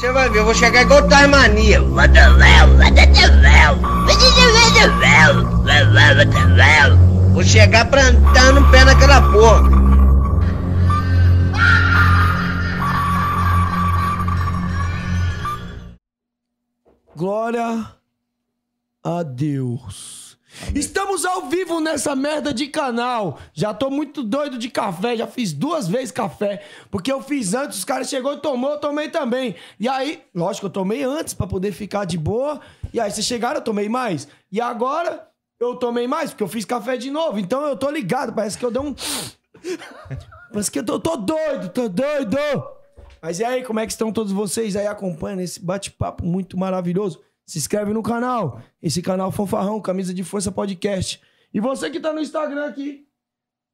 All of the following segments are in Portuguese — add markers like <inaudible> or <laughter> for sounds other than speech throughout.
Você vai ver, eu vou chegar igual Tasmania. Vou chegar plantando o pé naquela porra. Glória a Deus. Estamos ao vivo nessa merda de canal. Já tô muito doido de café, já fiz duas vezes café, porque eu fiz antes, os caras chegou e tomou, eu tomei também. E aí, lógico, eu tomei antes pra poder ficar de boa. E aí vocês chegaram, eu tomei mais. E agora eu tomei mais porque eu fiz café de novo. Então eu tô ligado, parece que eu dei um <laughs> Parece que eu tô, tô doido, tô doido. Mas e aí, como é que estão todos vocês aí acompanhando esse bate-papo muito maravilhoso? Se inscreve no canal. Esse canal Fanfarrão, Camisa de Força Podcast. E você que tá no Instagram aqui,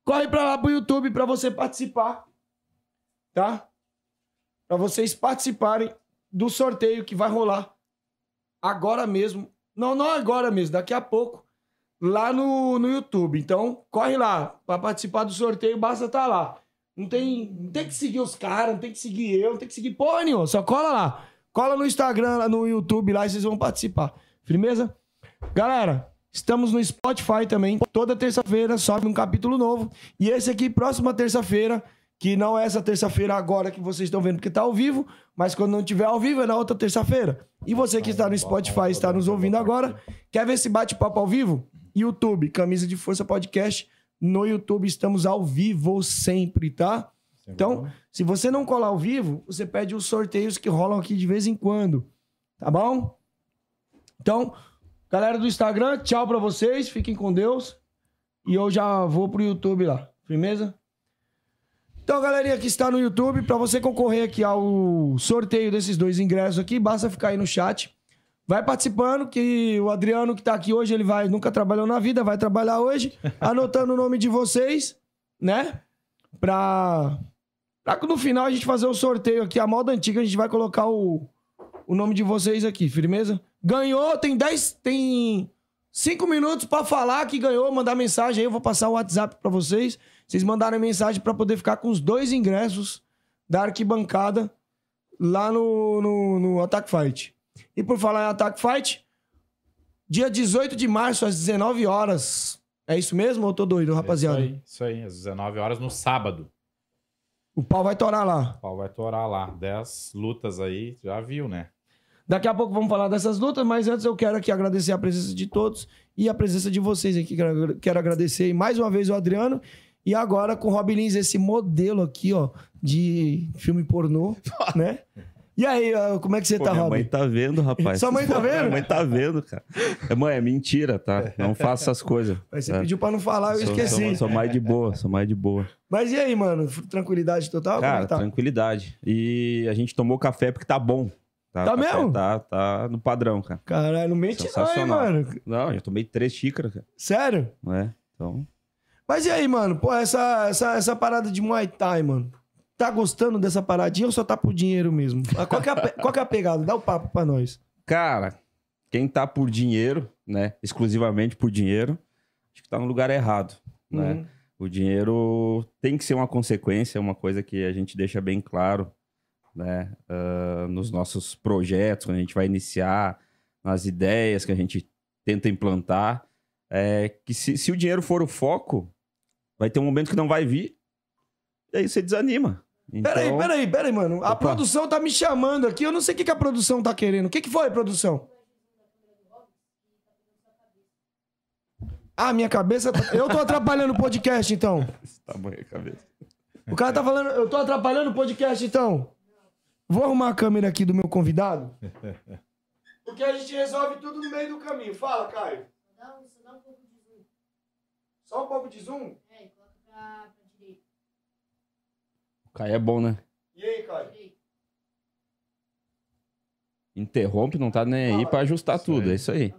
corre pra lá pro YouTube pra você participar. Tá? Pra vocês participarem do sorteio que vai rolar agora mesmo. Não, não agora mesmo, daqui a pouco. Lá no, no YouTube. Então, corre lá. Pra participar do sorteio, basta estar lá. Não tem, não tem que seguir os caras, não tem que seguir eu, não tem que seguir porra nenhuma. Só cola lá. Cola no Instagram, no YouTube, lá e vocês vão participar. Firmeza? Galera, estamos no Spotify também. Toda terça-feira sobe um capítulo novo. E esse aqui, próxima terça-feira, que não é essa terça-feira agora que vocês estão vendo porque tá ao vivo, mas quando não tiver ao vivo é na outra terça-feira. E você que está no Spotify, está nos ouvindo agora, quer ver esse bate-papo ao vivo? YouTube, Camisa de Força Podcast. No YouTube estamos ao vivo sempre, tá? Então, se você não colar ao vivo, você pede os sorteios que rolam aqui de vez em quando. Tá bom? Então, galera do Instagram, tchau pra vocês. Fiquem com Deus. E eu já vou pro YouTube lá. Firmeza? Então, galerinha que está no YouTube, pra você concorrer aqui ao sorteio desses dois ingressos aqui, basta ficar aí no chat. Vai participando, que o Adriano que tá aqui hoje, ele vai, nunca trabalhou na vida, vai trabalhar hoje, anotando o nome de vocês, né? Pra, pra no final a gente fazer o sorteio aqui, a moda antiga, a gente vai colocar o, o nome de vocês aqui, firmeza? Ganhou, tem 10, tem 5 minutos pra falar que ganhou, mandar mensagem aí, eu vou passar o WhatsApp pra vocês. Vocês mandarem mensagem pra poder ficar com os dois ingressos da arquibancada lá no, no, no Attack Fight. E por falar em Attack Fight, dia 18 de março, às 19 horas. É isso mesmo ou eu tô doido, rapaziada? Isso aí, isso aí, às 19 horas no sábado. O pau vai torar lá. O pau vai torar lá. 10 lutas aí, já viu, né? Daqui a pouco vamos falar dessas lutas, mas antes eu quero aqui agradecer a presença de todos e a presença de vocês aqui. Quero, quero agradecer mais uma vez o Adriano e agora com o Rob Lins, esse modelo aqui, ó, de filme pornô, <laughs> né? E aí, como é que você Pô, tá, minha mãe tá vendo, rapaz. Sua mãe tá vendo? Minha mãe tá vendo, cara. É, Mãe, é mentira, tá? Não faça essas coisas. Mas você tá? pediu pra não falar, eu Sou- esqueci. Sou, sou mais de boa, sou mais de boa. Mas e aí, mano? Tranquilidade total? Como é Cara, que tá? tranquilidade. E a gente tomou café porque tá bom. Tá café mesmo? Tá, tá no padrão, cara. Caralho, não mente não, hein, mano? Não, já tomei três xícaras, cara. Sério? É? Então, Mas e aí, mano? Pô, essa, essa, essa parada de Muay Thai, mano. Tá gostando dessa paradinha ou só tá por dinheiro mesmo? Ah, Qual que é a, qual que é a pegada? Dá o papo pra nós. cara, quem tá por dinheiro, né? Exclusivamente por dinheiro, acho que tá no lugar errado, né? Uhum. O dinheiro tem que ser uma consequência, uma coisa que a gente deixa bem claro, né? ah, nos nossos projetos, quando a gente vai iniciar, nas ideias que a gente tenta implantar, é que se, se o dinheiro for o foco, vai ter um momento que não vai vir, e aí você desanima. Então, Peraí, peraí, peraí, mano. A Opa. produção tá me chamando aqui. Eu não sei o que, que a produção tá querendo. O que, que foi, produção? Ah, minha cabeça. tá- Eu tô atrapalhando o podcast, então. Tamanho a cabeça. O cara tá falando. Eu tô atrapalhando o podcast, então. Vou arrumar a câmera aqui do meu convidado. Porque a gente resolve tudo no meio do caminho. Fala, Caio. Um, só dá um pouco de zoom. Só um pouco de zoom. É, e coloca pra, Caio é bom, né? E aí, Caio? Interrompe, não tá nem aí pra ajustar Isso tudo, aí. é isso aí.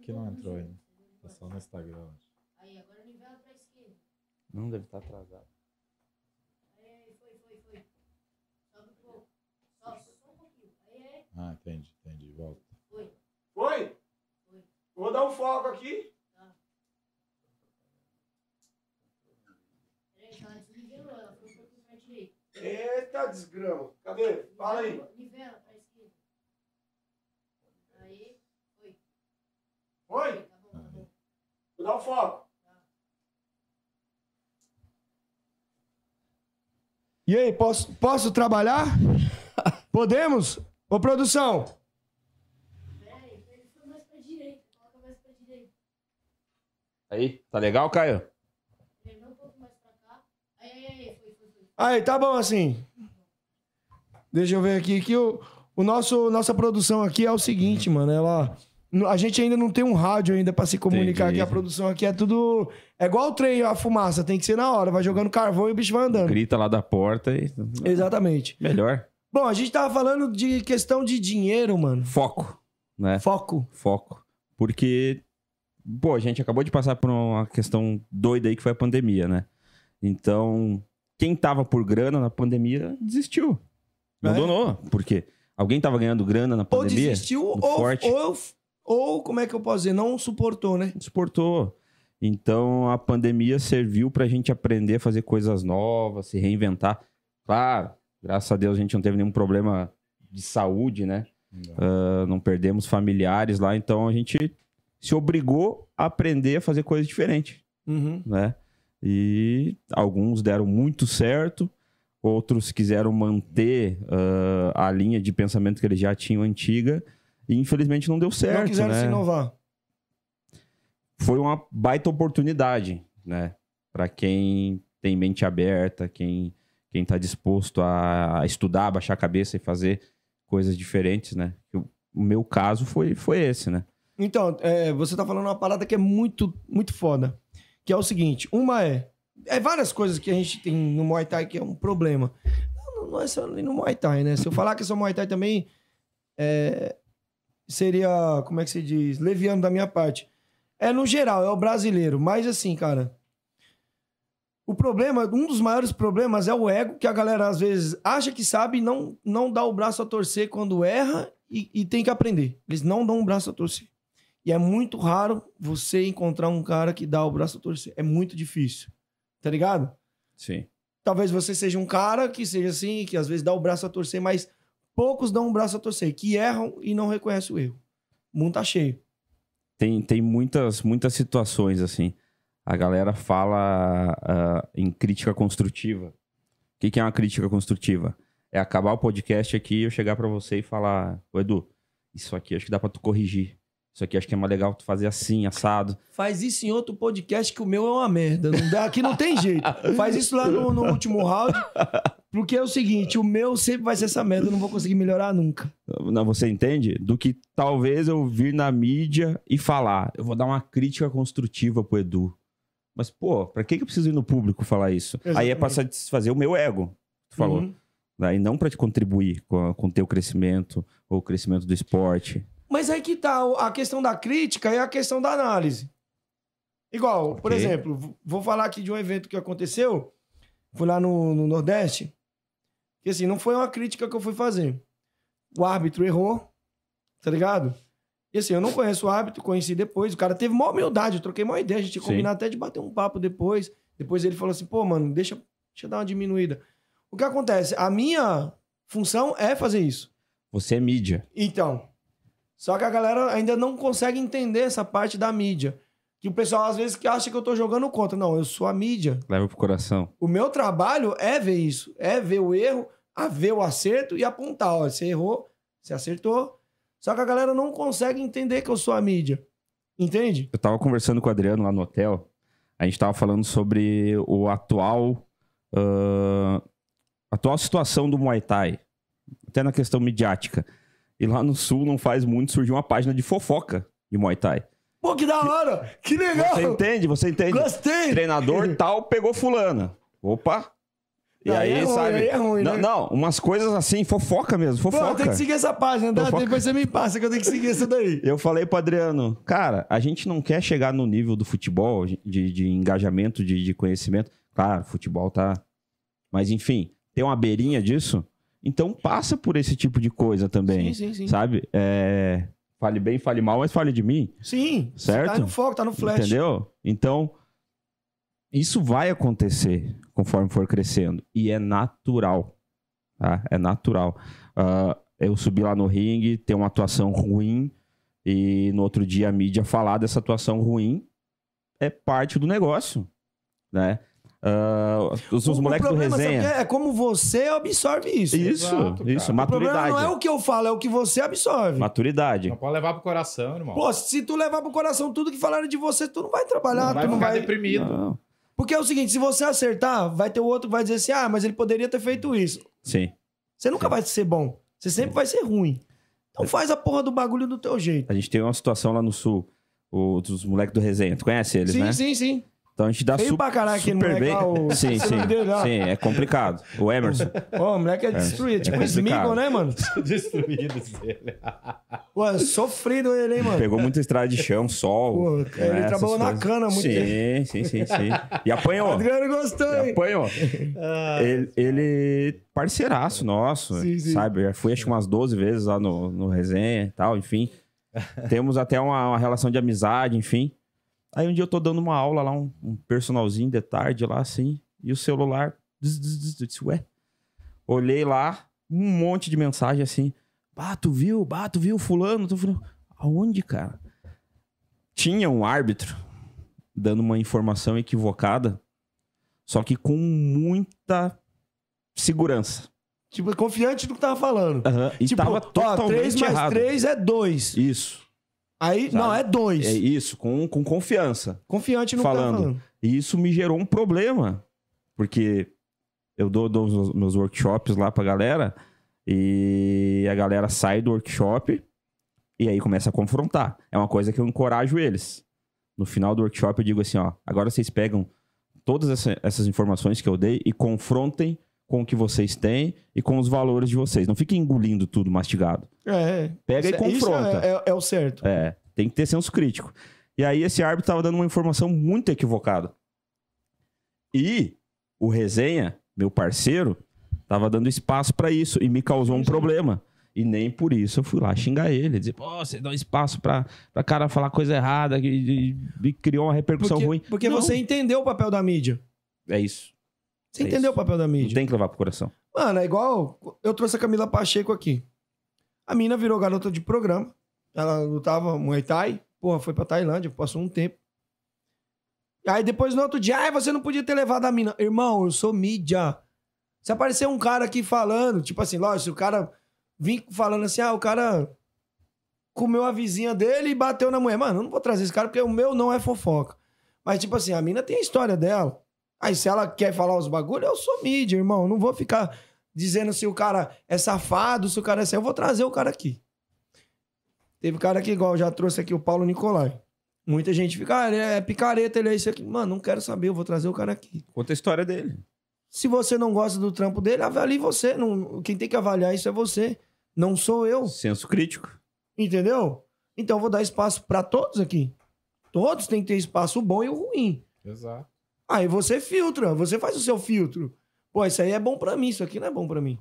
Que não entrou ainda. Tá só no Instagram. Aí, agora nivela pra esquerda. Não deve estar atrasado. Aí, foi, foi, foi. Sobe um pouco. Só, só um pouquinho. Aí, é. Ah, entendi, entendi. Volta. Foi. Foi? Foi. Vou dar um foco aqui. Peraí, que ela desnivelou. Ela foi um pouquinho pra direita. Eita, desgrama. Cadê? Fala aí. Nivela pra esquerda. Aí. Foi. Tá bom, tá bom. Vou dar o foco. E aí, posso, posso trabalhar? <laughs> Podemos? Ô, produção. Peraí, ele foi mais pra direita. Coloca mais pra direita. Aí, tá legal, Caio? Treinou um pouco mais pra cá. Aí, aí, aí. Foi, foi, foi. Aí, tá bom assim. Deixa eu ver aqui que o, o nosso nossa produção aqui é o seguinte, mano, ela a gente ainda não tem um rádio ainda pra se comunicar Entendi. aqui, a produção aqui é tudo é igual o trem, a fumaça, tem que ser na hora, vai jogando carvão e o bicho vai andando. Grita lá da porta e. Exatamente. Melhor. Bom, a gente tava falando de questão de dinheiro, mano. Foco, né? Foco. Foco. Porque, pô, a gente acabou de passar por uma questão doida aí que foi a pandemia, né? Então, quem tava por grana na pandemia desistiu. É? Abandonou. Por quê? Alguém tava ganhando grana na Ou pandemia? desistiu muito ou, ou ou como é que eu posso dizer, não suportou, né? Suportou. Então, a pandemia serviu pra gente aprender a fazer coisas novas, se reinventar. Claro, graças a Deus a gente não teve nenhum problema de saúde, né? Ah, não perdemos familiares lá, então a gente se obrigou a aprender a fazer coisas diferentes, Uhum. né? E alguns deram muito certo, outros quiseram manter ah, a linha de pensamento que eles já tinham antiga e infelizmente não deu certo, não quiseram né? se inovar. foi uma baita oportunidade, né? Para quem tem mente aberta, quem quem está disposto a estudar, baixar a cabeça e fazer coisas diferentes, né? O o meu caso foi, foi esse, né? Então, é, você tá falando uma parada que é muito, muito foda. Que é o seguinte: uma é. É várias coisas que a gente tem no Muay Thai que é um problema. Não, não é só no Muay Thai, né? Se eu falar que é só Muay Thai também, é, seria, como é que se diz? Leviano da minha parte. É no geral, é o brasileiro. Mas assim, cara. O problema, um dos maiores problemas é o ego, que a galera às vezes acha que sabe e não, não dá o braço a torcer quando erra e, e tem que aprender. Eles não dão o braço a torcer. E é muito raro você encontrar um cara que dá o braço a torcer. É muito difícil. Tá ligado? Sim. Talvez você seja um cara que seja assim, que às vezes dá o braço a torcer, mas poucos dão o braço a torcer, que erram e não reconhecem o erro. O mundo tá cheio. Tem, tem muitas, muitas situações, assim. A galera fala ah, em crítica construtiva. O que, que é uma crítica construtiva? É acabar o podcast aqui, eu chegar pra você e falar, ô Edu, isso aqui acho que dá pra tu corrigir. Isso aqui acho que é mais legal tu fazer assim, assado. Faz isso em outro podcast que o meu é uma merda. Não dá, aqui não tem jeito. Faz isso lá no, no último round. Porque é o seguinte, o meu sempre vai ser essa merda, eu não vou conseguir melhorar nunca. Não, você entende? Do que talvez eu vir na mídia e falar, eu vou dar uma crítica construtiva pro Edu. Mas, pô, pra que que eu preciso ir no público falar isso? Aí é pra Exatamente. satisfazer o meu ego, tu falou. Uhum. Né? E não pra te contribuir com o teu crescimento ou o crescimento do esporte. Mas aí que tá, a questão da crítica e a questão da análise. Igual, por Ok. exemplo, vou falar aqui de um evento que aconteceu, fui lá no, no Nordeste, que assim, não foi uma crítica que eu fui fazer. O árbitro errou, tá ligado? E assim, eu não conheço o árbitro, conheci depois, o cara teve uma humildade, eu troquei uma ideia, a gente combinado até de bater um papo depois. Depois ele falou assim, pô, mano, deixa, deixa eu dar uma diminuída. O que acontece? A minha função é fazer isso. Você é mídia. Então, só que a galera ainda não consegue entender essa parte da mídia. Que o pessoal às vezes que acha que eu tô jogando contra. Não, eu sou a mídia. Leva pro coração. O meu trabalho é ver isso, é ver o erro, a ver o acerto e apontar, ó, você errou, você acertou. Só que a galera não consegue entender que eu sou a mídia. Entende? Eu tava conversando com o Adriano lá no hotel. A gente tava falando sobre o atual. ah, atual situação do Muay Thai. Até na questão midiática. E lá no sul não faz muito surgiu uma página de fofoca de Muay Thai. Pô, que da hora! Que legal! Você entende? Você entende? Gostei! Treinador <laughs> tal pegou fulana. Opa! E Aí aí, é ruim, sabe? aí é ruim, não, né? não, umas coisas assim, fofoca mesmo, Pô, fofoca. eu tenho que seguir essa página, tá? Fofoca. Depois você me passa que eu tenho que seguir essa daí. Eu falei pro Adriano, cara, a gente não quer chegar no nível do futebol, de, de engajamento, de, de conhecimento. Claro, futebol tá. Mas enfim, tem uma beirinha disso. Então passa por esse tipo de coisa também. Sim, sim, sim. Sabe? É, Fale bem, fale mal, mas fale de mim. Sim, Certo? tá no foco, tá no flash. Entendeu? Então, isso vai acontecer conforme for crescendo. E é natural. tá? É natural. Ah, eu subi lá no ringue, ter uma atuação ruim e no outro dia a mídia falar dessa atuação ruim é parte do negócio, né? Ah, os, os O- moleques o do resenha. o É É como você absorve isso. Isso, Exato, cara. isso, O problema maturidade. não é o que eu falo, é o que você absorve. Maturidade. Não pode levar pro coração, irmão. Pô, se tu levar pro coração tudo que falaram de você, tu não vai trabalhar, não vai tu não ficar vai. deprimido. Não, Porque é o seguinte, se você acertar, vai ter o outro que vai dizer assim: "Ah, mas ele poderia ter feito isso". Sim. Você nunca vai ser bom. Você sempre vai ser ruim. Então faz a porra do bagulho do teu jeito. A gente tem uma situação lá no sul, o, dos moleques do resenha. Tu conhece eles, sim, né? sim, sim. Então a gente dá Feio super, pra bem. lá, o- Sim, sim. Sim, é complicado. O Emerson. Ó, o moleque é destruído. Tipo é o Smeagol, complicado. né, mano? <laughs> Destruídos dele. Pô, é sofrido ele, hein, mano? Pegou muita estrada de chão, sol. Pô, né, ele essas trabalhou na coisas. cana muito sim, sim, sim, sim. E apanhou. Adriano gostou, E hein? apanhou. ele, ele parceiraço nosso, Sim, sim. sabe? Já fui acho que umas 12 vezes lá no, no resenha e tal, enfim. Temos até uma, uma relação de amizade, enfim. Aí um dia eu tô dando uma aula lá, um, um personalzinho de tarde lá, assim, e o celular. zzz, Eu disse, ué. Olhei lá, um monte de mensagem assim. Bah, tu viu? Bah, tu viu fulano? Tu falando, aonde, cara? Tinha um árbitro dando uma informação equivocada, só que com muita segurança. Tipo, confiante do que tava falando. Aham, E tipo, tava ó, totalmente 3 mais errado. 3 é 2. Isso. Aí, Sabe? não, é 2. É isso, com, com confiança. Confiante no que Falando. tava falando. E isso me gerou um problema, porque eu dou, dou os meus workshops lá pra galera e a galera sai do workshop e aí começa a confrontar. É uma coisa que eu encorajo eles. No final do workshop eu digo assim, ó, agora vocês pegam todas essa- essas informações que eu dei e confrontem com o que vocês têm e com os valores de vocês. Não fiquem engolindo tudo mastigado. É. Pega e Isso é- isso confronta. é, é- é o certo. É, tem que ter senso crítico. E aí esse árbitro tava dando uma informação muito equivocada. E o resenha, meu parceiro, tava dando espaço pra isso e me causou um problema. E nem por isso eu fui lá xingar ele, dizer, pô, você dá espaço pra, pra cara falar coisa errada e, e- e criou uma repercussão Porque, ruim. porque Não, você entendeu o papel da mídia. É isso. Você É entendeu isso. o papel da Não mídia. tem que levar pro coração. Mano, é igual. Eu trouxe a Camila Pacheco aqui. A mina virou garota de programa. Ela lutava Muay Thai. Porra, foi pra Tailândia, passou um tempo. Aí depois no outro dia, ai, você não podia ter levado a mina. Irmão, eu sou mídia. Se aparecer um cara aqui falando, tipo assim, lógico, se o cara vir falando assim, ah, o cara comeu a vizinha dele e bateu na mulher. Mano, eu não vou trazer esse cara porque o meu não é fofoca. Mas, tipo assim, a mina tem a história dela. Aí, se ela quer falar os bagulhos, eu sou mídia, irmão. Eu não vou ficar dizendo se o cara é safado, se o cara é assim. Eu vou trazer o cara aqui. Teve cara aqui, igual já trouxe aqui o Paulo Nicolai. Muita gente fica, ah, ele é picareta, ele é isso aqui. Mano, não quero saber, eu vou trazer o cara aqui. Conta a história dele. Se você não gosta do trampo dele, avalie você. Não, quem tem que avaliar isso é você. Não sou eu. Senso crítico. Entendeu? Então eu vou dar espaço pra todos aqui. Todos têm que ter espaço o bom e o ruim. Exato. Aí você filtra, você faz o seu filtro. Pô, isso aí é bom pra mim, isso aqui não é bom pra mim.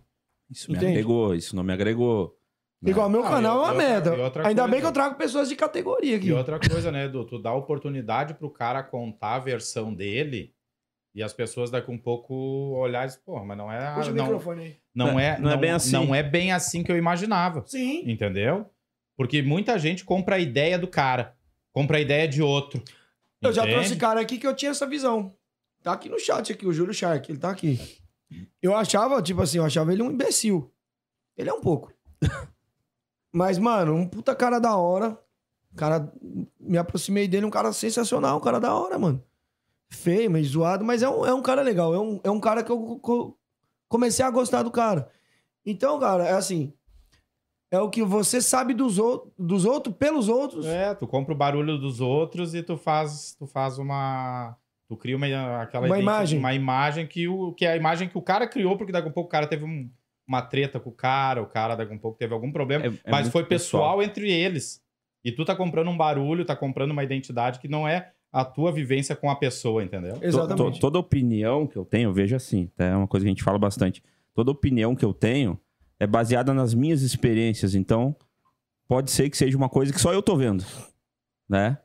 Isso me Entende? agregou, isso não me agregou. né? Igual meu Ah, canal e é uma merda. e Ainda coisa. bem que eu trago pessoas de categoria aqui. E outra coisa, né, Edu? Tu dá oportunidade pro cara contar a versão dele e as pessoas daqui um pouco olhar e porra, mas não é. Puxa o não, microfone aí. não, é, Não é bem assim. Não é bem assim que eu imaginava. Sim. Entendeu? Porque muita gente compra a ideia do cara, compra a ideia de outro. Eu já Entende? trouxe cara aqui que eu tinha essa visão. Tá aqui no chat aqui, o Júlio Shark, ele tá aqui. <laughs> Eu achava, tipo assim, eu achava ele um imbecil. Ele é um pouco. <laughs> Mas, mano, um puta cara da hora. Cara, me aproximei dele, um cara sensacional, um cara da hora, mano. Feio, meio zoado, mas é um, é um cara legal. É um, é um cara que eu co- comecei a gostar do cara. Então, cara, é assim. É o que você sabe dos, ou- dos outros, pelos outros. É, tu compra o barulho dos outros e tu faz, tu faz uma. Tu cria uma, aquela Uma imagem. Uma imagem que, o, que é a imagem que o cara criou, porque daqui a pouco o cara teve um- uma treta com o cara, o cara daqui a pouco teve algum problema. É- é mas foi pessoal, entre eles. E tu tá comprando um barulho, tá comprando uma identidade que não é a tua vivência com a pessoa, entendeu? To- Exatamente. to- toda opinião que eu tenho, eu vejo assim, tá? é uma coisa que a gente fala bastante. Toda opinião que eu tenho é baseada nas minhas experiências, então pode ser que seja uma coisa que só eu tô vendo, né?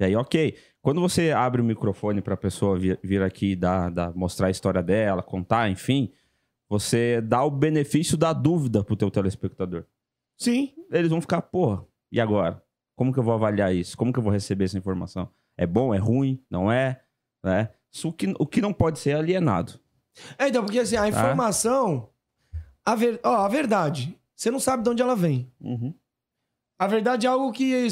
E aí, ok. Quando você abre o microfone pra pessoa vir, vir aqui e dar, dar- mostrar a história dela, contar, enfim, você dá o benefício da dúvida pro teu telespectador. Sim. Eles vão ficar, porra, e agora? Como que eu vou avaliar isso? Como que eu vou receber essa informação? É bom? É ruim? Não é? Né? O, que, o que não pode ser alienado. É, então, porque assim, a informação. A, ver, ó, a verdade, você não sabe de onde ela vem. A verdade é algo que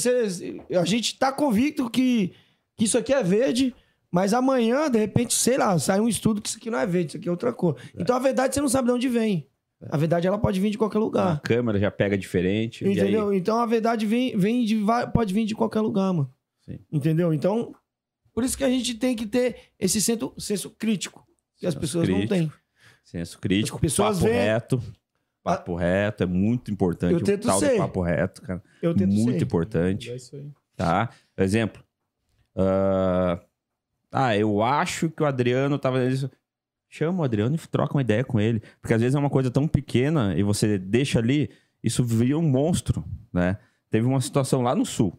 a gente tá convicto que, que isso aqui é verde, mas amanhã, de repente, sei lá, sai um estudo que isso aqui não é verde, isso aqui é outra cor. Então a verdade você não sabe de onde vem. A verdade ela pode vir de qualquer A lugar. câmera já pega diferente. e aí- Entendeu? Então a verdade vem, vem de, pode vir de qualquer lugar, mano. Sim. Entendeu? Então, por isso que a gente tem que ter esse senso, senso crítico, que as Senso pessoas não crítico. têm. Senso crítico, As pessoas papo veem- reto. Papo reto é muito importante. Eu tento o tal ser. do papo reto, cara. Eu tento muito ser. importante. É isso aí. Tá? Exemplo. Ah, ah, eu acho que o Adriano tava. isso. Chama o Adriano e troca uma ideia com ele. Porque às vezes é uma coisa tão pequena e você deixa ali, isso vira um monstro, né? Teve uma situação lá no sul,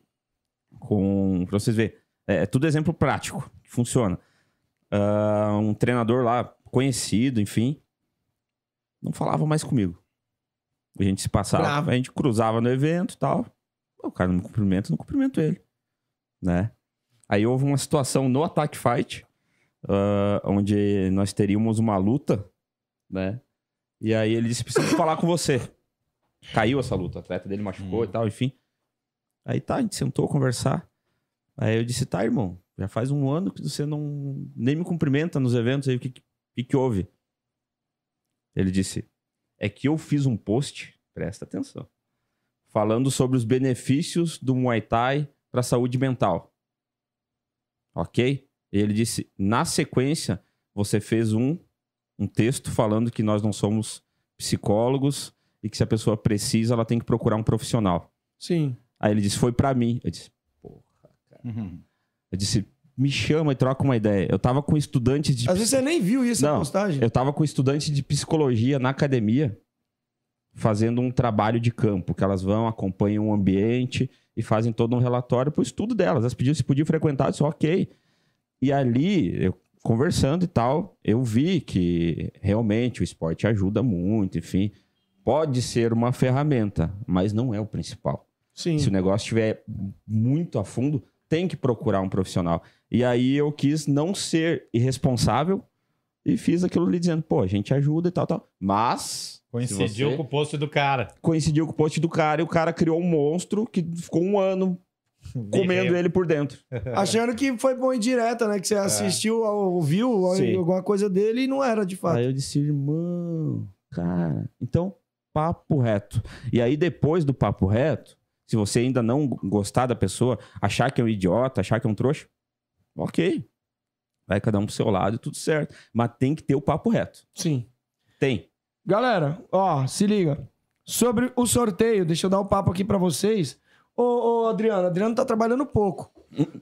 com. Pra vocês verem. É, é tudo exemplo prático, que funciona. Ah, um treinador lá, conhecido, enfim, não falava mais comigo. A gente se passava, Bravo. a gente cruzava no evento e tal. O cara não me cumprimenta, não cumprimento ele. Né? Aí houve uma situação no Attack Fight, ah, onde nós teríamos uma luta, né? E aí ele disse: preciso <laughs> falar com você. Caiu essa luta, o atleta dele machucou Hum. e tal, enfim. Aí tá, a gente sentou a conversar. Aí eu disse: tá, irmão, já faz um ano que você não nem me cumprimenta nos eventos aí, o que, que, que houve? Ele disse: é que eu fiz um post, presta atenção, falando sobre os benefícios do Muay Thai para a saúde mental. Ok? E ele disse: na sequência, você fez um, um texto falando que nós não somos psicólogos e que se a pessoa precisa, ela tem que procurar um profissional. Sim. Aí ele disse: foi para mim. Eu disse: Uhum. eu disse, me chama e troca uma ideia. Eu tava com estudantes de. Às vezes você nem viu isso na Não, postagem. Eu tava com estudantes de psicologia na academia, fazendo um trabalho de campo, que elas vão, acompanham o ambiente e fazem todo um relatório pro estudo delas. Elas pediam se podiam frequentar, eu disse, ok. E ali, eu conversando e tal, eu vi que realmente o esporte ajuda muito, enfim. Pode ser uma ferramenta, mas não é o principal. Sim. Se o negócio estiver muito a fundo, tem que procurar um profissional. E aí eu quis não ser irresponsável e fiz aquilo ali dizendo, pô, a gente ajuda e tal, tal. Mas. Coincidiu você- com o post do cara. Coincidiu com o post do cara e o cara criou um monstro que ficou um ano <laughs> comendo ele por dentro. <laughs> Achando que foi bom indireta, né? Que você assistiu, ouviu Sim. alguma coisa dele e não era de fato. Aí eu disse, irmão, cara, então, papo reto. E aí, depois do papo reto, se você ainda não gostar da pessoa, achar que é um idiota, achar que é um trouxa, ok. Vai cada um pro seu lado e tudo certo. Mas tem que ter o papo reto. Sim. Tem. Galera, ó, se liga. Sobre o sorteio, deixa eu dar um papo aqui pra vocês. Ô, ô Adriano, Adriano tá trabalhando pouco.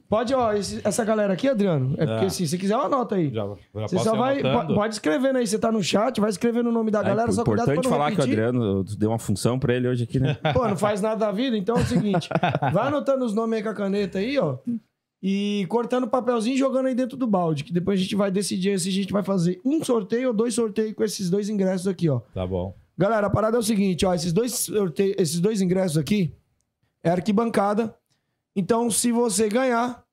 Pode, ó, esse- essa galera aqui, Adriano, é porque Ah. assim, se quiser, eu anota aí. Já, já Você só vai. anotando? po- Pode escrevendo aí, você tá no chat, vai escrevendo o nome da galera, é só cuidado pra importante não falar que o repetir. Adriano deu uma função pra ele hoje aqui, né? Pô, não faz nada da vida, então é o seguinte: <laughs> vai anotando os nomes aí com a caneta aí, ó. E cortando o papelzinho e jogando aí dentro do balde. Que depois a gente vai decidir se a gente vai fazer um sorteio ou dois sorteios com esses dois ingressos aqui, ó. Tá bom. Galera, a parada é o seguinte, ó. Esses dois, sorteios, esses dois ingressos aqui é arquibancada. Então, se você ganhar,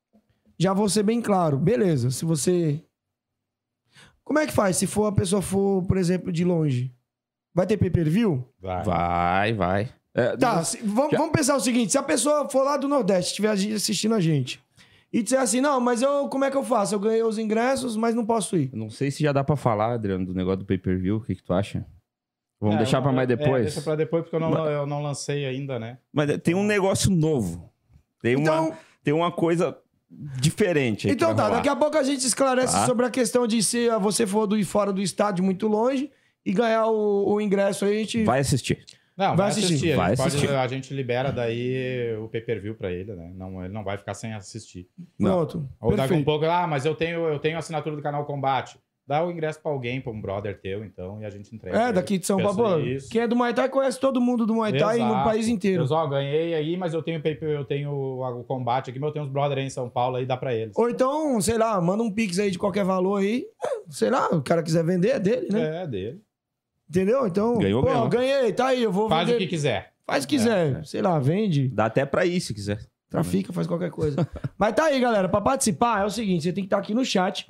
já vou ser bem claro. Beleza, se você. Como é que faz? Se for a pessoa for, por exemplo, de longe? Vai ter pay per view? Vai. Vai, vai. É, Tá, se- vamos, Já- vamos pensar o seguinte: se a pessoa for lá do Nordeste, estiver assistindo a gente, e disser assim, não, mas eu como é que eu faço? Eu ganhei os ingressos, mas não posso ir. Não sei se já dá pra falar, Adriano, do negócio do pay-per-view. O que, que tu acha? Vamos É, deixar eu- pra mais é, depois? deixa pra depois, porque eu não, eu não lancei ainda, né? Mas tem um negócio novo. Tem, Então, uma, tem uma coisa diferente. então tá, rolar. daqui a pouco a gente esclarece Tá. sobre a questão de se você for do fora do estádio muito longe e ganhar o, o ingresso aí, a gente. Vai assistir. Não, Vai assistir. assistir. Vai a, gente pode- assistir. a gente libera daí o pay-per-view pra ele, né? Não, ele não vai ficar sem assistir. Pronto. Ou daqui um pouco, ah, mas eu tenho, eu tenho assinatura do canal Combate. Dá o ingresso pra alguém, pra um brother teu, então, e a gente entrega. É, daqui de São Paulo. Quem é do Muay Thai conhece todo mundo do Muay Thai no Exato. país inteiro. Eu só ganhei aí, mas eu tenho eu tenho o combate aqui, mas eu tenho uns brothers aí em São Paulo aí, dá pra eles. Ou então, sei lá, manda um pix aí de qualquer valor aí. É, Sei lá, o cara quiser vender, é dele, né? É, dele. Entendeu? Então, Ganhou, pô, ganhou. ganhei, tá aí, eu vou Faz vender. o que quiser. Faz o que quiser, sei lá, vende, Dá até pra ir, se quiser. trafica, faz qualquer coisa. <laughs> Mas tá aí, galera, pra participar é o seguinte, você tem que estar aqui no chat,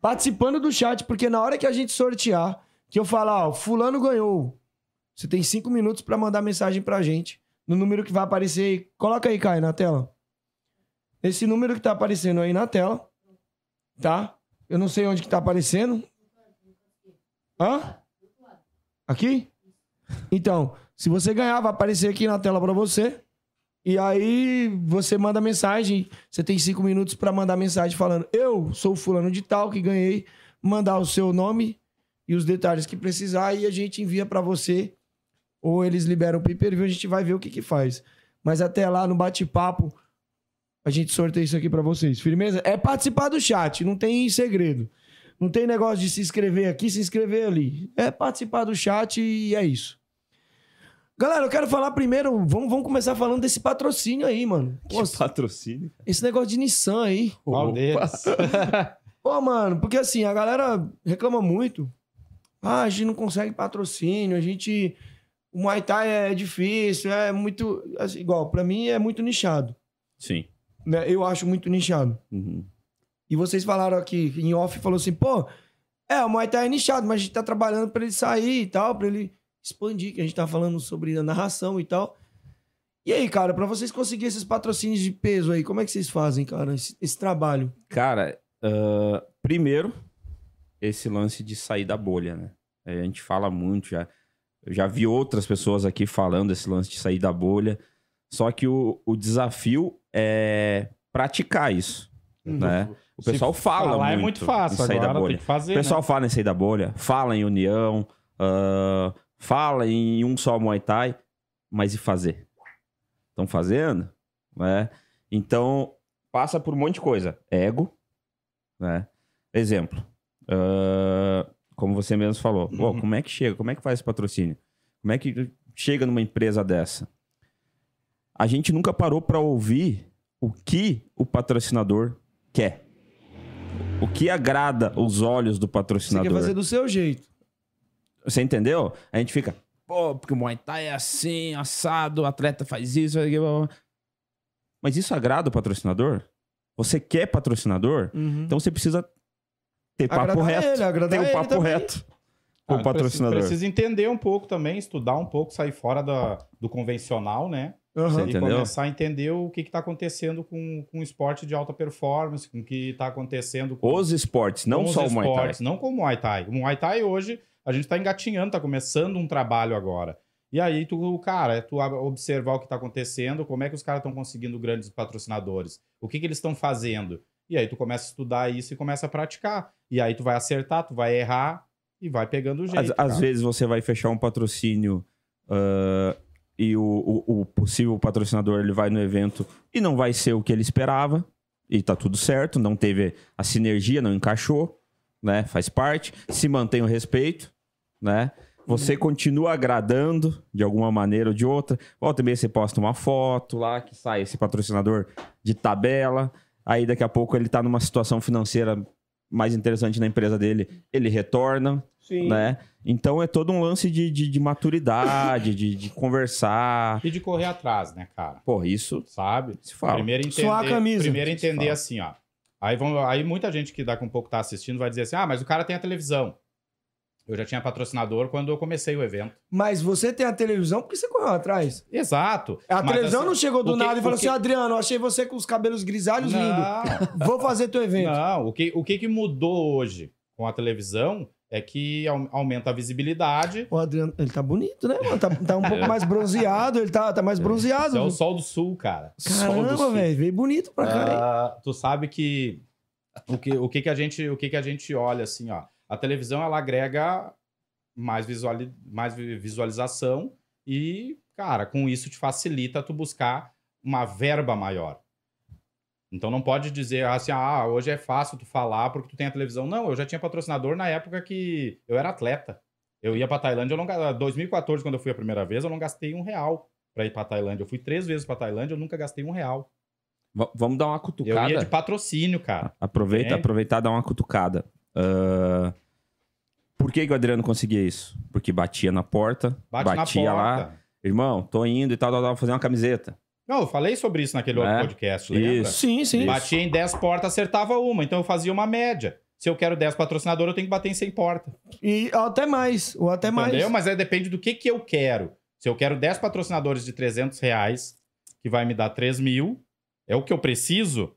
participando do chat, porque na hora que a gente sortear, que eu falar, ó, fulano ganhou, você tem cinco minutos pra mandar mensagem pra gente, no número que vai aparecer aí. Coloca aí, Caio, na tela. Esse número que tá aparecendo aí na tela, tá? Eu não sei onde que tá aparecendo. Hã? Aqui? Então, se você ganhar, vai aparecer aqui na tela pra você. E aí você manda mensagem. Você tem cinco minutos pra mandar mensagem falando: Eu sou fulano de tal que ganhei. Mandar o seu nome e os detalhes que precisar e a gente envia pra você. Ou eles liberam o pay-per-view, a gente vai ver o que que faz. Mas até lá no bate-papo, a gente sorteia isso aqui pra vocês. Firmeza? É participar do chat, não tem segredo. Não tem negócio de se inscrever aqui, se inscrever ali. É participar do chat e é isso. Galera, eu quero falar primeiro. Vamos, vamos começar falando desse patrocínio aí, mano. Que patrocínio. esse negócio de Nissan aí. Qual deles? <laughs> Pô, mano, porque assim, a galera reclama muito. Ah, a gente não consegue patrocínio, a gente. O Muay Thai é difícil, é muito. assim, igual, pra mim é muito nichado. Sim. né? Eu acho muito nichado. Uhum. E vocês falaram aqui, em off, falou assim, pô, é, o Muay Thai é nichado, mas a gente tá trabalhando pra ele sair e tal, pra ele expandir, que a gente tá falando sobre a narração e tal. E aí, cara, pra vocês conseguirem esses patrocínios de peso aí, como é que vocês fazem, cara, esse, esse trabalho? Cara, ah, primeiro, esse lance de sair da bolha, né? A gente fala muito já. Eu já vi outras pessoas aqui falando desse lance de sair da bolha. Só que o, o desafio é praticar isso, né? O Se pessoal fala falar muito, é muito fácil, sair agora da bolha. fazer, O pessoal né? fala em sair da bolha, fala em união, ah, fala em um só Muay Thai, mas e fazer? Estão fazendo? Né? Então, passa por um monte de coisa. Ego, né? Exemplo. ah, como você mesmo falou. Uhum. como é que chega? Como é que faz esse patrocínio? Como é que chega numa empresa dessa? A gente nunca parou para ouvir o que o patrocinador quer. O que agrada os olhos do Você patrocinador. quer fazer do seu jeito. Você entendeu? A gente fica, pô, porque o Muay Thai é assim, assado, o atleta faz isso. faz aquilo, blá, blá, blá." Mas isso agrada o patrocinador? Você quer patrocinador? Uhum. Então você precisa ter papo Agradar reto. ele, agradar ter um papo também. reto com Ah, o patrocinador. Precisa, precisa entender um pouco também, estudar um pouco, sair fora da, do convencional, né? Você e entendeu? começar a entender o que está acontecendo com, com o esporte de alta performance, com o que está acontecendo com Os esportes, não com só os o Muay Thai. esportes, não com o Muay Thai. O Muay Thai hoje, a gente está engatinhando, está começando um trabalho agora. E aí, tu, cara, é tu observar o que está acontecendo, como é que os caras estão conseguindo grandes patrocinadores, o que, que eles estão fazendo. E aí tu começa a estudar isso e começa a praticar. E aí tu vai acertar, tu vai errar e vai pegando o jeito. Às, às vezes você vai fechar um patrocínio ah, e o, o- o possível patrocinador ele vai no evento e não vai ser o que ele esperava. E tá tudo certo, não teve a sinergia, não encaixou, né? Faz parte. Se mantém o respeito, né? Você continua agradando de alguma maneira ou de outra. Volta meia você posta uma foto lá que sai esse patrocinador de tabela. Aí daqui a pouco ele tá numa situação financeira mais interessante na empresa dele, ele retorna, Sim. né? Então é todo um lance de, de, de maturidade, de, de conversar. E de correr atrás, né, cara? Pô, isso Sabe? se fala. Primeiro entender, Suar a camisa. primeiro Se entender fala. assim, ó. Aí, vão, aí muita gente que daqui a um pouco tá assistindo vai dizer assim: ah, mas o cara tem a televisão. Eu já tinha patrocinador quando eu comecei o evento. Mas você tem a televisão porque você correu atrás. Exato. A Mas, televisão assim, não chegou do que- nada e falou que- assim: Adriano, eu achei você com os cabelos grisalhos lindo. Vou fazer teu evento. não. O que, o que que mudou hoje com a televisão é que au- aumenta a visibilidade. O Adriano, ele tá bonito, né, mano? Tá, tá um pouco mais bronzeado, ele tá, tá mais bronzeado. Isso é o sol do sul, cara. Caramba, velho, veio bonito pra cá. Ah, tu sabe que o que, o que que a gente o que que a gente olha assim, ó. A televisão ela agrega mais visuali, mais vi- visualização e, cara, com isso te facilita tu buscar uma verba maior. Então não pode dizer assim, ah, hoje é fácil tu falar porque tu tem a televisão. Não, eu já tinha patrocinador na época que eu era atleta. Eu ia pra Tailândia, eu não ga- 2014, quando eu fui a primeira vez, eu não gastei um real pra ir pra Tailândia. Eu fui três vezes pra Tailândia, eu nunca gastei um real. V- vamos dar uma Eu cutucada. ia de patrocínio, cara. Aproveita, É. aproveitar e dar uma cutucada. Ah, Por que, que o Adriano conseguia isso? Porque batia na porta, Bate batia na lá, porta. irmão, tô indo e tal, tal, tal, fazer uma camiseta. Não, eu falei sobre isso naquele outro É, podcast, lembra? isso. Sim, sim. Batia em 10 portas, acertava uma. Então eu fazia uma média. Se eu quero 10 patrocinadores, eu tenho que bater em 100 portas. E até mais, ou até mais. Entendeu? Mas aí depende do que, que eu quero. Se eu quero 10 patrocinadores de 300 reais, que vai me dar 3 mil, é o que eu preciso,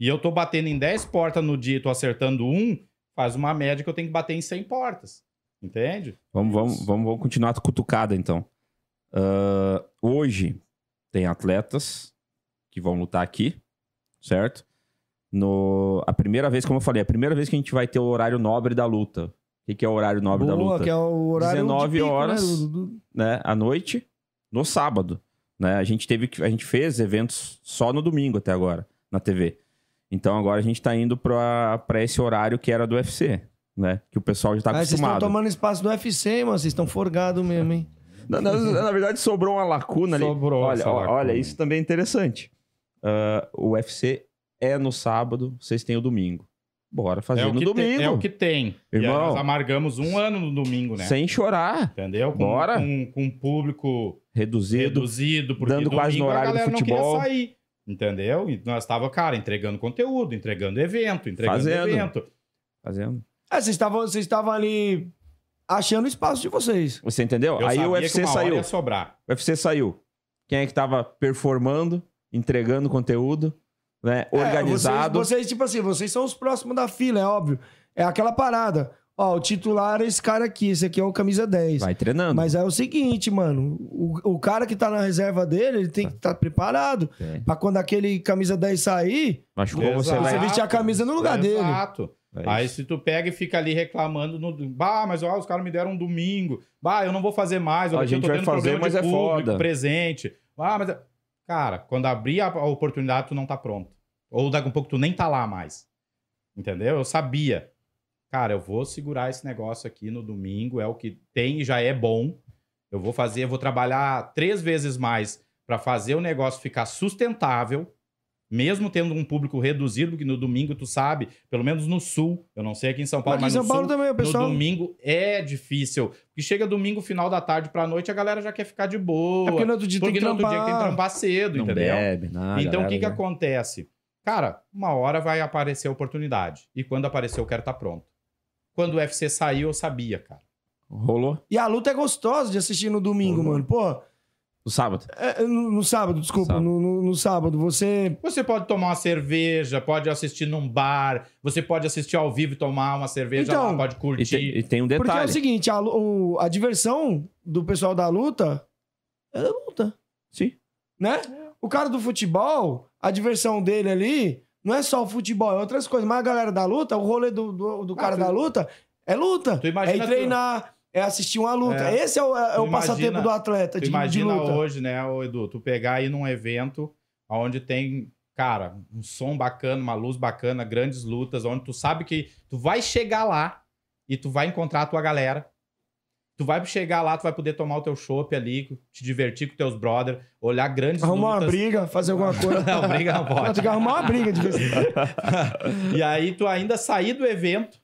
e eu tô batendo em 10 portas no dia e tô acertando um, faz uma média que eu tenho que bater em 100 portas. Entende? Vamos, vamos, vamos, vamos continuar a cutucada, então. Ah, hoje tem atletas que vão lutar aqui, certo? No, a primeira vez, como eu falei, a primeira vez que a gente vai ter o horário nobre da luta. O que, que é o horário nobre da Boa, luta? que é o horário 19 de pico, horas. né, do- do- né, à noite, no sábado. Né? A gente teve que- a gente fez eventos só no domingo até agora, na TV. Então agora a gente tá indo pra, pra esse horário que era do UFC, né? Que o pessoal já tá Ah, vocês estão acostumado. tomando espaço do UFC, mano. Vocês estão forgados mesmo, hein? Na, na- na verdade, sobrou uma lacuna ali. Sobrou olha, essa ó- lacuna. olha, isso também é interessante. Ah, o UFC é no sábado, vocês têm o domingo. Bora fazer é, o no domingo. tem, é o que tem. Irmão. nós amargamos um ano no domingo, né? Sem chorar. Entendeu? Com, Bora. Com, com um público Reduzido. reduzido, porque dando quase no horário a do galera não futebol. queria sair. Entendeu? E nós tava, cara, entregando conteúdo, entregando evento, entregando Fazendo. evento. Fazendo. Ah, vocês estavam ali achando o espaço de vocês. Você entendeu? Eu Aí sabia o que UFC saiu. ia sobrar. O UFC saiu. Quem é que tava performando, entregando conteúdo, né? É, Organizado. vocês, vocês, tipo assim, vocês são os próximos da fila, é óbvio. É aquela parada. Ó, o titular é esse cara aqui. Esse aqui é o camisa 10. Vai treinando. Mas é o seguinte, mano. O, o cara que tá na reserva dele, ele tem que estar preparado. É. Pra quando aquele camisa 10 sair, Machucou você, Exato. você vestir a camisa no lugar dele. Exato. É Aí se tu pega e fica ali reclamando no. Bah, mas ó, os caras me deram um domingo. Bah, eu não vou fazer mais. A gente eu tô vai tendo fazer, problema mas de é público, foda. presente. Ah, mas. é- Cara, quando abrir a oportunidade, tu não tá pronto. Ou daqui a um pouco tu nem tá lá mais. Entendeu? Eu sabia. Cara, eu vou segurar esse negócio aqui no domingo, é o que tem e já é bom. Eu vou fazer, eu vou trabalhar três vezes mais para fazer o negócio ficar sustentável, mesmo tendo um público reduzido, porque no domingo tu sabe, pelo menos no sul, eu não sei aqui em São Paulo, em mas São no Paulo sul, também, o pessoal. no domingo é difícil. Porque chega domingo, final da tarde pra noite, a galera já quer ficar de boa. É porque no outro dia tem no outro dia tem que trampar. cedo, Não entendeu? bebe, nada. então o que, que acontece? Cara, uma hora vai aparecer a oportunidade. E quando aparecer, eu quero estar pronto. Quando o UFC saiu, eu sabia, cara. Rolou E a luta é gostosa de assistir no domingo, Uhum. mano. Pô, no sábado. é, no, no sábado, desculpa. Sábado. No, no- no sábado, você. Você pode tomar uma cerveja, pode assistir num bar, você pode assistir ao vivo e tomar uma cerveja Então, lá, pode E curtir. tem, e tem um Porque é o detalhe. seguinte, a, o- a diversão do pessoal da luta é a luta, Sim. né? O cara do futebol, a diversão dele ali não é só o futebol, é outras coisas. Mas a galera da luta, o rolê do, do, do Ah, cara tu- da luta é luta. Tu é imagina tu- treinar, é assistir uma luta. É. Esse é o, é Tu o passatempo do atleta de, de imagina luta. hoje, né, Edu, tu pegar aí num evento onde tem, cara, um som bacana, uma luz bacana, grandes lutas, onde tu sabe que tu vai chegar lá e tu vai encontrar a tua galera. Tu vai chegar lá, tu vai poder tomar o teu chopp ali, te divertir com teus brother, olhar grandes Arrumar uma lutas. briga, fazer alguma <laughs> coisa. Não, briga não pode. Não, tem que arrumar uma briga de vez em quando. <laughs> e aí tu ainda sair do evento,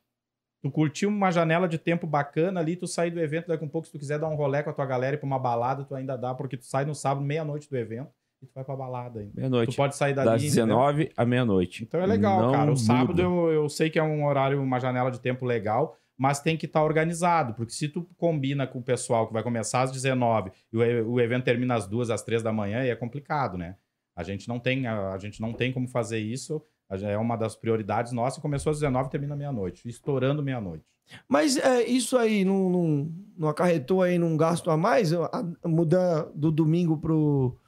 tu curtiu uma janela de tempo bacana ali, tu sair do evento, daqui a um pouco, se tu quiser dar um rolê com a tua galera e pra uma balada, tu ainda dá, porque tu sai no sábado, meia-noite do evento, e tu vai pra balada ainda. Tu Meia-noite. pode sair dali. Das entendeu? 19 à meia-noite. Então é legal, Não cara. O sábado eu, eu sei que é um horário, uma janela de tempo legal, mas tem que estar organizado, porque se tu combina com o pessoal que vai começar às 19 e o, e- o evento termina às 2, às 3 da manhã, aí é complicado, né? A gente não tem, a, a gente não tem como fazer isso. É uma das prioridades nossas. Começou às 19 e termina meia-noite, estourando meia-noite. Mas é, isso aí não, não, não acarretou aí num gasto a mais? A- a- mudar do domingo pro,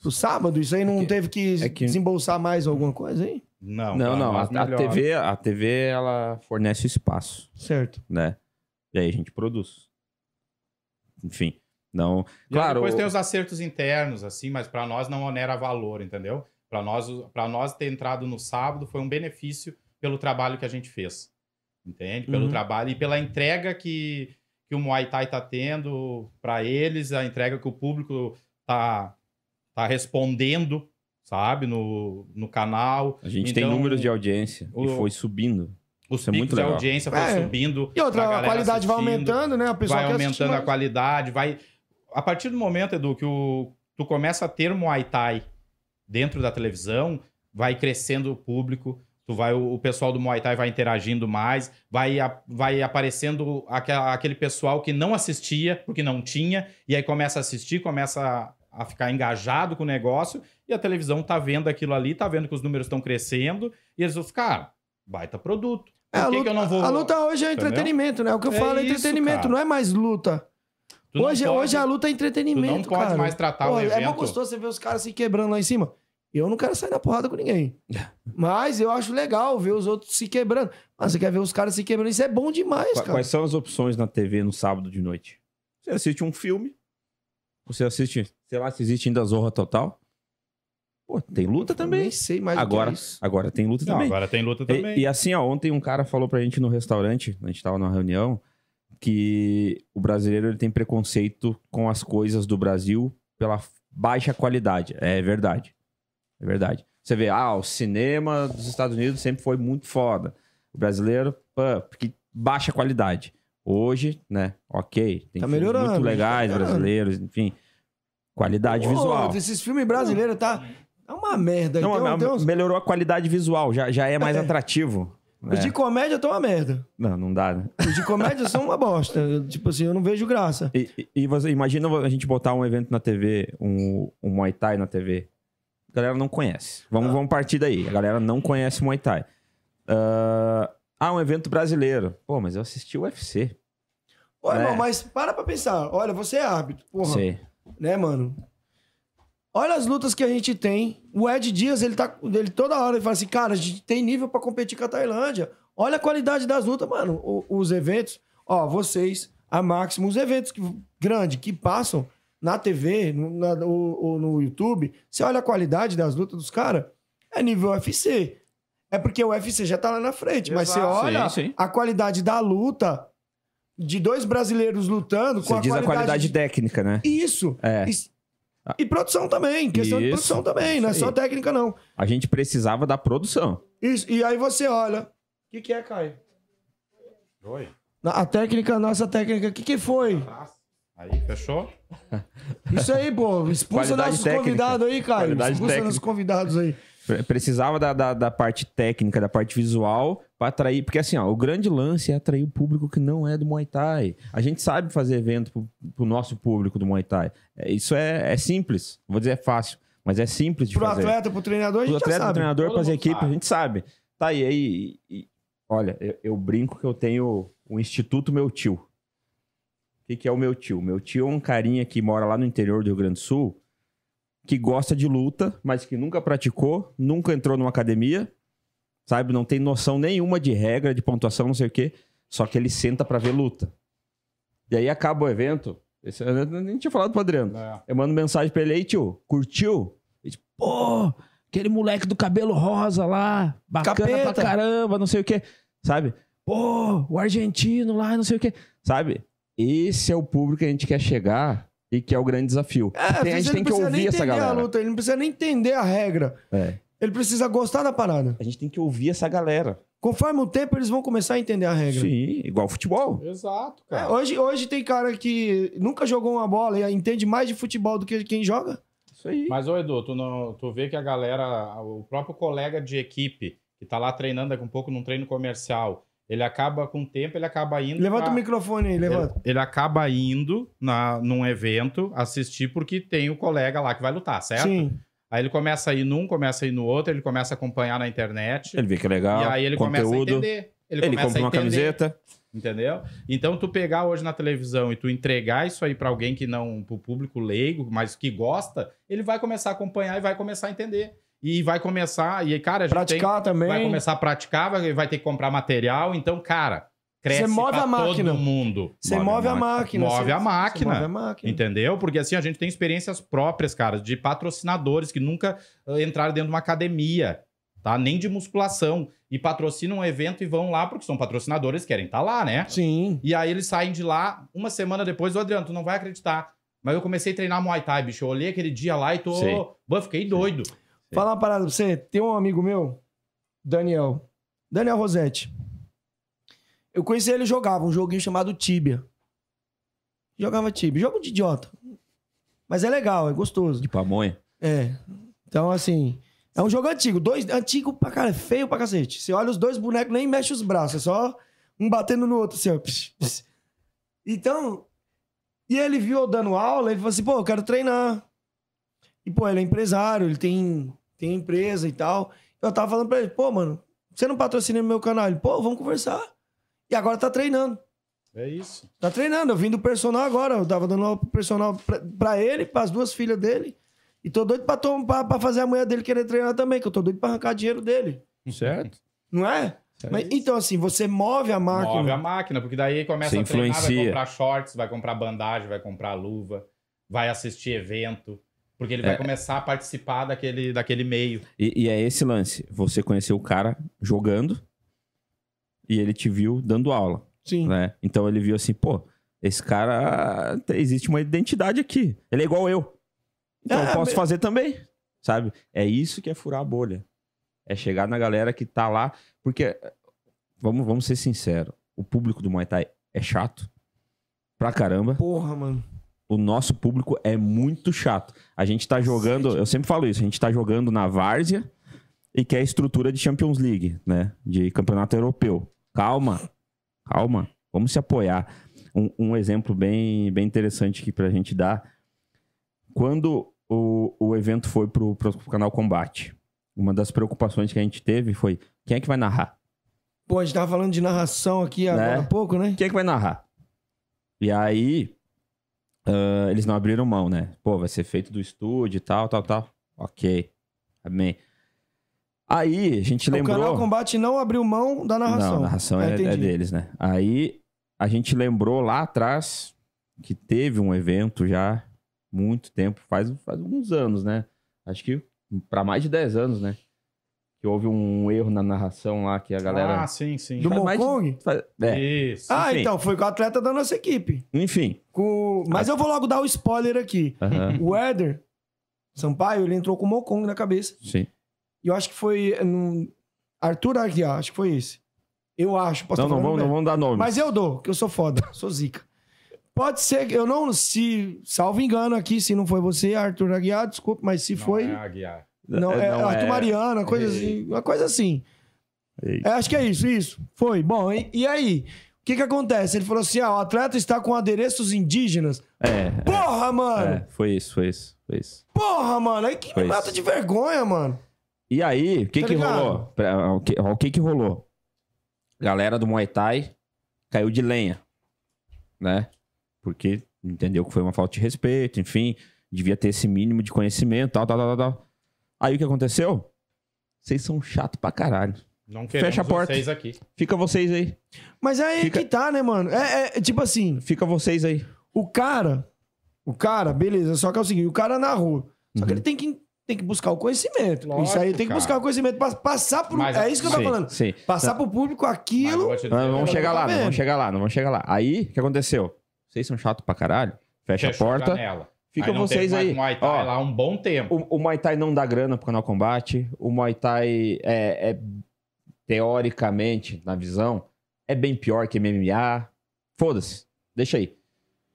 pro sábado? Isso aí não É que- teve que, é que- desembolsar mais alguma coisa aí? Não, Não, não. A, a. TV, a TV, ela fornece espaço, Certo. né? E aí a gente produz. Enfim, não... E Claro, depois o- tem os acertos internos, assim, mas para nós não onera valor, entendeu? Para nós, para nós ter entrado no sábado foi um benefício pelo trabalho que a gente fez. Entende? Pelo Uhum. trabalho e pela entrega que, que o Muay Thai tá tendo para eles, a entrega que o público tá, tá respondendo, sabe, no, no canal. A gente tem Então, números de audiência e o- foi subindo. Os Isso é muito de legal. audiência vai É. subindo. E outra, a qualidade vai aumentando, né? A pessoa vai aumentando a mais. qualidade, vai... A partir do momento, Edu, que o... tu começa a ter Muay Thai dentro da televisão, vai crescendo o público, tu vai, o pessoal do Muay Thai vai interagindo mais, vai, vai aparecendo aquela- aquele pessoal que não assistia, porque não tinha, e aí começa a assistir, começa a, a ficar engajado com o negócio, e a televisão tá vendo aquilo ali, tá vendo que os números estão crescendo, e eles vão ficar, cara, baita produto. Por É, que, luta, que eu não vou... a luta hoje é Entendeu? entretenimento, né? O que eu É falo é isso, entretenimento, cara. não é mais luta. Tu Hoje, pode- hoje a luta é entretenimento, Tu não pode cara. mais tratar Pô, o É evento. mó gostoso você ver os caras se quebrando lá em cima. Eu não quero sair na porrada com ninguém. Mas eu acho legal ver os outros se quebrando. Mas você quer ver os caras se quebrando? Isso é bom demais, cara. Quais são as opções na TV no sábado de noite? Você assiste um filme, você assiste, sei lá, se existe ainda Zorra Total. Pô, tem luta Eu também. Nem sei mais Agora, o que é isso. agora tem luta Não, também. agora tem luta E- também. E, assim, ó, ontem um cara falou pra gente no restaurante, a gente tava numa reunião, que o brasileiro ele tem preconceito com as coisas do Brasil pela baixa qualidade. É verdade. É verdade. Você vê, ah, o cinema dos Estados Unidos sempre foi muito foda. O brasileiro, pã, porque baixa qualidade. Hoje, né, ok, tem Tá filmes melhorando, muito tá legais melhorando. brasileiros, enfim, qualidade Pô, visual. Esses filmes brasileiros tá. É uma merda. Não, tem uns... melhorou a qualidade visual, já, já é mais É. atrativo. Os de comédia estão uma merda. Não, não dá, né? Os de comédia são uma bosta. Eu, tipo assim, eu não vejo graça. E, e- você imagina a gente botar um evento na TV, um, um Muay Thai na TV. A galera não conhece. Vamos, vamos partir daí. A galera não conhece Muay Thai. Ah, ah, um evento brasileiro. Pô, mas eu assisti o UFC. Ô, É. irmão, mas para pra pensar. Olha, você é árbitro. Porra. Sei. Né, mano? Olha as lutas que a gente tem. O Ed Dias, ele tá. Ele toda hora ele fala assim, cara, a gente tem nível pra competir com a Tailândia. Olha a qualidade das lutas, mano. O- os eventos, ó, vocês, a Máximo, os eventos que, grandes que passam na TV, no, na- ou- no YouTube, você olha a qualidade das lutas dos caras, é nível UFC. É porque o UFC já tá lá na frente, mas você Exato, olha sim, sim. a qualidade da luta de dois brasileiros lutando com Você a diz qualidade a qualidade de- técnica, né? isso. É. E, e produção também, questão de Isso, produção também, não é só técnica, não. A gente precisava da produção. Isso. E aí você olha. O que, que é, Caio? Oi. Na- A técnica, nossa técnica, o que, que foi? Aí, fechou? Isso aí, pô. Expulsa Qualidade nossos técnica. convidados aí, Caio. Qualidade Expulsa técnica. nossos convidados aí. Pre- Precisava da, da, da parte técnica, da parte visual, pra atrair. Porque assim, ó, o grande lance é atrair o público que não é do Muay Thai. A gente sabe fazer evento pro, pro nosso público do Muay Thai. É, isso é, é simples. Vou dizer é fácil, mas é simples de Pro fazer. atleta, pro treinador, a Pro gente já atleta, pro sabe. treinador, Todo pras equipes, a gente sabe. Tá, e aí. e- olha, eu, eu brinco que eu tenho o Instituto Meu Tio. O que, que é o meu tio? Meu tio é um carinha que mora lá no interior do Rio Grande do Sul, que gosta de luta, mas que nunca praticou, nunca entrou numa academia, sabe? Não tem noção nenhuma de regra, de pontuação, não sei o quê. Só que ele senta pra ver luta. E aí acaba o evento. Esse, eu nem tinha falado pro Adriano. É. Eu mando mensagem pra ele aí, tio, curtiu? Ele pô, aquele moleque do cabelo rosa lá, bacana Capeta. pra caramba, não sei o quê. Sabe? Pô, o argentino lá, não sei o quê. Sabe? Esse é o público que a gente quer chegar e que é o grande desafio. É, Tem- a gente tem que ouvir essa galera. luta, ele não precisa nem entender a regra. É. Ele precisa gostar da parada. A gente tem que ouvir essa galera. Conforme o tempo, eles vão começar a entender a regra. Sim, igual futebol. Exato, É, cara. hoje, hoje tem cara que nunca jogou uma bola e entende mais de futebol do que quem joga. Isso aí. Mas, ô Edu, tu, não, tu vê que a galera, o próprio colega de equipe que tá lá treinando daqui a um pouco num treino comercial, ele acaba com o tempo, ele acaba indo. Levanta pra- o microfone aí, levanta. Ele, ele acaba indo na, num evento assistir porque tem o colega lá que vai lutar, certo? Sim. Aí ele começa a ir num, começa a ir no outro, ele começa a acompanhar na internet. Ele vê que é legal. e aí ele começa a conteúdo. entender. Ele, Ele começa compra a uma entender, camiseta. Entendeu? Então, tu pegar hoje na televisão e tu entregar isso aí pra alguém que não, pro público leigo, mas que gosta, ele vai começar a acompanhar e vai começar a entender. E vai começar, e cara, a gente Praticar tem, também. vai começar a praticar, vai, vai ter que comprar material, então, cara, cresce Você move pra a máquina. todo mundo. Você move, a máquina. Move você- a máquina. você Move a máquina. Entendeu? Porque assim a gente tem experiências próprias, cara, de patrocinadores que nunca ah, entraram dentro de uma academia, tá? Nem de musculação. E patrocinam um evento e vão lá porque são patrocinadores, querem estar lá, né? Sim. E aí eles saem de lá, uma semana depois, ô Adriano, tu não vai acreditar. Mas eu comecei a treinar Muay Thai, bicho. Eu olhei aquele dia lá e tô. Sei. Pô, fiquei doido. Falar uma parada pra você. Tem um amigo meu, Daniel. Daniel Rosetti. Eu conheci ele jogava um joguinho chamado Tibia. Jogava Tibia. Jogo de idiota. Mas é legal, é gostoso. De pamonha. É. Então, assim. É um jogo antigo. Dois, antigo pra cara, feio pra cacete. Você olha os dois bonecos, nem mexe os braços. É só um batendo no outro, assim, ó. <laughs> Então. E ele viu eu dando aula, ele falou assim, pô, eu quero treinar. E, pô, ele é empresário, ele tem, tem empresa e tal. Eu tava falando pra ele, pô, mano, você não patrocina meu canal? Ele, pô, vamos conversar. E agora tá treinando. É isso. Tá treinando. Eu vim do personal agora. Eu tava dando aula pro personal pra, pra ele, pras duas filhas dele. E tô doido pra, tom- pra, pra fazer a mulher dele querer treinar também, que eu tô doido pra arrancar dinheiro dele. Certo? Não é? É Mas, então, assim, você move a máquina. Move a máquina, porque daí começa Você a treinar, vai influencia. comprar shorts, vai comprar bandagem, vai comprar luva, vai assistir evento, porque ele vai É. começar a participar daquele, daquele meio. E, e é esse lance. Você conheceu o cara jogando e ele te viu dando aula, Sim. né? Então ele viu assim, pô, esse cara existe uma identidade aqui. Ele é igual eu. Então É, eu posso me- fazer também, sabe? É isso que é furar a bolha. É chegar na galera que tá lá, porque vamos, vamos ser sinceros, o público do Muay Thai é chato pra caramba. Porra, mano. O nosso público é muito chato. A gente tá jogando, eu sempre falo isso, a gente tá jogando na várzea e quer estrutura de Champions League, né? De campeonato europeu. Calma, calma, vamos se apoiar. Um, um exemplo bem, bem interessante aqui pra gente dar. Quando o, o evento foi pro, pro canal Combate, uma das preocupações que a gente teve foi quem é que vai narrar? Pô, a gente tava falando de narração aqui agora Né? há pouco, né? Quem é que vai narrar? E aí, ah, eles não abriram mão, né? Pô, vai ser feito do estúdio e tal, tal, tal. Ok. Amém. Aí, a gente O canal lembrou. Combate não abriu mão da narração. Não, a narração Ah, é, é deles, né? Aí, a gente lembrou lá atrás que teve um evento já muito tempo, faz, faz alguns anos, né? Acho que para mais de 10 anos, né? Que houve um erro na narração lá que a galera. Ah, sim, sim. Do Mokong? faz- É, Isso. Ah, enfim. então, foi com o atleta da nossa equipe. enfim. Com... Mas eu vou logo dar o spoiler aqui. Aham, O Éder Sampaio, ele entrou com o Mokong na cabeça. sim. E eu acho que foi. eh, num- Arthur Aguiar, acho que foi esse. Eu acho. Posso Não, não vamos, não vamos dar nome. Mas eu dou, que eu sou foda, <laughs> sou zica. Pode ser que eu não, se, salvo engano aqui, se não foi você, Arthur Aguiar, desculpa, mas se Não foi, é Aguiar. Não, é, Arthur Mariana, coisa Ei. assim, uma coisa assim. É, acho que é isso, isso. Foi. Bom, e, e aí? O que que acontece? Ele falou assim, ah, o atleta está com adereços indígenas. É, Porra, mano! é, foi isso, foi isso, foi isso. Porra, mano! Aí que Foi me mata de vergonha, mano. E aí, o que Tá que ligado? rolou? O que, o que que rolou? Galera do Muay Thai caiu de lenha, né? Porque entendeu que foi uma falta de respeito, enfim, devia ter esse mínimo de conhecimento, tal, tal, tal, tal. Aí o que aconteceu? Vocês são chato pra caralho. Não queremos Fecha a porta. vocês aqui. Fica vocês aí. Mas aí Fica- que tá, né, mano? É, é, tipo assim, Fica vocês aí. o cara, o cara, beleza, só que é o seguinte, o cara narrou. Só que Uhum. ele tem que, tem que buscar o conhecimento. Lógico, Isso aí tem que cara. buscar o conhecimento pra passar pro. Mas- é isso que eu tô sim, falando. Sim. Passar pro público Mas eu aquilo. vou te dizer, Não, não vamos chegar lá, não vendo. vamos chegar lá, não vamos chegar lá. Aí, o que aconteceu? Vocês são chato pra caralho. Fecha a fechou porta. janela. Fica Aí vocês aí. Muay Thai Ó, lá um bom tempo. O, o Muay Thai não dá grana pro canal Combate. O Muay Thai é, é, teoricamente, na visão, é bem pior que MMA. Foda-se. Deixa aí.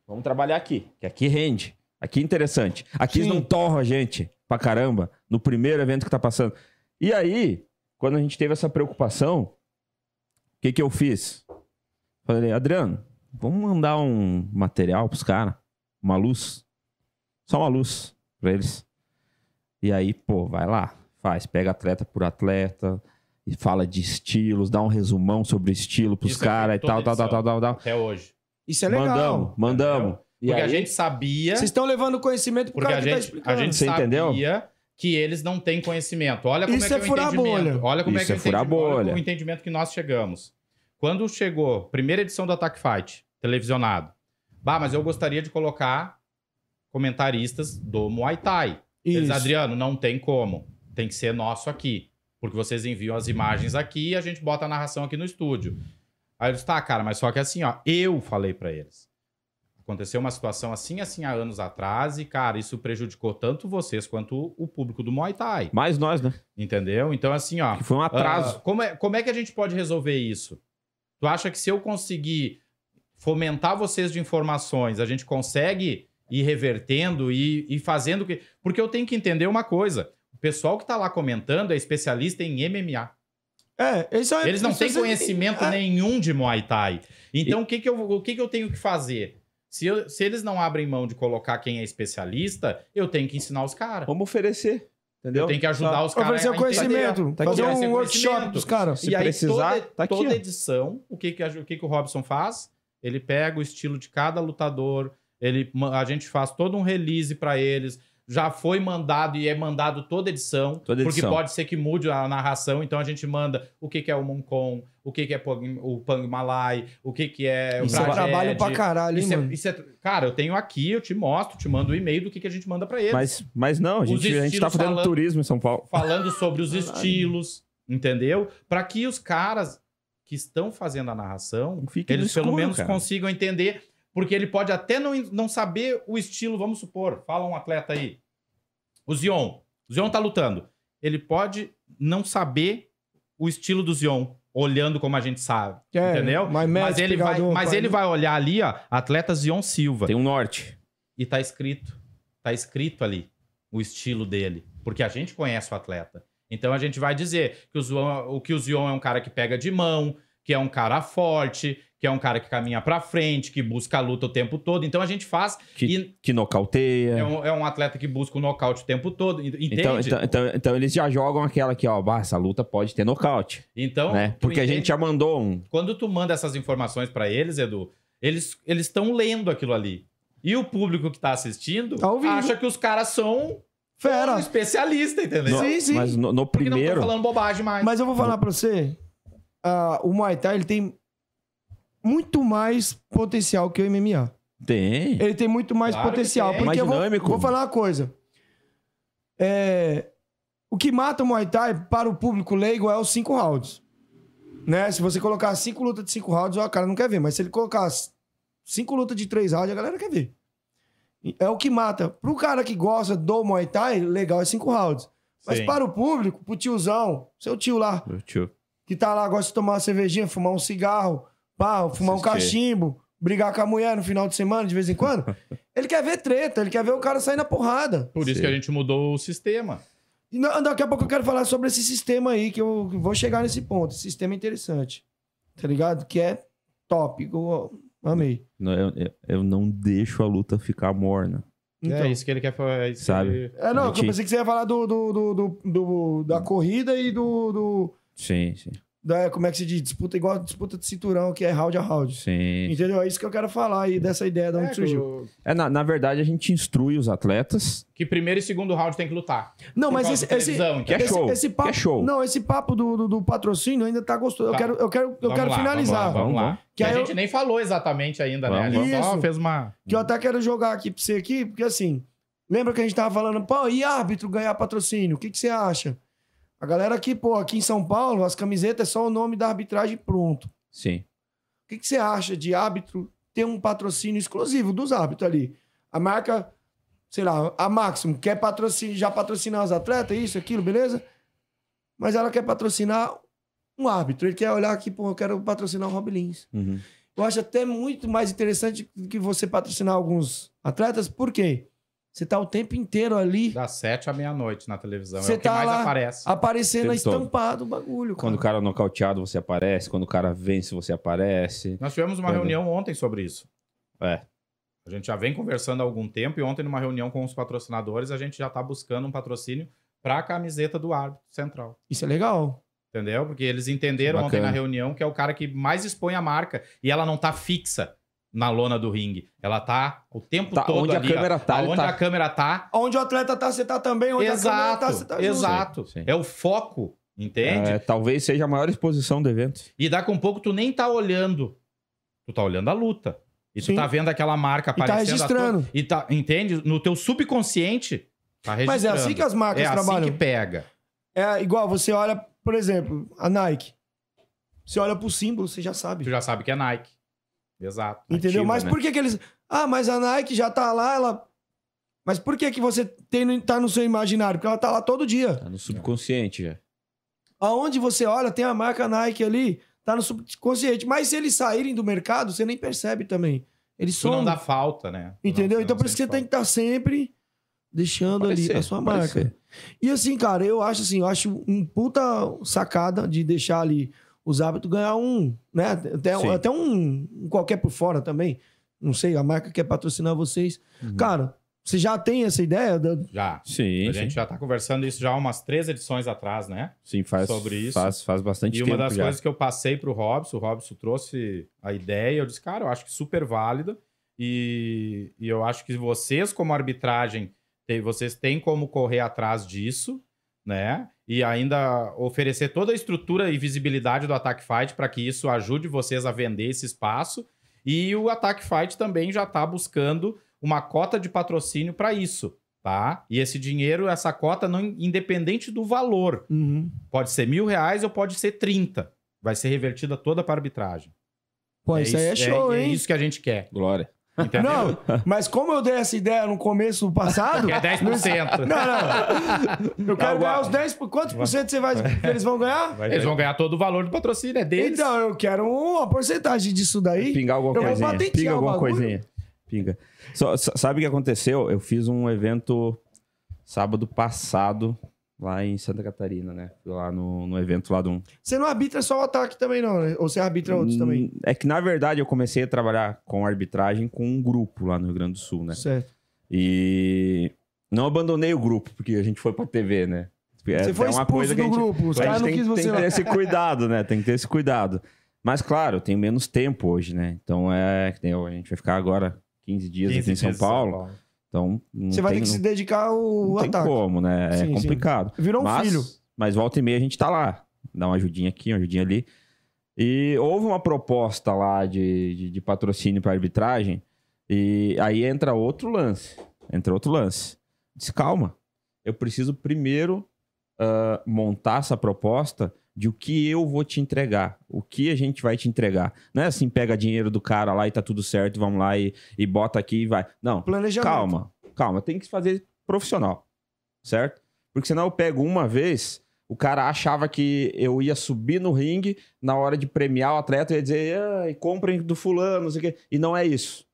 Vamos trabalhar aqui, que aqui rende. Aqui é interessante. Aqui Sim. não torram a gente pra caramba no primeiro evento que tá passando. E aí, quando a gente teve essa preocupação, o que que eu fiz? Falei, Adriano, vamos mandar um material pros caras. Uma luz. Só uma luz pra eles. E aí, pô, vai lá, faz, pega atleta por atleta e fala de estilos, dá um resumão sobre estilo pros é caras e tal, tal, tal, tal, tal, tal. Até hoje. Isso é legal. Mandamos, mandamos. E Porque aí, a gente sabia. Vocês estão levando conhecimento pro Porque cara a que tá gente, a explicando. gente Você sabia entendeu? que eles não têm conhecimento. Olha como Isso é é que é o furar a entendimento. bolha. Olha como Isso é que é é o a bolha. o entendimento que nós chegamos. Quando chegou, primeira edição do Attack Fight, televisionado. Bah, mas eu gostaria de colocar comentaristas do Muay Thai. Eles. Adriano, não tem como. Tem que ser nosso aqui. Porque vocês enviam as imagens aqui e a gente bota a narração aqui no estúdio. Aí eles, tá, cara, mas só que assim, ó, eu falei pra eles. Aconteceu uma situação assim, assim, há anos atrás, e, cara, isso prejudicou tanto vocês quanto o público do Muay Thai. mais nós, né? Entendeu? Então, assim, ó. Que foi um atraso. ah, como, é, como é que a gente pode resolver isso? Tu acha que se eu conseguir fomentar vocês de informações, a gente consegue ir revertendo e, e fazendo que. Porque eu tenho que entender uma coisa. O pessoal que tá lá comentando é especialista em MMA. É, isso é, Eles não têm conhecimento é. nenhum de Muay Thai. Então, o, que, que, eu, o que, que eu tenho que fazer? Se, eu- se eles não abrem mão de colocar quem é especialista, eu tenho que ensinar os caras. Vamos oferecer. Entendeu? Eu tenho que ajudar os caras Oferecer a conhecimento, entender. fazer um workshop pros caras. Se e aí, precisar, toda, tá aqui, toda edição, o que que, o que que o Robson faz? Ele pega o estilo de cada lutador, ele, a gente faz todo um release pra eles. Já foi mandado e é mandado toda edição, Toda porque edição. pode ser que mude a narração. Então a gente manda o que, que é o Moncon, o que, que é o Pang Malai, o que, que é o Isso é Prajed. trabalho pra caralho, hein, Isso é- mano? isso é- cara, eu tenho aqui, eu te mostro, te mando o e-mail do que, que a gente manda pra eles Mas, mas não, a gente, a gente tá fazendo falando- turismo em São Paulo. falando sobre os estilos, entendeu? Para que os caras que estão fazendo a narração, Fique eles pelo escuro, menos cara. consigam entender, porque ele pode até não, não saber o estilo, vamos supor, fala um atleta aí, o Zion, o Zion tá lutando, ele pode não saber o estilo do Zion, olhando como a gente sabe, É, entendeu? mas ele, vai, mas ele vai olhar ali, ó, atleta Zion Silva, Tem um norte. e tá escrito. Tá escrito ali o estilo dele. Porque a gente conhece o atleta. Então a gente vai dizer que o, Zion, o que o Zion é um cara que pega de mão, que é um cara forte, que é um cara que caminha pra frente, que busca a luta o tempo todo. Então a gente faz. Que, e que nocauteia. é um, é um atleta que busca o nocaute o tempo todo. Entende? Então, então, então, então eles já jogam aquela aqui, ó. "Bah, essa luta pode ter nocaute. Então, né? Porque a gente já mandou um. Quando tu manda essas informações pra eles, Edu, eles eles estão lendo aquilo ali. E o público que tá assistindo Tá acha que os caras são um Fera. especialista, entendeu? No- Sim, sim. Mas no, no Porque não primeiro. estão falando bobagem mais. Mas eu vou falar pra você, ah, o Muay Thai ele tem muito mais potencial que o MMA. Tem. Ele tem muito mais Claro potencial. Porque Mais eu vou, dinâmico. vou falar uma coisa. É, o que mata o Muay Thai para o público leigo é os cinco rounds. Né? Se você colocar cinco lutas de cinco rounds, o cara não quer ver. Mas se ele colocar cinco lutas de três rounds, a galera quer ver. É o que mata. Pro cara que gosta do Muay Thai, legal é cinco rounds. Mas Sim. para o público, pro tiozão, seu tio lá, Tio. Que tá lá, gosta de tomar uma cervejinha, fumar um cigarro, pá, fumar um cachimbo, brigar com a mulher no final de semana, de vez em quando. <laughs> ele quer ver treta, ele quer ver o cara sair na porrada. Por isso Sim. que a gente mudou o sistema. E na- daqui a pouco eu quero falar sobre esse sistema aí, que eu vou chegar nesse ponto. Esse sistema é interessante. Tá ligado? Que é top. Eu amei. Não, Eu, eu- não deixo a luta ficar morna. Então, é isso que ele quer fazer. É isso que Sabe? ele- É, não, gente- eu pensei que você ia falar do, do, do, do- do- da corrida e do, do- Sim, sim. da, como é que se diz? Disputa igual disputa de cinturão, que é round a round. Sim. Entendeu? É isso que eu quero falar aí, dessa ideia de onde É, surgiu. É, na, na verdade, a gente instrui os atletas. que primeiro e segundo round tem que lutar. Não, Por mas esse, esse, televisão, Que é então. esse, show. esse papo, que é show. Não, esse papo do, do, do patrocínio ainda tá gostoso. Eu Tá. quero, eu quero, eu Vamos quero lá, finalizar. Vamos lá. Vamos lá. Que Que a eu- gente nem falou exatamente ainda, né? A Vamos, gente só vamos. fez uma. Que eu até quero jogar aqui pra você aqui, porque assim, lembra que a gente tava falando, pô, e árbitro ganhar patrocínio? O que, que você acha? A galera aqui, pô, aqui em São Paulo, as camisetas é só o nome da arbitragem pronto. Sim. O que, que você acha de árbitro ter um patrocínio exclusivo dos árbitros ali? A marca, sei lá, a Maximum quer patrocinar, já patrocinar os atletas, isso, aquilo, beleza? Mas ela quer patrocinar um árbitro. Ele quer olhar aqui, pô, eu quero patrocinar o Rob Lins. Uhum. Eu acho até muito mais interessante do que você patrocinar alguns atletas, por quê? Você tá o tempo inteiro ali Das sete à meia-noite na televisão. Você é o que tá mais lá- aparece. aparecendo estampado o bagulho. Quando o cara. cara é nocauteado, você aparece. Quando o cara vence, você aparece. Nós tivemos uma Quando- reunião ontem sobre isso. É. A gente já vem conversando há algum tempo e ontem, numa reunião com os patrocinadores, a gente já tá buscando um patrocínio para a camiseta do árbitro central. Isso é legal. Entendeu? Porque eles entenderam Bacana. ontem na reunião que é o cara que mais expõe a marca e ela não tá fixa na lona do ringue. Ela tá o tempo Tá, todo onde a ali, ó. câmera tá, Onde tá- a câmera tá. Onde o atleta tá, você tá também. Onde a exato, câmera tá, você tá junto. exato. Sim, sim. É o foco, entende? É, talvez seja a maior exposição do evento. E daqui a um pouco tu nem tá olhando. Tu tá olhando a luta. E tu Sim. tá vendo aquela marca E tá aparecendo. a registrando. tua- E tá, entende? No teu subconsciente, tá registrando. Mas é assim que as marcas É assim trabalham. que pega. É igual, você olha, por exemplo, a Nike. Você olha pro símbolo, você já sabe. Tu já sabe que é Nike. Exato. Entendeu? Ativa, mas né? por que que eles... Ah, mas a Nike já tá lá, ela... Mas por que que você tem, tá no seu imaginário? Porque ela tá lá todo dia. Tá no subconsciente já. Aonde você olha, tem a marca Nike ali. tá no subconsciente. Mas se eles saírem do mercado, você nem percebe também. Eles Isso não dá falta, né? Entendeu? Não- então não por isso que você sente tem que estar sempre deixando Pode ali a sua pode marca. E assim, cara, eu acho assim, eu acho um puta sacada de deixar ali os hábitos ganhar um, né? Até, Sim. até um, um qualquer por fora também. Não sei, a marca quer patrocinar vocês. Uhum. Cara, você já tem essa ideia? da- Já. Sim, A sim. gente já tá conversando isso já há umas três edições atrás, né? Sim, faz, sobre isso. Faz, faz bastante E tempo uma das já. coisas que eu passei pro Robson, o Robson trouxe a ideia, eu disse, cara, eu acho que super válida. E, e eu acho que vocês, como arbitragem, tem- vocês têm como correr atrás disso, né? E ainda oferecer toda a estrutura e visibilidade do Attack Fight para que isso ajude vocês a vender esse espaço. E o Attack Fight também já está buscando uma cota de patrocínio para isso, tá? E esse dinheiro, essa cota, não independente do valor, Uhum. Pode ser mil reais ou pode ser 30. Vai ser revertida toda para arbitragem. Pô, isso aí é show, é, hein? isso que a gente quer. Glória. Entendeu? Não, mas como eu dei essa ideia no começo do passado. Que é 10%. Não, não. Eu quero ganhar os 10%. por- Quantos por cento você vai, eles vão ganhar? Eles vão ganhar todo o valor do patrocínio, é deles. Então, eu quero uma porcentagem disso daí. Pingar alguma Eu coisinha. Pinga alguma bagulho. coisinha. Pinga. Só- só- sabe o que aconteceu? Eu fiz um evento sábado passado lá em Santa Catarina, né? Fui lá no, no evento lá de um. Você não arbitra só o ataque também, não, né? Ou você arbitra outros também? Hum, É que na verdade eu comecei a trabalhar com arbitragem com um grupo lá no Rio Grande do Sul, né? Certo. E não abandonei o grupo porque a gente foi pra TV, né? É, Você foi é uma expulso coisa que a do gente- grupo. Os caras não tem, quis tem você que lá. ter esse cuidado, né? Tem que ter esse cuidado. Mas, claro, eu tenho menos tempo hoje, né? Então é. que A gente vai ficar agora 15 dias 15 aqui em São dias Paulo. Então. Não Você vai tem, ter que não, se dedicar ao não tem ataque. como, né? É Sim, sim. complicado. Virou um mas, filho. Mas volta e meia a gente tá lá. Dá uma ajudinha aqui, uma ajudinha ali. E houve uma proposta lá de, de, de patrocínio para arbitragem. E aí entra outro lance. Entra outro lance. Diz, calma. Eu preciso primeiro ah, montar essa proposta de o que eu vou te entregar. O que a gente vai te entregar. Não é assim, pega dinheiro do cara lá e tá tudo certo, vamos lá e, e bota aqui e vai. Não, Planejamento. calma, calma, tem que fazer profissional, certo? Porque senão eu pego uma vez, o cara achava que eu ia subir no ringue, na hora de premiar o atleta, eu ia dizer, Ai, comprem do fulano, não sei o quê. E não é isso.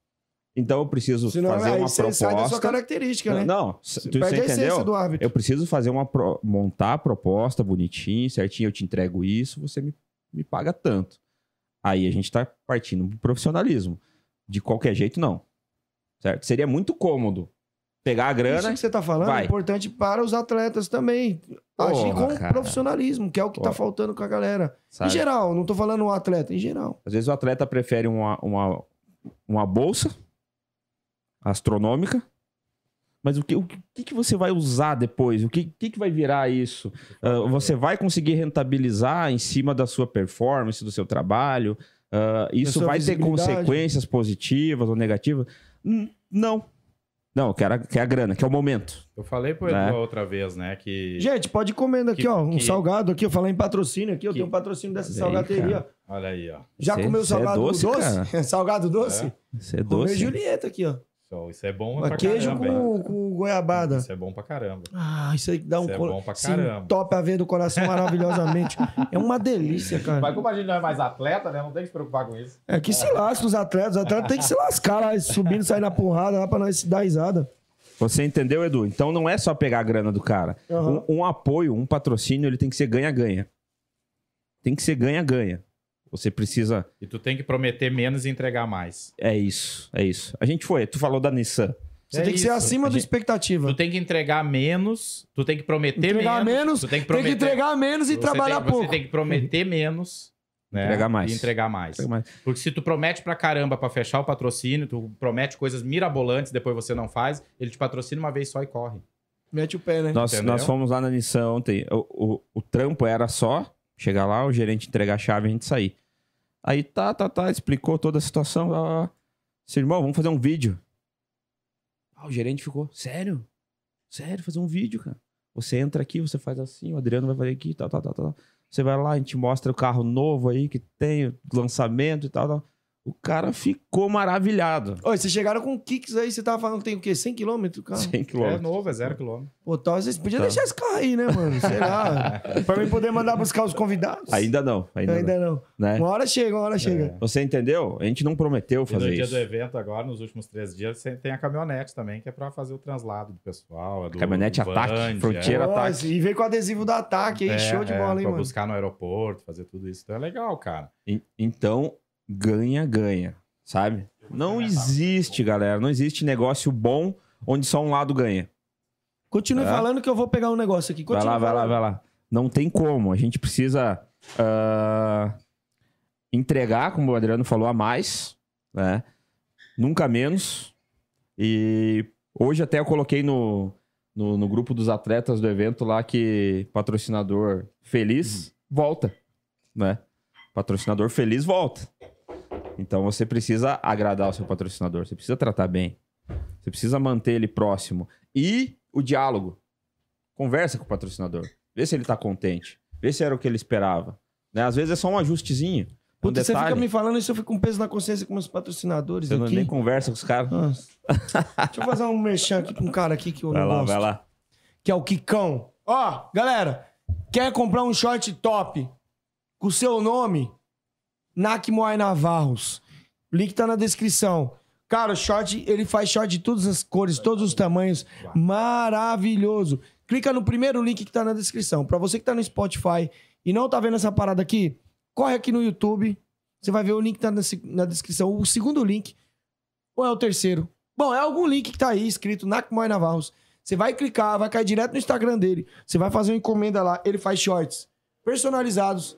Então eu preciso Senão fazer uma você sai da sua proposta. característica, né? Não, Você tu, perde você entendeu? do árbitro. Eu preciso fazer uma pro- montar a proposta bonitinho, certinho, eu te entrego isso, você me, me paga tanto. Aí a gente tá partindo pro profissionalismo. De qualquer jeito, não. Certo? Seria muito cômodo pegar a Isso grana. que você tá falando vai. é importante para os atletas também. Agir com cara. profissionalismo, que é o que tá Porra. faltando com a galera. sabe? Em geral, não tô falando um atleta, em geral. Às vezes o atleta prefere uma, uma, uma bolsa astronômica. Mas o que, o que, que você vai usar depois? O que, que, que vai virar isso? Ah, você vai conseguir rentabilizar em cima da sua performance, do seu trabalho? Ah, isso vai ter consequências positivas ou negativas? Não. Não, quer a, quer a grana, que é o momento. Eu falei pro Edu Né? outra vez, né? Que. Gente, pode ir comendo aqui, Que- ó. Um que- salgado aqui. Eu falei em patrocínio aqui. Eu Que- tenho um patrocínio dessa Aí, salgateria. ó. Olha aí, ó. Já Cê- comeu cê é salgado doce, doce? <laughs> salgado doce? Isso é Comeu doce. Julieta aqui, ó. Show. Isso é bom Mas pra queijo caramba. com, com goiabada. Isso é bom pra caramba. Ah, isso aí dá um Isso é bom pra caramba. Top a ver do coração maravilhosamente. <laughs> é uma delícia, cara. Mas como a gente não é mais atleta, né? Não tem que se preocupar com isso. É que se lasca os atletas. Os atletas têm que se lascar lá, subindo, sair na porrada lá pra nós dar risada. Você entendeu, Edu? Então não é só pegar a grana do cara. Aham. Um, um apoio, um patrocínio, ele tem que ser ganha-ganha. Tem que ser ganha-ganha. Você precisa. E tu tem que prometer menos e entregar mais. É isso, é isso. A gente foi, tu falou da Nissan. Você É tem que ser isso. acima A da expectativa. Tu tem que entregar menos, tu tem que prometer Entregar menos. menos, tu tem que Tem prometer que entregar menos e você trabalhar tem, pouco. Você tem que prometer menos, né? Entregar mais. E entregar mais. Mas Porque se tu promete pra caramba pra fechar o patrocínio, tu promete coisas mirabolantes, depois você não faz, ele te patrocina uma vez só e corre. Mete o pé, né? Nós, Entendeu? nós fomos lá na Nissan ontem. O, o, o trampo era só chegar lá, o gerente entregar a chave e a gente sair. Aí tá, tá, tá, explicou toda a situação. Ah, seu irmão, vamos fazer um vídeo. Ah, o gerente ficou, sério? Sério, fazer um vídeo, cara. Você entra aqui, você faz assim, o Adriano vai fazer aqui, tal, tal, tal, tal. Você vai lá, a gente mostra o carro novo aí que tem, lançamento e tal, tal. O cara ficou maravilhado. Oi, vocês chegaram com kicks aí, você tava falando que tem o quê? 100 km, cara? 100 É quilômetros. novo, é zero quilômetro. Pô, então vocês podiam Tá. deixar esse carro aí, né, mano? Sei lá. <laughs> pra mim poder mandar buscar os convidados. Ainda não, ainda, Ainda não. não. Né? Uma hora chega, uma hora chega. Você entendeu? A gente não prometeu E no fazer dia isso. do evento agora, nos últimos três dias, você tem a caminhonete também, que é pra fazer o translado do pessoal. é do- Caminhonete do ataque, Vand, fronteira é. ataque. Nossa, e veio com o adesivo do ataque aí, É, show de é, bola, hein, pra mano? buscar no aeroporto, fazer tudo isso. Então é legal, cara. En- Então, ganha, ganha, sabe? Não existe, galera, não existe negócio bom onde só um lado ganha. Continue É. falando que eu vou pegar um negócio aqui. Vai Continue lá, vai lá, falando. vai lá. Não tem como. A gente precisa ah, entregar, como o Adriano falou, a mais, né? Nunca menos. E hoje até eu coloquei no, no, no grupo dos atletas do evento lá que patrocinador feliz volta, né? Patrocinador feliz volta. Então você precisa agradar o seu patrocinador, você precisa tratar bem. Você precisa manter ele próximo. E o diálogo. Conversa com o patrocinador. Vê se ele tá contente. Vê se era o que ele esperava. Né? Às vezes é só um ajustezinho. Um Puta, você fica me falando isso, eu fico com peso na consciência com meus patrocinadores Você não aqui. nem conversa com os caras. Deixa eu fazer um merchan aqui pra um cara aqui que eu Vai não lá, gosto. vai lá. Que é o Kikão. Ó, galera, quer comprar um short top com o seu nome? Nakmoai Navarros. Link tá na descrição. Cara, o short, ele faz short de todas as cores, todos os tamanhos. Maravilhoso. Clica no primeiro link que tá na descrição. Pra você que tá no Spotify e não tá vendo essa parada aqui, corre aqui no YouTube. Você vai ver o link que tá na, na descrição. O segundo link. Ou é o terceiro? Bom, é algum link que tá aí escrito Nakmoy Navarros. Você vai clicar, vai cair direto no Instagram dele. Você vai fazer uma encomenda lá. Ele faz shorts personalizados,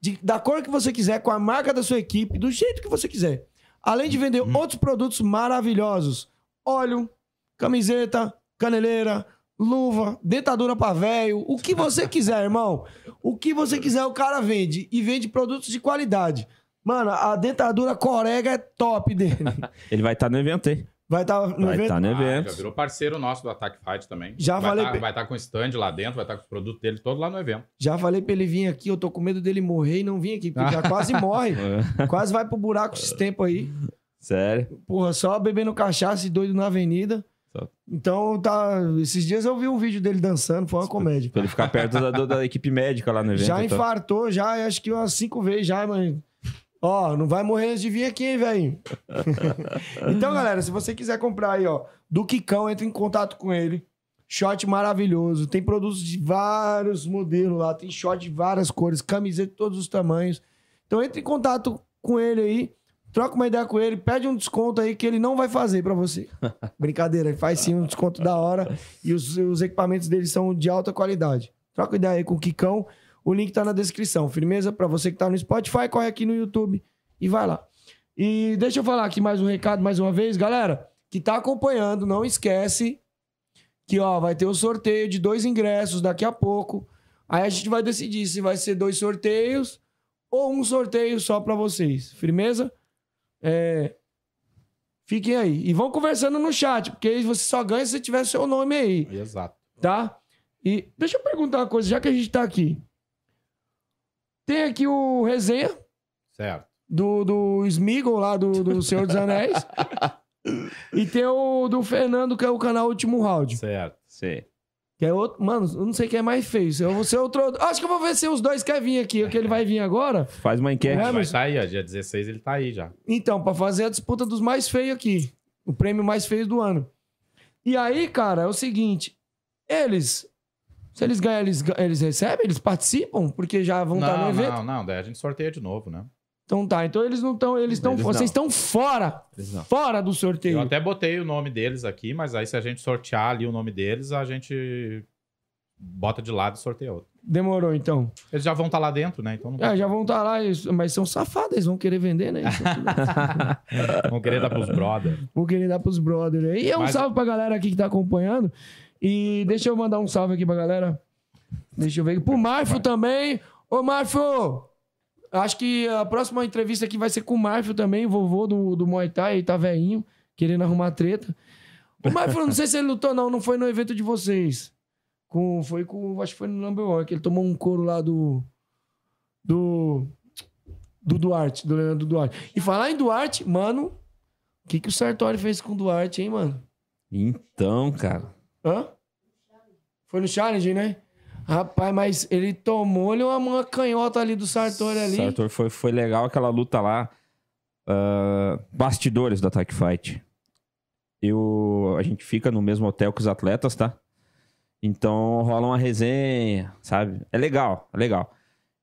de- da cor que você quiser, com a marca da sua equipe, do jeito que você quiser. Além de vender outros produtos maravilhosos: óleo, camiseta, caneleira, luva, dentadura pra velho, o que você <laughs> quiser, irmão. O que você quiser, o cara vende. E vende produtos de qualidade. Mano, a dentadura corega é top dele. <laughs> Ele vai estar no evento aí. Vai estar no Vai evento. estar no Ah, evento. já virou parceiro nosso do Attack Fight também. Já vai falei Tá, vai estar com stand lá dentro, vai estar com os produtos dele todo lá no evento. Já falei pra ele vir aqui, eu tô com medo dele morrer e não vir aqui, porque já quase morre. <laughs> quase vai pro buraco esses tempos aí. Sério. Porra, só bebendo cachaça e doido na avenida. Só. Então, tá. Esses dias eu vi um vídeo dele dançando, foi uma comédia. Pra ele ficar perto da, da equipe médica lá no evento. Já então. infartou, já, acho que umas cinco vezes já, mas. Ó, não vai morrer antes de vir aqui, hein, velho? <laughs> então, galera, se você quiser comprar aí, ó, do Kikão, entre em contato com ele. Short maravilhoso. Tem produtos de vários modelos lá. Tem short de várias cores, camiseta de todos os tamanhos. Então, entre em contato com ele aí. Troca uma ideia com ele, pede um desconto aí que ele não vai fazer pra você. <laughs> Brincadeira, ele faz sim um desconto da hora e os, os equipamentos dele são de alta qualidade. Troca ideia aí com o Kikão, o link tá na descrição. Firmeza? Pra você que tá no Spotify, corre aqui no YouTube e vai lá. E deixa eu falar aqui mais um recado mais uma vez, galera, que tá acompanhando, não esquece que ó, vai ter o sorteio de dois ingressos daqui a pouco. Aí a gente vai decidir se vai ser dois sorteios ou um sorteio só pra vocês. Firmeza? É, Fiquem aí. E vão conversando no chat, porque aí você só ganha se tiver seu nome aí, Exato. tá? E deixa eu perguntar uma coisa, já que a gente tá aqui. Tem aqui o resenha Certo. do, do Smeagol lá do, do Senhor dos Anéis. <laughs> e tem o do Fernando, que é o canal Último Round. Certo. Sei. Que é outro. Mano, eu não sei quem é mais feio. Se eu vou ser outro. Acho que eu vou ver se os dois querem vir aqui, que ele vai vir agora. Faz uma enquete. É, Vai mas- estar aí, ó. Dia 16 ele tá aí já. Então, pra fazer a disputa dos mais feios aqui. O prêmio mais feio do ano. E aí, cara, é o seguinte. Eles. Se eles ganham, eles, eles recebem? Eles participam? Porque já vão estar no Não, evento? não, não. Daí a gente sorteia de novo, né? Então tá. Então eles não estão. Eles estão. Vocês não. estão fora. Eles não. Fora do sorteio. Eu até botei o nome deles aqui, mas aí se a gente sortear ali o nome deles, a gente bota de lado e sorteia outro. Demorou, então. Eles já vão estar lá dentro, né? Então não É, já vão estar lá, eles- mas são safados, eles vão querer vender, né? <laughs> vão querer dar pros brothers. vão querer dar pros brothers aí. E é um Mas- salve pra galera aqui que tá acompanhando. E deixa eu mandar um salve aqui pra galera. Deixa eu ver. Pro Marfo também. Ô, Marfo! Acho que a próxima entrevista aqui vai ser com o Marfo também, vovô do, do Muay Thai, tá velhinho, querendo arrumar treta. O Marfo, não sei se ele lutou, não, não foi no evento de vocês. Com, foi com, acho que foi no Number One, que ele tomou um couro lá do. Do. Do Duarte, do Leandro Duarte. E falar em Duarte, mano, o que, que o Sartori fez com o Duarte, hein, mano? Então, cara. Hã? Foi no challenge, né? Rapaz, mas ele tomou-lhe uma, uma canhota ali do Sartori ali. Sartor foi, foi legal aquela luta lá. ah, bastidores do Attack Fight. Eu, a gente fica no mesmo hotel que os atletas, tá? Então rola uma resenha, sabe? É legal, é legal.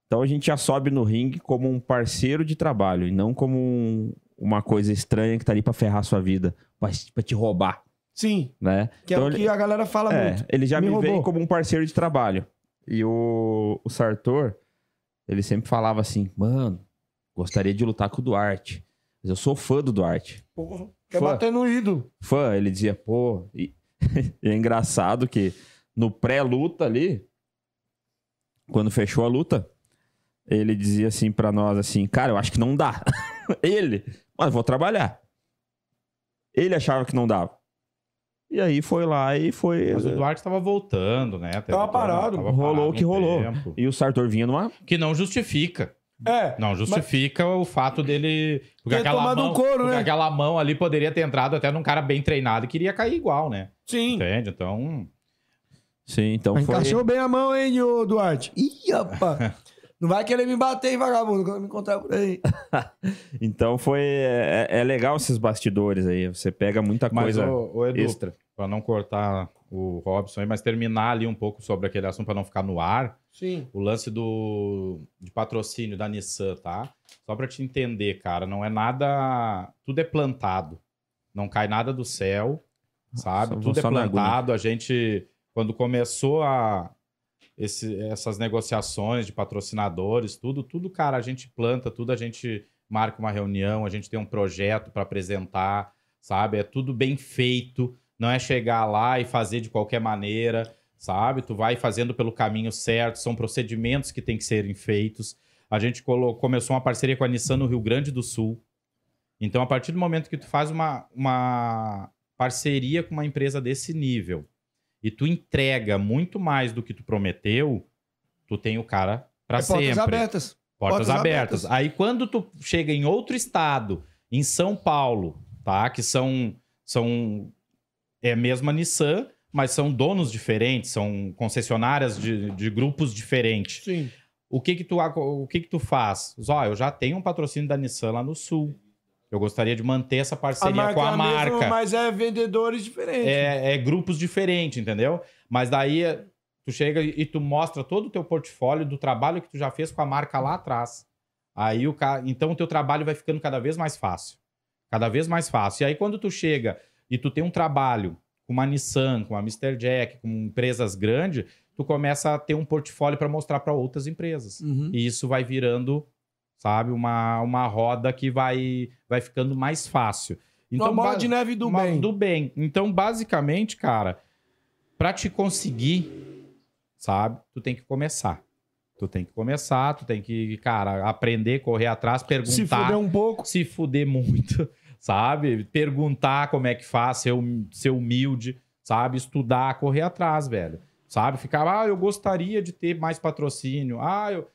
Então a gente já sobe no ringue como um parceiro de trabalho e não como um- uma coisa estranha que tá ali pra ferrar a sua vida, pra, pra te roubar, Sim, né? que é Então o ele- que a galera fala é, muito. ele já Me me, veio como um parceiro de trabalho. E o, o Sartor, ele sempre falava assim, mano, gostaria de lutar com o Duarte. Mas eu sou fã do Duarte. Porra, quer Fã. bater no ídolo. Fã, ele dizia, pô... E, <laughs> e é engraçado que no pré-luta ali, quando fechou a luta, ele dizia assim pra nós, assim, cara, eu acho que não dá. <laughs> ele, mas vou trabalhar. Ele achava que não dava. E aí foi lá e foi... Mas o Duarte tava voltando, né? Teve- Tava parado. Rolou o que rolou. tempo. E o Sartor vinha numa. Que não justifica. É, Não justifica o fato dele. Porque Ter aquela, tomado mão, um couro, porque né? aquela mão ali poderia ter entrado até num cara bem treinado e queria cair igual, né? sim. Entende? Então. Sim, então foi. Encaixou bem a mão, hein, Duarte? Ih, rapaz. <laughs> Não vai querer me bater, hein, vagabundo, quando me encontrar por aí. <laughs> Então foi. É, é legal esses bastidores aí. Você pega muita Mas, coisa o, o Edu, extra. pra não cortar o Robson aí, mas terminar ali um pouco sobre aquele assunto pra não ficar no ar. Sim. o lance do de patrocínio da Nissan, tá? Só pra te entender, cara, não é nada, tudo é plantado. Não cai nada do céu, sabe? Só- tudo é plantado. A gente quando começou a esse- essas negociações de patrocinadores, tudo, tudo, cara, a gente planta, tudo a gente marca uma reunião, a gente tem um projeto para apresentar, sabe? É tudo bem feito, não é chegar lá e fazer de qualquer maneira, sabe? Tu vai fazendo pelo caminho certo, são procedimentos que têm que serem feitos. A gente começou uma parceria com a Nissan no Rio Grande do Sul. Então, a partir do momento que tu faz uma, uma parceria com uma empresa desse nível e tu entrega muito mais do que tu prometeu, tu tem o cara para É sempre. portas abertas. Portas, Portas abertas. abertas. Aí quando tu chega em outro estado, em São Paulo, tá? Que são são é a mesma Nissan, mas são donos diferentes, são concessionárias de, de grupos diferentes. Sim. O que que tu o que que tu faz? Ó, eu já tenho um patrocínio da Nissan lá no sul. Eu gostaria de manter essa parceria com é a mesma, marca mas é vendedores diferentes. é, é grupos diferentes, entendeu? Mas daí é, tu chega e tu mostra todo o teu portfólio do trabalho que tu já fez com a marca lá atrás. Aí o cara, então o teu trabalho vai ficando cada vez mais fácil. Cada vez mais fácil. E aí quando tu chega e tu tem um trabalho com uma Nissan, com uma Mr. Jack, com empresas grandes, tu começa a ter um portfólio para mostrar para outras empresas. Uhum. E isso vai virando, sabe, uma, uma roda que vai vai ficando mais fácil. Uma bola ba- de neve do uma- bem. Do bem. Então, basicamente, cara, pra te conseguir, sabe, tu tem que começar. Tu tem que começar, tu tem que, cara, aprender, correr atrás, perguntar. Se fuder um pouco. se fuder muito, <laughs> sabe? Perguntar como é que faz, ser, hum- ser humilde, sabe? Estudar, correr atrás, velho. Sabe? Ficar, ah, eu gostaria de ter mais patrocínio. Ah, eu.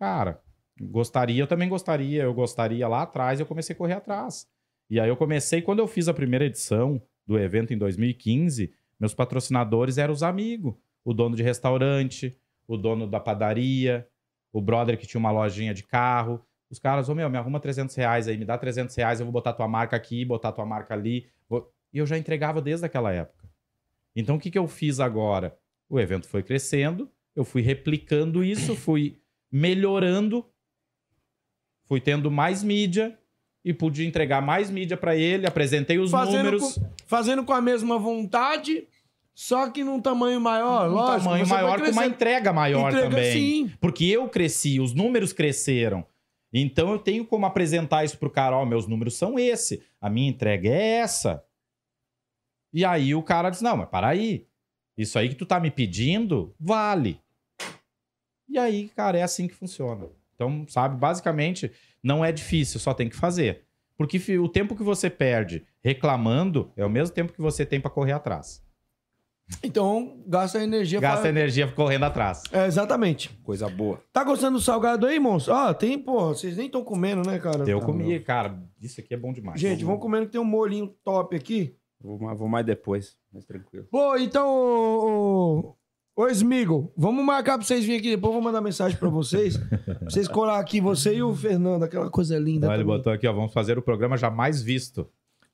Cara, gostaria, eu também gostaria. Eu gostaria lá atrás, eu comecei a correr atrás. E aí eu comecei, quando eu fiz a primeira edição do evento em 2015, meus patrocinadores eram os amigos. O dono de restaurante, o dono da padaria, o brother que tinha uma lojinha de carro. Os caras, ô meu, me arruma 300 reais aí, me dá 300 reais, eu vou botar tua marca aqui, botar tua marca ali. E eu já entregava desde aquela época. Então o que, que eu fiz agora? O evento foi crescendo, eu fui replicando isso, fui melhorando, fui tendo mais mídia e pude entregar mais mídia para ele, apresentei os Fazendo números. com, fazendo com a mesma vontade, só que num tamanho maior. um lógico, tamanho maior, com uma entrega maior Entrega, também. sim. Porque eu cresci, os números cresceram. Então eu tenho como apresentar isso pro cara, ó, meus números são esse, a minha entrega é essa. E aí o cara diz: "Não, mas para aí. Isso aí que tu tá me pedindo, vale". E aí, cara, é assim que funciona. Então, sabe, basicamente não é difícil, só tem que fazer. Porque o tempo que você perde reclamando é o mesmo tempo que você tem para correr atrás. Então, gasta energia Gasta pra- energia correndo atrás. É, exatamente. Coisa boa. Tá gostando do salgado aí, monstro? Ah, tem, pô, vocês nem estão comendo, né, cara? Eu Tá, comi, meu. cara. Isso aqui é bom demais. Gente, vamos comendo que tem um molhinho top aqui. Vou, mais- vou mais depois, mais tranquilo. Pô, então, ô, Smigo, vamos marcar pra vocês virem aqui depois. eu Vou mandar mensagem pra vocês. <laughs> pra vocês colar aqui, você e o Fernando, aquela coisa linda. Olha, ele botou aqui, ó. Vamos fazer o programa jamais visto.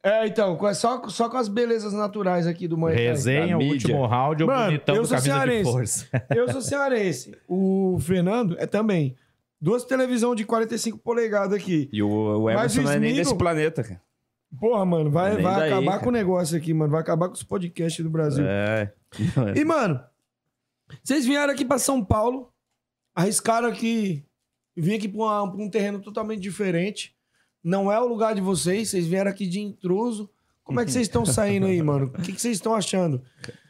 É, então, com- só, só com as belezas naturais aqui do Muay Thai. Resenha, o último round, o Mano, bonitão eu do sou camisa de cearense. força. <laughs> Eu sou cearense. O Fernando é também. Duas televisão de 45 polegadas aqui. E o, o Emerson o não é nem desse planeta, cara. Porra, mano, vai, vai daí, acabar cara. com o negócio aqui, mano. Vai acabar com os podcasts do Brasil. É. E, mano, vocês vieram aqui pra São Paulo, arriscaram aqui, vim aqui pra um terreno totalmente diferente. Não é o lugar de vocês, vocês vieram aqui de intruso. Como é que vocês estão <laughs> saindo aí, mano? O que, que vocês estão achando?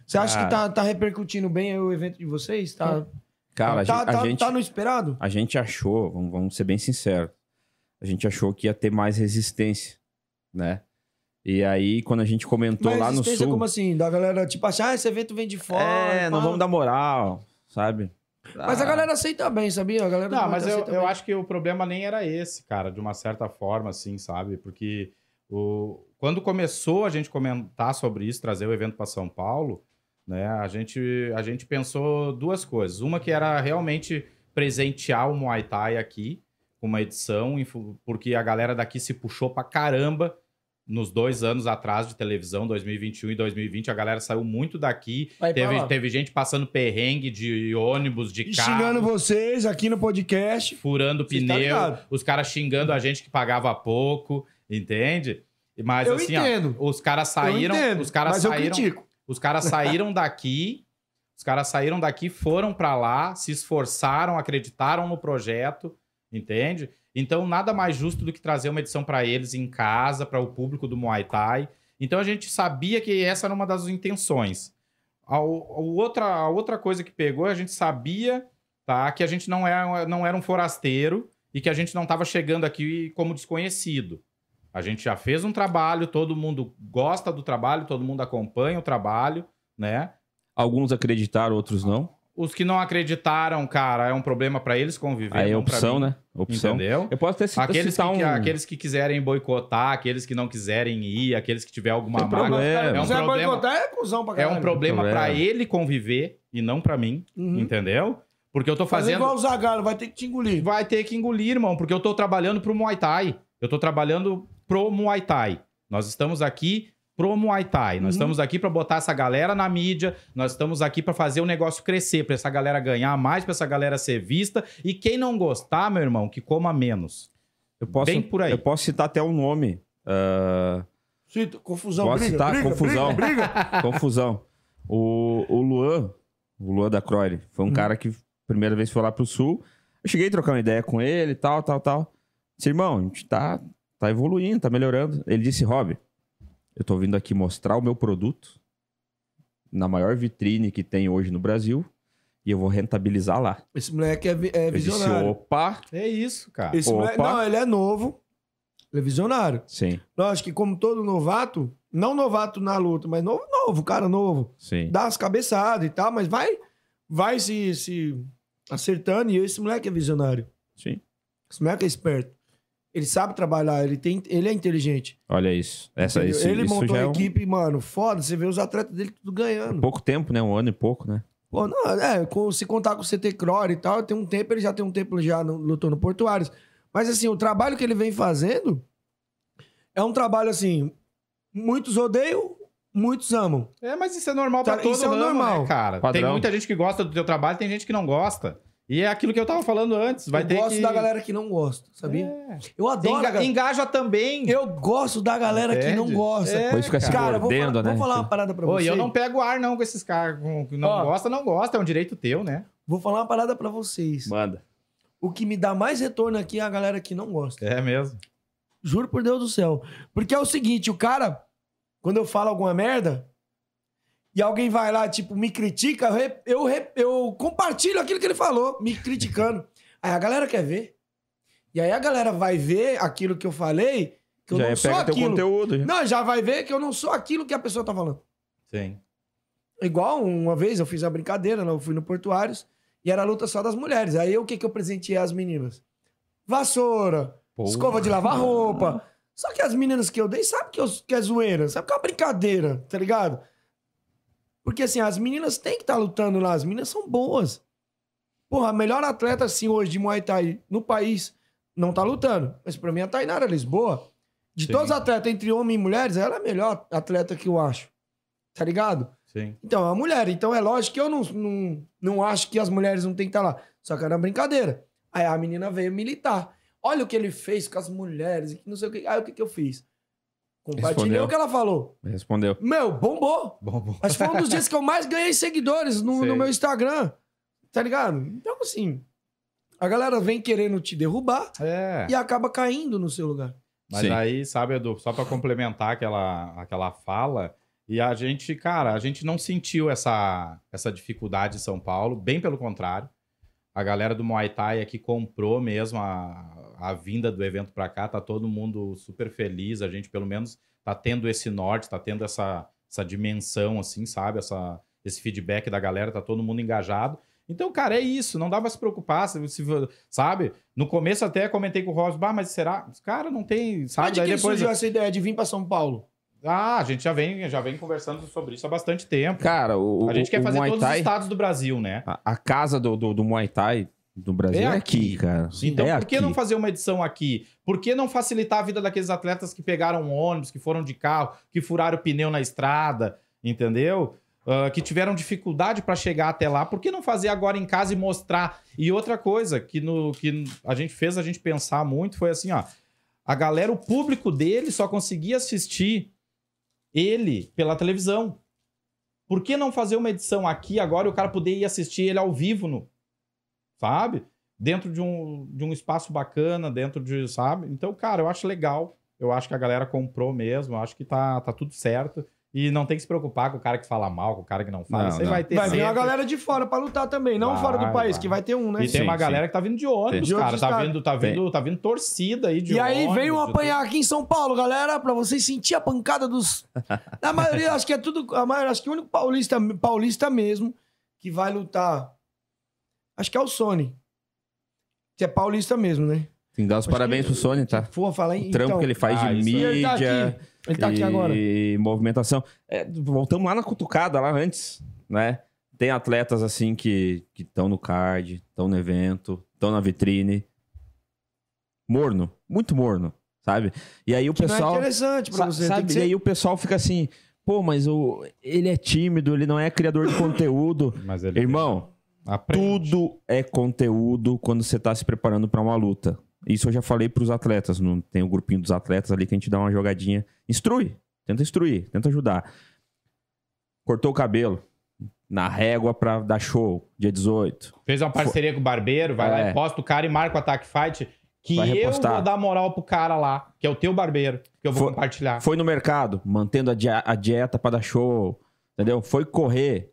Você acha que tá, tá repercutindo bem o evento de vocês? Tá, Cara, a tá, gente- a tá, gente, tá no esperado? a gente achou, vamos, vamos ser bem sinceros, a gente achou que ia ter mais resistência, né? E aí, quando a gente comentou Mas lá no sul... como assim? Da galera, tipo, achar, ah, esse evento vem de fora. é, não vamos dar moral, sabe? Mas a Ah, galera aceita bem, sabia? A galera Não, mas eu, eu bem. acho que o problema nem era esse, cara, de uma certa forma, assim, sabe? Porque o... quando começou a gente comentar sobre isso, trazer o evento para São Paulo, né, a gente, a gente pensou duas coisas. Uma que era realmente presentear o Muay Thai aqui, com uma edição, porque a galera daqui se puxou pra caramba nos dois anos atrás de televisão, 2021 e 2020. A galera saiu muito daqui. Vai Teve, teve gente passando perrengue de ônibus, de E carro xingando vocês aqui no podcast. furando tá pneu, ligado? os caras xingando a gente que pagava pouco, entende? Mas Eu assim, entendo. ó, os caras saíram, eu entendo, os caras mas saíram, os caras saíram <laughs> daqui, os caras saíram daqui, foram pra lá, se esforçaram, acreditaram no projeto, entende? Então nada mais justo do que trazer uma edição pra eles em casa, para o público do Muay Thai. Então a gente sabia que essa era uma das intenções. A, a outra, a outra coisa que pegou, a gente sabia tá, que a gente não era, não era um forasteiro e que a gente não estava chegando aqui como desconhecido. A gente já fez um trabalho, todo mundo gosta do trabalho, todo mundo acompanha o trabalho, né? Alguns acreditaram, outros não. Os que não acreditaram, cara, é um problema para eles conviver. Aí é opção, mim, né? Opção. Entendeu? Eu posso até citar, Aqueles que, um... aqueles que quiserem boicotar, aqueles que não quiserem ir, aqueles que tiver alguma Tem mágoa. problema. É um quiser problema- boicotar, é cuzão pra É um problema para ele conviver e não para mim, Uhum. entendeu? Porque eu tô fazendo. igual o Zagalo, vai ter que te engolir. Vai ter que engolir, irmão, porque eu tô trabalhando pro Muay Thai. Eu tô trabalhando pro Muay Thai. Nós estamos aqui pro Muay Thai. Nós Uhum. estamos aqui pra botar essa galera na mídia. Nós estamos aqui pra fazer o negócio crescer, pra essa galera ganhar mais, pra essa galera ser vista. E quem não gostar, meu irmão, que coma menos. Eu posso, Bem por aí. Eu posso citar até um nome. Ah, Cita, confusão, Posso briga, citar? briga, Confusão. briga, briga. <laughs> confusão. O, o Luan, o Luan da Croyle, foi um Hum. cara que primeira vez foi lá pro sul. Eu cheguei a trocar uma ideia com ele, tal, tal, tal. Disse, irmão, a gente tá, tá evoluindo, tá melhorando. Ele disse, Rob, eu tô vindo aqui mostrar o meu produto na maior vitrine que tem hoje no Brasil e eu vou rentabilizar lá. Esse moleque é, vi- é Eu disse, visionário. opa, É isso, cara. Esse moleque, Opa. não, ele é novo. Ele é visionário. sim, Lógico que, como todo novato, não novato na luta, mas novo, novo, cara novo. sim. Dá as cabeçadas e tal, mas vai, vai se, se acertando. E esse moleque é visionário. Sim. Esse moleque é esperto. Ele sabe trabalhar, ele, tem, ele é inteligente. Olha isso. Essa, isso, ele isso montou já a é um equipe, mano, foda. Você vê os atletas dele tudo ganhando. pouco tempo, né? Um ano e pouco, né? Pô, não, é, com- se contar com o CT Crore e tal, tem um tempo, ele já tem um tempo já no, lutou no Portuários. Mas assim, o trabalho que ele vem fazendo é um trabalho assim, muitos odeiam, muitos amam. É, mas isso é normal pra Tá, todo isso é o ramo, normal. né, cara? Tem Padrão. muita gente que gosta do teu trabalho, tem gente que não gosta. E é aquilo que eu tava falando antes. Vai eu ter gosto que... da galera que não gosta, sabia? É. Eu adoro. Enga- galera- Engaja também. Eu gosto da galera que não Entende? gosta. É, Depois fica se Cara, vou mordendo, falar, né? vou falar uma parada pra Ô, você. eu não pego ar não com esses caras não Ó. gosta, não gosta. É um direito teu, né? Vou falar uma parada pra vocês. Manda. O que me dá mais retorno aqui é a galera que não gosta. É mesmo. Juro por Deus do céu. Porque é o seguinte, o cara, quando eu falo alguma merda, e alguém vai lá, tipo, me critica, eu, eu, eu compartilho aquilo que ele falou, me criticando. Aí a galera quer ver. E aí a galera vai ver aquilo que eu falei, que eu já não é sou aquilo. conteúdo. já. Não, já vai ver que eu não sou aquilo que a pessoa tá falando. Sim. igual uma vez eu fiz uma brincadeira, eu fui no Portuários e era a luta só das mulheres. Aí o que, que eu presenteei às meninas? Vassoura, Porra. escova de lavar roupa. Só que as meninas que eu dei sabem que, eu, que é zoeira, sabe que é uma brincadeira, tá ligado? Porque assim, as meninas têm que estar lutando lá, as meninas são boas. Porra, a melhor atleta assim hoje de Muay Thai no país não tá lutando. Mas pra mim a Tainara Lisboa, de Sim. todos os atletas entre homens e mulheres, ela é a melhor atleta que eu acho. Tá ligado? Sim. Então, é uma mulher. Então é lógico que eu não, não, não acho que as mulheres não têm que estar lá. Só que era uma brincadeira. Aí a menina veio militar. Olha o que ele fez com as mulheres, e que não sei o que. Aí o que, que eu fiz? Compartilhei Respondeu. o que ela falou. Respondeu. Meu, bombou. Bom, bom. <laughs> Acho que foi um dos dias que eu mais ganhei seguidores no, no meu Instagram. Tá ligado? Então, assim, a galera vem querendo te derrubar É. e acaba caindo no seu lugar. Mas Sim. aí, sabe, Edu, só pra complementar aquela, aquela fala, e a gente, cara, a gente não sentiu essa, essa dificuldade em São Paulo, bem pelo contrário. A galera do Muay Thai aqui comprou mesmo a, a vinda do evento pra cá, tá todo mundo super feliz, a gente pelo menos tá tendo esse norte, tá tendo essa, essa dimensão, assim, sabe, essa, esse feedback da galera, tá todo mundo engajado. Então, cara, é isso, não dá pra se preocupar, se, se- sabe? No começo até comentei com o Ross, bah, mas será? Cara, não tem, sabe? Mas de quem depois, surgiu essa ideia de vir pra São Paulo? ah, a gente já vem, já vem conversando sobre isso há bastante tempo. Cara, o, a gente o- quer fazer Muay todos os estados do Brasil, né? a, a casa do, do, do Muay Thai do Brasil É é aqui, aqui. cara. Então, é por que aqui. não fazer uma edição aqui? Por que não facilitar a vida daqueles atletas que pegaram ônibus, que foram de carro, que furaram o pneu na estrada, entendeu? Ah, que tiveram dificuldade para chegar até lá. Por que não fazer agora em casa e mostrar? E outra coisa que, no, que a gente fez a gente pensar muito foi assim, ó. A galera, o público dele só conseguia assistir ele pela televisão. Por que não fazer uma edição aqui agora e o cara poder ir assistir ele ao vivo, no, sabe? Dentro de um, de um espaço bacana, dentro de, sabe? Então, cara, eu acho legal. Eu acho que a galera comprou mesmo, eu acho que tá, tá tudo certo. E não tem que se preocupar com o cara que fala mal, com o cara que não fala. Não, Você não. vai ter Vai vir uma galera de fora pra lutar também, não Vai, fora do país, vai. que vai ter um, né? E tem Sim, uma sim. galera que tá vindo de ônibus, De cara. Tá vindo, tá, vindo, tá vindo torcida aí de E aí ônibus. veio apanhar aqui em São Paulo, galera, pra vocês sentir a pancada dos. <laughs> Na maioria, acho que é tudo. A maioria, acho que o único paulista, paulista mesmo que vai lutar. Acho que é o Sony. Que é paulista mesmo, né? Tem que dar os Acho parabéns que- pro Sony, tá? Pô, fala aí. O trampo então, que ele faz Ah, de aí. Ele tá mídia aqui. Ele tá aqui e agora. movimentação. É, voltamos lá na cutucada, lá antes, né? Tem atletas assim que estão no card, estão no evento, estão na vitrine. Morno, muito morno, sabe? E aí o Que não é pessoal. interessante pra você. Sabe? Que E ser... aí o pessoal fica assim, pô, mas o, ele é tímido, ele não é criador de conteúdo. <laughs> Mas ele Irmão, aprende. tudo é conteúdo quando você tá se preparando pra uma luta. Isso eu já falei pros atletas. Não tem o grupinho dos atletas ali que a gente dá uma jogadinha. Instrui. Tenta instruir. Tenta ajudar. Cortou o cabelo. Na régua pra dar show. Dia 18. Fez uma parceria com o barbeiro, vai lá É. e posta o cara e marca o Ataque Fight. Que eu vou dar moral pro cara lá, que é o teu barbeiro, que eu vou Foi- compartilhar. Foi no mercado. Mantendo a, dia- a dieta pra dar show. Entendeu? Foi correr.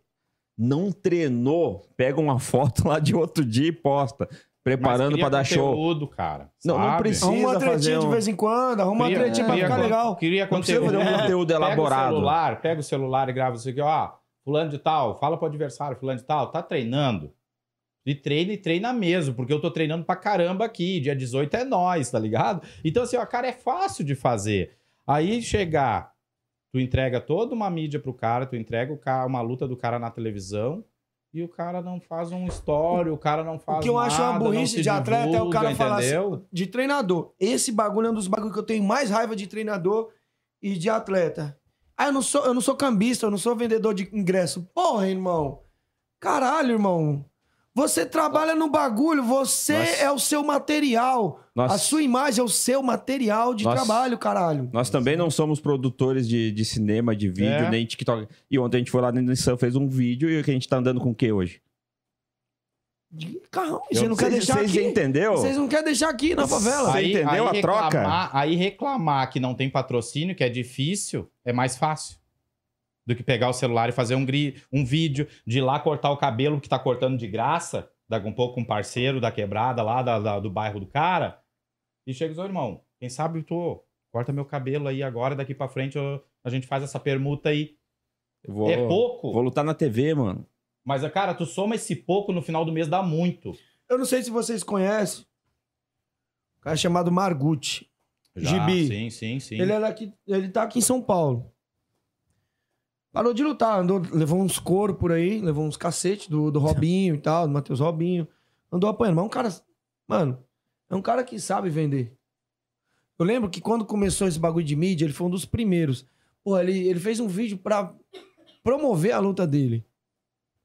Não treinou. Pega uma <laughs> foto lá de outro dia e posta. Preparando cria dar show. conteúdo, cara. Não, não sabe? precisa. Arruma uma fazer tretinha de um- vez em quando, arruma uma Cria- tretinha pra ficar legal. Cria Não precisa conteúdo. fazer um conteúdo Pega elaborado. o celular, pega o celular e grava isso aqui, ó. Fulano de tal, fala pro adversário, fulano de tal, tá treinando. E treina e treina mesmo, porque eu tô treinando pra caramba aqui. Dia 18 é nós, tá ligado? Então, assim, ó, cara, é fácil de fazer. Aí chegar, tu entrega toda uma mídia pro cara, tu entrega cara, uma luta do cara na televisão. E o cara não faz um story, o cara não faz O que eu acho uma nada, burrice de atleta é o divulga, cara falar assim, de treinador. Esse bagulho é um dos bagulhos que eu tenho mais raiva de treinador e de atleta. Ah, eu não sou, eu não sou cambista, eu não sou vendedor de ingresso. Porra, irmão. Caralho, irmão. Você trabalha no bagulho, você Nós- é o seu material. Nós- A sua imagem é o seu material de Nós- trabalho, caralho. Nós também não somos produtores de, de cinema, de vídeo, É. nem TikTok. E ontem a gente foi lá no Nissan, fez um vídeo e que a gente tá andando com o que hoje? De carrão, você não quer Vocês- deixar Vocês aqui. entendeu? Vocês não querem deixar aqui na favela. Você entendeu a troca? reclamar- Aí reclamar que não tem patrocínio, que é difícil, é mais fácil. Do que pegar o celular e fazer um, gri- um vídeo de ir lá cortar o cabelo que tá cortando de graça, daqui um pouco com um parceiro da quebrada lá da- da- do bairro do cara. E chega e diz, ô irmão, quem sabe tu corta meu cabelo aí agora, daqui pra frente eu- a gente faz essa permuta aí. Eu vou, É pouco. Vou lutar na TV, mano. Mas, cara, tu soma esse pouco no final do mês, dá muito. Eu não sei se vocês conhecem. Um cara chamado Margutti. Gibi. Sim, sim, sim. Ele, é daqui, ele tá aqui em São Paulo. Parou de lutar, andou, levou uns couro por aí, levou uns cacetes do, do Robinho e tal, do Matheus Robinho. Andou apanhando. Mas é um cara. Mano, é um cara que sabe vender. Eu lembro que quando começou esse bagulho de mídia, ele foi um dos primeiros. Pô, ele, ele fez um vídeo pra promover a luta dele.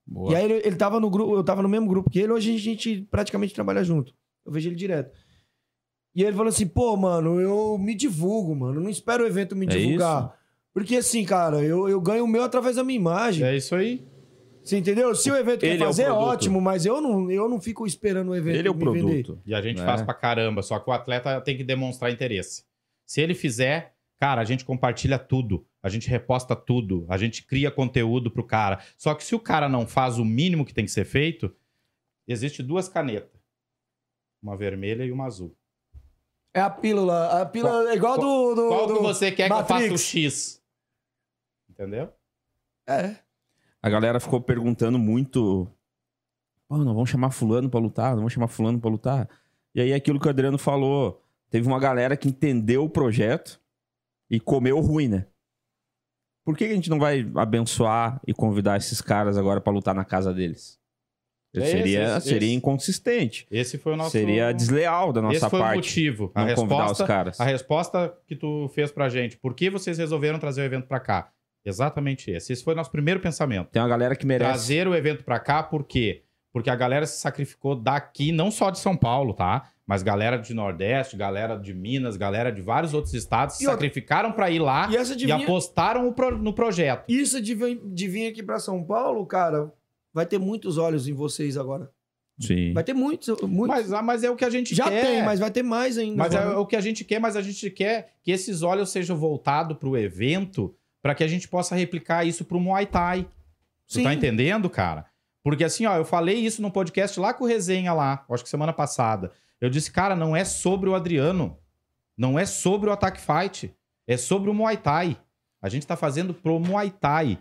Boa. E aí ele, ele tava no grupo, eu tava no mesmo grupo que ele, hoje a gente praticamente trabalha junto. Eu vejo ele direto. E ele falou assim, pô, mano, eu me divulgo, mano. Não espero o evento me É divulgar. Porque assim, cara, eu, eu ganho o meu através da minha imagem. É isso aí. Você entendeu? Se o evento Ele quer é fazer, é, produto. ótimo, mas eu não, eu não fico esperando o evento Ele é o me vender. produto. E a gente É. faz pra caramba, só que o atleta tem que demonstrar interesse. Se ele fizer, cara, a gente compartilha tudo, a gente reposta tudo, a gente cria conteúdo pro cara. Só que se o cara não faz o mínimo que tem que ser feito, existe duas canetas. Uma vermelha e uma azul. É a pílula. A pílula é igual do, do. Qual do que você quer que eu faça o Matrix. X? Entendeu? É. A galera ficou perguntando muito. Pô, não vamos chamar fulano pra lutar, não vamos chamar fulano pra lutar. E aí aquilo que o Adriano falou, teve uma galera que entendeu o projeto e comeu ruim, né? Por que a gente não vai abençoar e convidar esses caras agora pra lutar na casa deles? É seria, esse, seria esse. inconsistente. Esse foi o nosso. Seria desleal da nossa Esse foi o parte. motivo. A não convidar os resposta, caras. a resposta que tu fez pra gente. Por que vocês resolveram trazer o evento pra cá? Exatamente esse. Esse foi o nosso primeiro pensamento. Tem uma galera que merece. Trazer o evento pra cá, por quê? Porque a galera se sacrificou daqui, não só de São Paulo, tá? Mas galera de Nordeste, galera de Minas, galera de vários outros estados se E sacrificaram pra ir lá E essa e adivinha, apostaram o pro- no projeto. isso de vir, de vir aqui pra São Paulo, cara, vai ter muitos olhos em vocês agora. Sim. Vai ter muitos. muitos. Mas, ah, mas é o que a gente Já quer. tem, mas vai ter mais ainda. Mas é agora. o que a gente quer, mas a gente quer que esses olhos sejam voltados pro evento para que a gente possa replicar isso pro Muay Thai. Sim. tá entendendo, cara? Porque assim, ó, eu falei isso no podcast lá com o Resenha lá, acho que semana passada. Eu disse, cara, não é sobre o Adriano. Não é sobre o Attack Fight. É sobre o Muay Thai. A gente tá fazendo pro Muay Thai.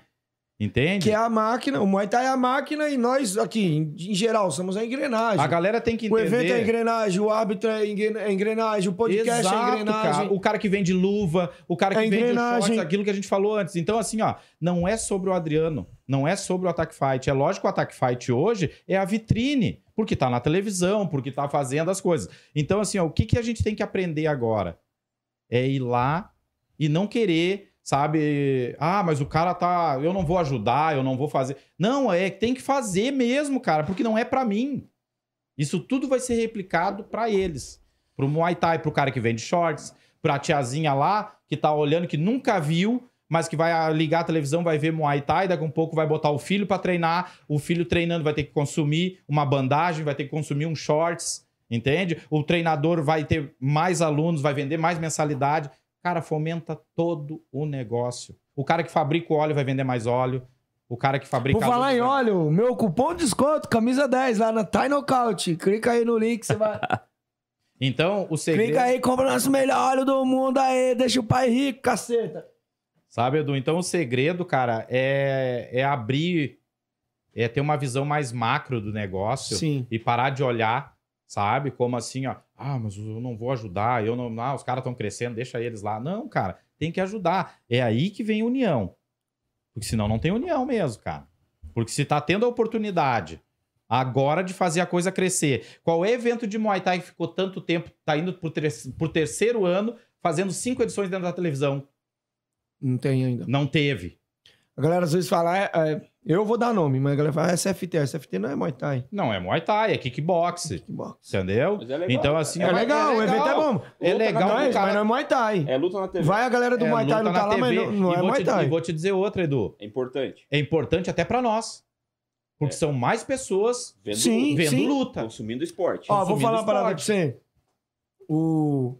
Entende? Que é a máquina, o Muay Thai é a máquina e nós aqui, em, em geral, somos a engrenagem. A galera tem que O entender. evento é engrenagem, o árbitro é é engrenagem, o podcast Exato, é engrenagem. cara. O cara que vende luva, o cara que É vende os engrenagem. shorts, aquilo que a gente falou antes. Então, assim, ó, não é sobre o Adriano, não é sobre o Attack Fight. É lógico que o Attack Fight hoje é a vitrine, porque tá na televisão, porque tá fazendo as coisas. Então, assim, ó, o que, que a gente tem que aprender agora? É ir lá e não querer, sabe? Ah, mas o cara tá. Eu não vou ajudar, eu não vou fazer. Não, é que tem que fazer mesmo, cara, porque não é pra mim. Isso tudo vai ser replicado pra eles. Pro Muay Thai, pro cara que vende shorts, pra tiazinha lá, que tá olhando, que nunca viu, mas que vai ligar a televisão, vai ver Muay Thai, daqui a um pouco vai botar o filho pra treinar, o filho treinando vai ter que consumir uma bandagem, vai ter que consumir um shorts, entende? O treinador vai ter mais alunos, vai vender mais mensalidade. Cara, fomenta todo o negócio. O cara que fabrica o óleo vai vender mais óleo. O cara que fabrica... Por falar em vai- óleo, meu cupom de desconto, camisa 10, lá na Thai Knockout. Clica aí no link, você vai. <laughs> Então, o segredo... Clica aí, compra nosso melhor óleo do mundo aí, deixa o pai rico, caceta. Sabe, Edu? Então o segredo, cara, é, é abrir, é ter uma visão mais macro do negócio Sim. e parar de olhar, sabe? Como assim, ó, ah, mas eu não vou ajudar, eu não, ah, os caras estão crescendo, deixa eles lá. Não, cara, tem que ajudar. É aí que vem união. Porque senão não tem união mesmo, cara. Porque se tá tendo a oportunidade agora de fazer a coisa crescer. Qual é o evento de Muay Thai que ficou tanto tempo, tá indo por, ter- por terceiro ano, fazendo cinco edições dentro da televisão? Não tem ainda. Não teve. A galera às vezes fala, é, é, eu vou dar nome, mas a galera fala é SFT. SFT não é Muay Thai. Não é Muay Thai, é kickbox. Kickbox. Entendeu? Mas é legal, então, assim. É, mas legal, o evento é bom. É legal na- do mas cara- não é Muay Thai. É luta na TV. Vai a galera do É, Muay Thai luta lutar lá, mas não, não e é vou Muay te, Thai. E vou te dizer outra, Edu. É importante. É importante até pra nós. Porque É. são mais pessoas Vendo, Sim, vendo sim. luta. consumindo esporte. Ó, vou consumindo falar uma parada pra você. O...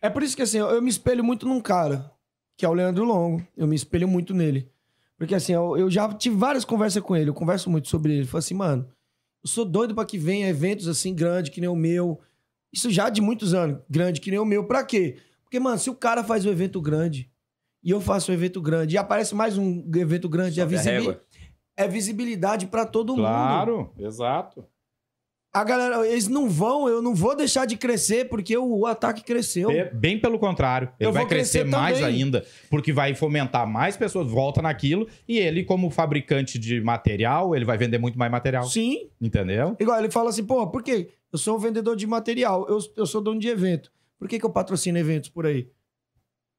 É por isso que assim, eu eu me espelho muito num cara, que é o Leandro Longo. Eu me espelho muito nele. Porque assim, eu, eu já tive várias conversas com ele, eu converso muito sobre ele. Ele falou assim, mano, eu sou doido pra que venha eventos assim grandes que nem o meu. Isso já de muitos anos, grande que nem o meu. Pra quê? Porque, mano, se o cara faz um evento grande e eu faço um evento grande e aparece mais um evento grande, é, visibi- é visibilidade pra todo mundo. Claro, exato. A galera, eles não vão, eu não vou deixar de crescer porque o, o ataque cresceu. Be- Bem pelo contrário. Ele Eu vai crescer, crescer mais ainda, porque vai fomentar mais pessoas, volta naquilo, e ele, como fabricante de material, ele vai vender muito mais material. Sim. Entendeu? Igual ele fala assim, pô, por quê? Eu sou um vendedor de material, eu, eu sou dono de evento. Por que, que eu patrocino eventos por aí?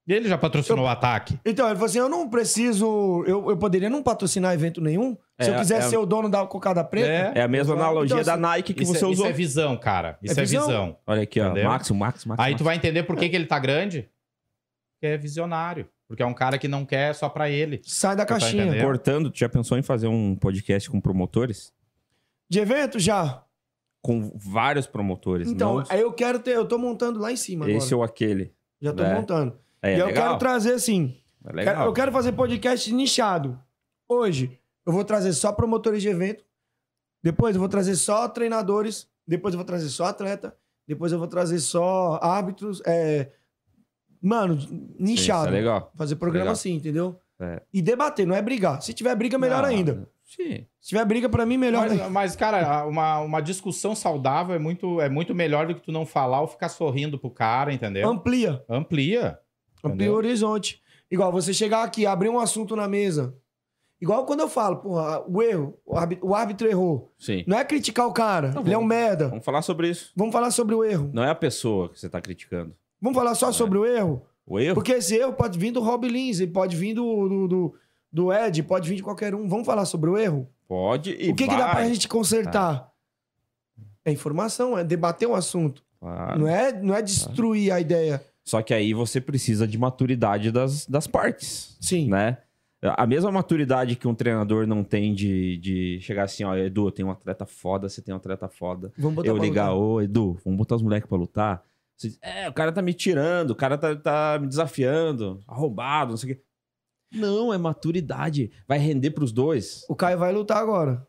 E ele já patrocinou o ataque. Então, ele falou assim: eu não preciso. Eu, eu poderia não patrocinar evento nenhum. Se eu É, quiser é- ser o dono da cocada preta. É a mesma Então, analogia assim, da Nike que Isso, você é, isso usou. é visão, cara. Isso é É visão. visão? Olha aqui, ó. Entendeu? Max, Max, Max. Aí Max. tu vai entender por que, que ele tá grande. Porque é visionário. Porque é um cara que não quer só pra ele. Sai da tá caixinha. Cortando, tu já pensou em fazer um podcast com promotores? de evento já. Com vários promotores. Então, não aí eu quero ter. Eu tô montando lá em cima agora. esse ou aquele. Já tô É. montando. É, e eu legal. quero trazer assim. É quero- legal. eu quero fazer podcast nichado. Hoje, eu vou trazer só promotores de evento. Depois eu vou trazer só treinadores. Depois eu vou trazer só atleta. Depois eu vou trazer só árbitros. É... Mano, Sim, nichado. isso é legal. Fazer programa Legal. assim, entendeu? É. E debater, não é brigar. Se tiver briga, melhor Não, ainda. Sim. Se tiver briga, pra mim, melhor Mas, ainda. mas, cara, uma, uma discussão saudável é muito, é muito melhor do que tu não falar ou ficar sorrindo pro cara, entendeu? Amplia. Amplia. Amplia Entendeu? o horizonte. Igual você chegar aqui, abrir um assunto na mesa. Igual quando eu falo, porra, o erro, o árbitro, o árbitro errou. Sim. Não é criticar o cara, Não, ele é um vamos- merda. Vamos falar sobre isso. Vamos falar sobre o erro. Não é a pessoa que você tá criticando. Vamos falar só sobre o erro? O erro? Porque esse erro pode vir do Rob Lindsay, pode vir do, do, do, do Ed, pode vir de qualquer um. Vamos falar sobre o erro? Pode e o que, que dá pra vai. gente consertar? É informação, é debater o assunto. Claro. Não, é, não é destruir a ideia. Só que aí você precisa de maturidade das, das partes, Sim. né? A mesma maturidade que um treinador não tem de, de chegar assim, ó, Edu, eu tenho um atleta foda, você tem um atleta foda. Vamos botar eu ligar, lutar. ô, Edu, vamos botar os moleques pra lutar. Você é, o cara tá me tirando, o cara tá, tá me desafiando, arrombado, não sei o quê. Não, é maturidade. Vai render pros dois. O Caio vai lutar agora.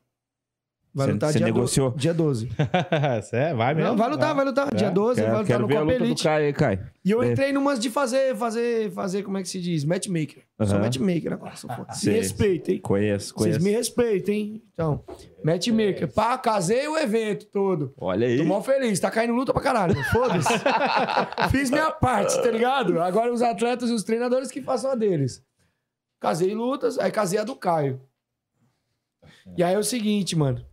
Vai Cê- lutar cê dia, do- negociou? dia 12. <laughs> é, vai mesmo. Não, vai lutar, vai lutar. Dia 12, vai Quero, lutar quero no ver a luta do Copelite. Caio Caio. E eu É. entrei numas de fazer, fazer, fazer, como é que se diz? Matchmaker. Sou Aham. matchmaker agora. Sou foda. Me respeitem. Conheço, Vocês conheço. me respeitem, hein? Então, matchmaker. Pá, casei o evento todo. Olha aí. Tô mó feliz, tá caindo luta pra caralho. Foda-se. <laughs> Fiz minha parte, tá ligado? Agora os atletas e os treinadores que façam a deles. Casei lutas, aí casei a do Caio. E aí é o seguinte, mano.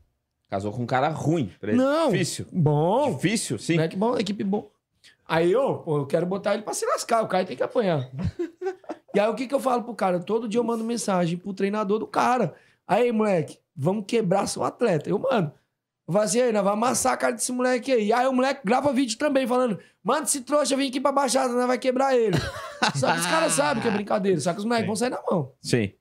Casou com um cara ruim. pra ele. Não. Difícil. Bom. Difícil, sim. Moleque bom, equipe bom. Aí eu, pô, eu quero botar ele pra se lascar. O Caio tem que apanhar. e aí o que que eu falo pro cara? Todo dia eu mando mensagem pro treinador do cara. Aí, moleque, vamos quebrar seu atleta. Eu mando. Eu falo assim, aí, nós vamos amassar a cara desse moleque aí. Aí o moleque grava vídeo também, falando: manda esse trouxa vir aqui pra baixada, nós vai quebrar ele. <laughs> só que os caras sabem que é brincadeira, só que os moleques vão sair na mão. Sim.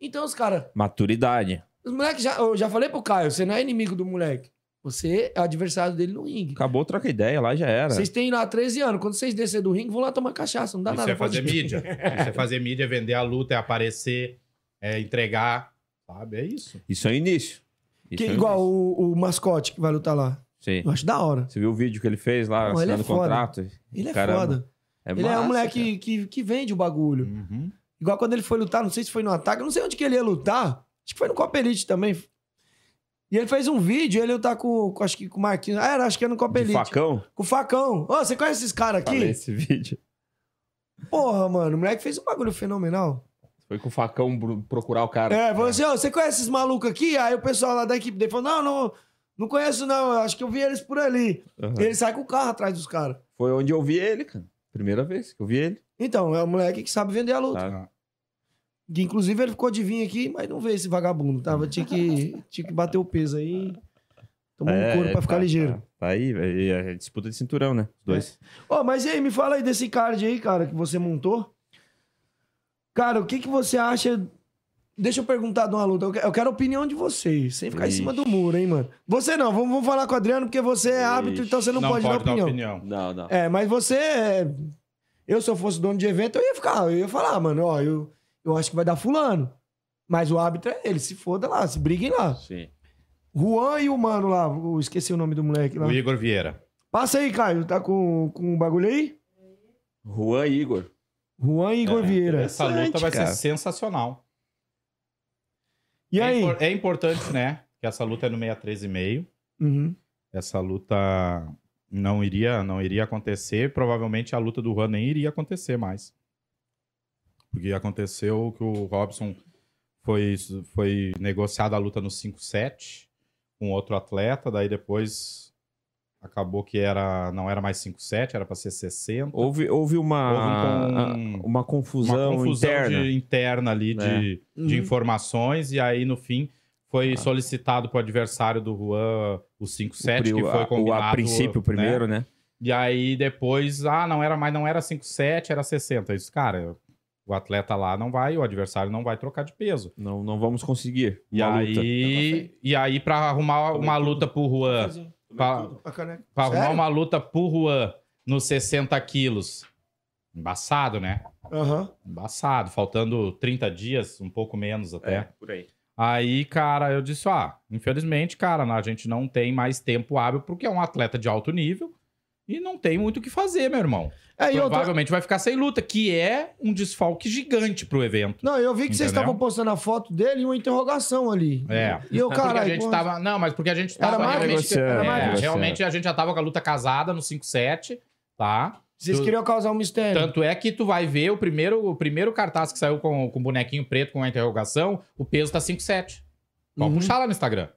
Então os caras. Maturidade. Os moleques já. Eu já falei pro Caio, você não é inimigo do moleque. Você é adversário dele no ringue. Acabou, troca ideia, lá já era. Vocês têm lá 13 anos. Quando vocês descer do ringue, vão lá tomar cachaça. Não dá Isso nada. é fazer pode- mídia. <laughs> Isso é fazer mídia, é vender a luta, é aparecer, é entregar. Sabe? É isso. Isso é o início. Isso Que, é igual início. o, o mascote que vai lutar lá. Sim. Eu acho da hora. Você viu o vídeo que ele fez lá, Não, ele é assinando o contrato? Ele é Caramba. foda. É ele é um massa, moleque que, que vende o bagulho. Uhum. Igual quando ele foi lutar, não sei se foi no ataque, não sei onde que ele ia lutar. Acho que foi no Copa Elite também. E ele fez um vídeo, ele lutar com, com acho que com o Marquinhos. Ah, era, acho que era no Copa Elite. facão? Com o facão. Ô, você conhece esses caras aqui? Falei esse vídeo. Porra, mano, o moleque fez um bagulho fenomenal. Foi com o facão procurar o cara. É, falou assim, ó, você conhece esses malucos aqui? Aí o pessoal lá da equipe dele falou, não, não, não conheço não, acho que eu vi eles por ali. E ele sai com o carro atrás dos caras. Foi onde eu vi ele, cara. Primeira vez que eu vi ele. Então, é um moleque que sabe vender a luta. Tá. Que, inclusive ele ficou de vir aqui, mas não veio esse vagabundo. Tava, tinha, que, tinha que bater o peso aí. Tomou um couro pra ficar tá, ligeiro. Tá, tá aí. E é disputa de cinturão, né? Os dois. Ô, mas e aí, me fala aí desse card aí, cara, que você montou. Cara, o que que você acha... Deixa eu perguntar de uma luta. Eu que- Eu quero a opinião de vocês, sem ficar em cima do muro, hein, mano. Você não, vamos, vamos falar com o Adriano, porque você é árbitro, Ixi. então você não, pode, dar opinião. Não, não. É, mas você. é- Eu, se eu fosse dono de evento, eu ia ficar, eu ia falar, mano, ó, eu, eu acho que vai dar fulano. Mas o árbitro é ele, se foda lá, se briguem lá. Sim. Juan e o mano lá, eu esqueci o nome do moleque lá. O Igor Vieira. Passa aí, Caio, tá com, com o bagulho aí? Juan e Igor. Juan e Igor Vieira. Essa luta vai cara. ser sensacional. E É aí? impor- É, importante, né? Que essa luta é no 63,5. Uhum. Essa luta não iria, não iria acontecer. Provavelmente a luta do Juan nem iria acontecer mais. Porque aconteceu que o Robson foi, foi negociado a luta no 5-7 com outro atleta, daí depois acabou que era não era mais 5-7, era para ser 60. Houve, houve uma, Houve um- uma confusão, uma confusão interna. de- interna ali de, de Uhum. informações, e aí no fim foi solicitado para o adversário do Juan o 5-7, o, que foi a- o- combinado. a princípio, o primeiro, né? E aí depois, ah, não era mais, não era 5-7, era 60. Isso, cara, o atleta lá não vai, o adversário não vai trocar de peso. Não, não vamos conseguir. E uma luta. aí, e aí para arrumar uma luta pro Juan, pra, A caneca. pra arrumar uma luta pro Juan nos 60 quilos, embaçado, né? Aham. Embaçado, faltando 30 dias, um pouco menos até. É, por aí. Aí, cara, eu disse, ah, infelizmente, cara, a gente não tem mais tempo hábil porque é um atleta de alto nível e não tem muito o que fazer, meu irmão. É, e outra... Provavelmente vai ficar sem luta, que é um desfalque gigante pro evento. Não, eu vi que vocês Entendeu? estavam postando a foto dele e uma interrogação ali. É. E eu, porque a gente tava. Não, mas porque a gente Era tava mais realmente. negociando, era É, realmente a gente já tava com a luta casada no 5-7, tá? vocês tu- queriam causar um mistério. Tanto é que tu vai ver o primeiro, o primeiro cartaz que saiu com, com o bonequinho preto com a interrogação, o peso tá 5,7. Pode Uhum. puxar lá no Instagram.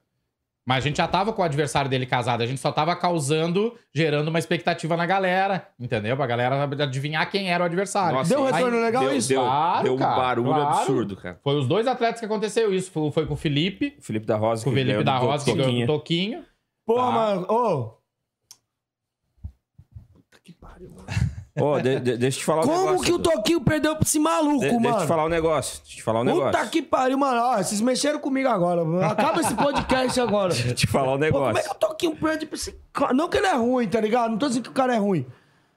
Mas a gente já tava com o adversário dele casado, a gente só tava causando, gerando uma expectativa na galera, entendeu? Pra galera adivinhar quem era o adversário. Nossa, Deu um retorno Aí- legal deu, isso? Deu, Claro, deu um cara, barulho claro. absurdo, cara. Foi os dois atletas que aconteceu isso. Foi, foi com o Felipe, O Felipe da Rosa. com o que Felipe ganhou da Rosa, que ganhou Toquinho. do Toquinho. Porra, Tá. mano. Ô, Ô, de- de- deixa eu te falar um como negócio. que o Toquinho perdeu pra esse maluco, De- mano? Deixa eu te falar um negócio. Deixa eu te falar um negócio. Puta que pariu, mano. Ó, vocês mexeram comigo agora. Acaba esse podcast agora. Deixa eu te falar um Pô, como é negócio. que o Toquinho perde pra esse cara? Não que ele é ruim, tá ligado? Não tô dizendo que o cara é ruim.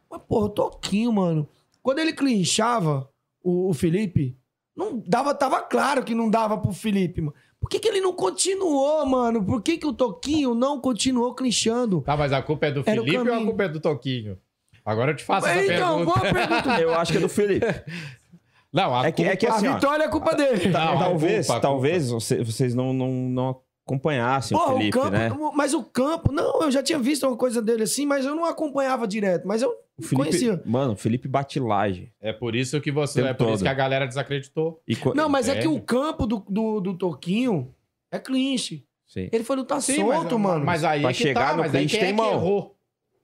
Mas, porra, o Toquinho, mano. Quando ele clinchava o, o Felipe, não dava, tava claro que não dava pro Felipe, mano. Por que, que ele não continuou, mano? Por que, que o Toquinho não continuou clinchando? Tá, mas a culpa é do Era Felipe ou a culpa é do Toquinho? Agora eu te faço essa então, pergunta. boa pergunta. <laughs> Eu acho que é do Felipe. Não, a É que- é que culpa- A assim, ó. vitória é culpa dele. Não, a talvez, culpa, a talvez você- vocês não, não, não acompanhassem Porra, o Felipe, o campo, né? mas o campo, não, eu já tinha visto uma coisa dele assim, mas eu não acompanhava direto, mas eu O Felipe, conhecia. mano, o Felipe bate laje. É por isso que você. É por todo. isso que a galera desacreditou. E co- Não, mas é que Entende? o campo do, do, do Toquinho é clinch. Sim. Ele foi lutar Sim, solto, mas, mano. Mas aí Pra é que chegar tá, no mas aí clinch quem é tem que mão. errou?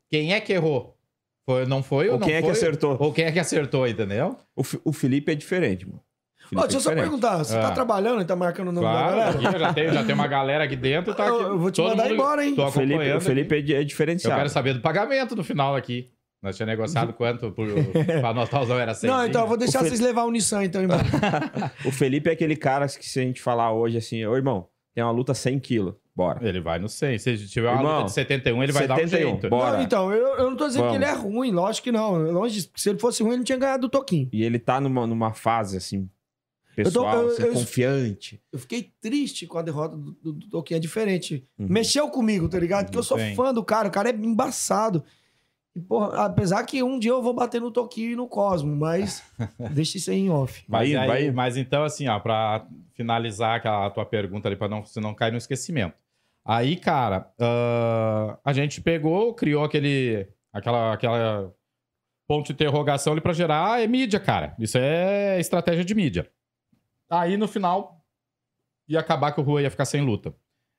Quem é que errou? Foi, não foi ou Ou não quem é que foi? acertou? Ou quem é que acertou, entendeu? O, o Felipe é diferente, mano. Felipe Ó, deixa eu é só perguntar, você Ah. tá trabalhando e tá marcando o nome Claro, da aqui galera? já tem, já tem uma galera aqui dentro. Tá aqui, Eu- eu vou te mandar mundo- embora, hein? O Felipe, o Felipe aqui. é, é Eu diferenciado. quero saber do pagamento no final aqui. Nós tínhamos negociado <laughs> quanto por, pra anotar os era 100. Não, então eu vou deixar vocês levar o Nissan, então, irmão. <laughs> O Felipe é aquele cara que se a gente falar hoje assim, ô irmão, tem uma luta 100 quilos, bora. Ele vai no 100. Se tiver uma Irmão, luta de 71, ele vai dar um 71, jeito. bora. Não, então, eu, eu não tô dizendo Vamos. que ele é ruim, lógico que não. Longe se ele fosse ruim, ele não tinha ganhado do Toquinho. E ele tá numa, numa fase, assim, pessoal, eu- assim, eu- confiante. Eu fiquei triste com a derrota do, do, do Toquinho, é diferente. Uhum. Mexeu comigo, tá ligado? Porque eu sou fã do cara, o cara é embaçado. E, porra, apesar que um dia eu vou bater no Toquinho e no Cosmo, mas <laughs> deixa isso aí em off. Mas, Vai, aí- vai. mas então, assim, ó, pra finalizar aquela tua pergunta ali, pra não, você não cair no esquecimento. Aí, cara, ah, a gente pegou, criou aquele, aquela, aquela ponto de interrogação ali pra gerar ah, é mídia, cara. Isso é estratégia de mídia. Aí, no final, ia acabar que o Rua ia ficar sem luta.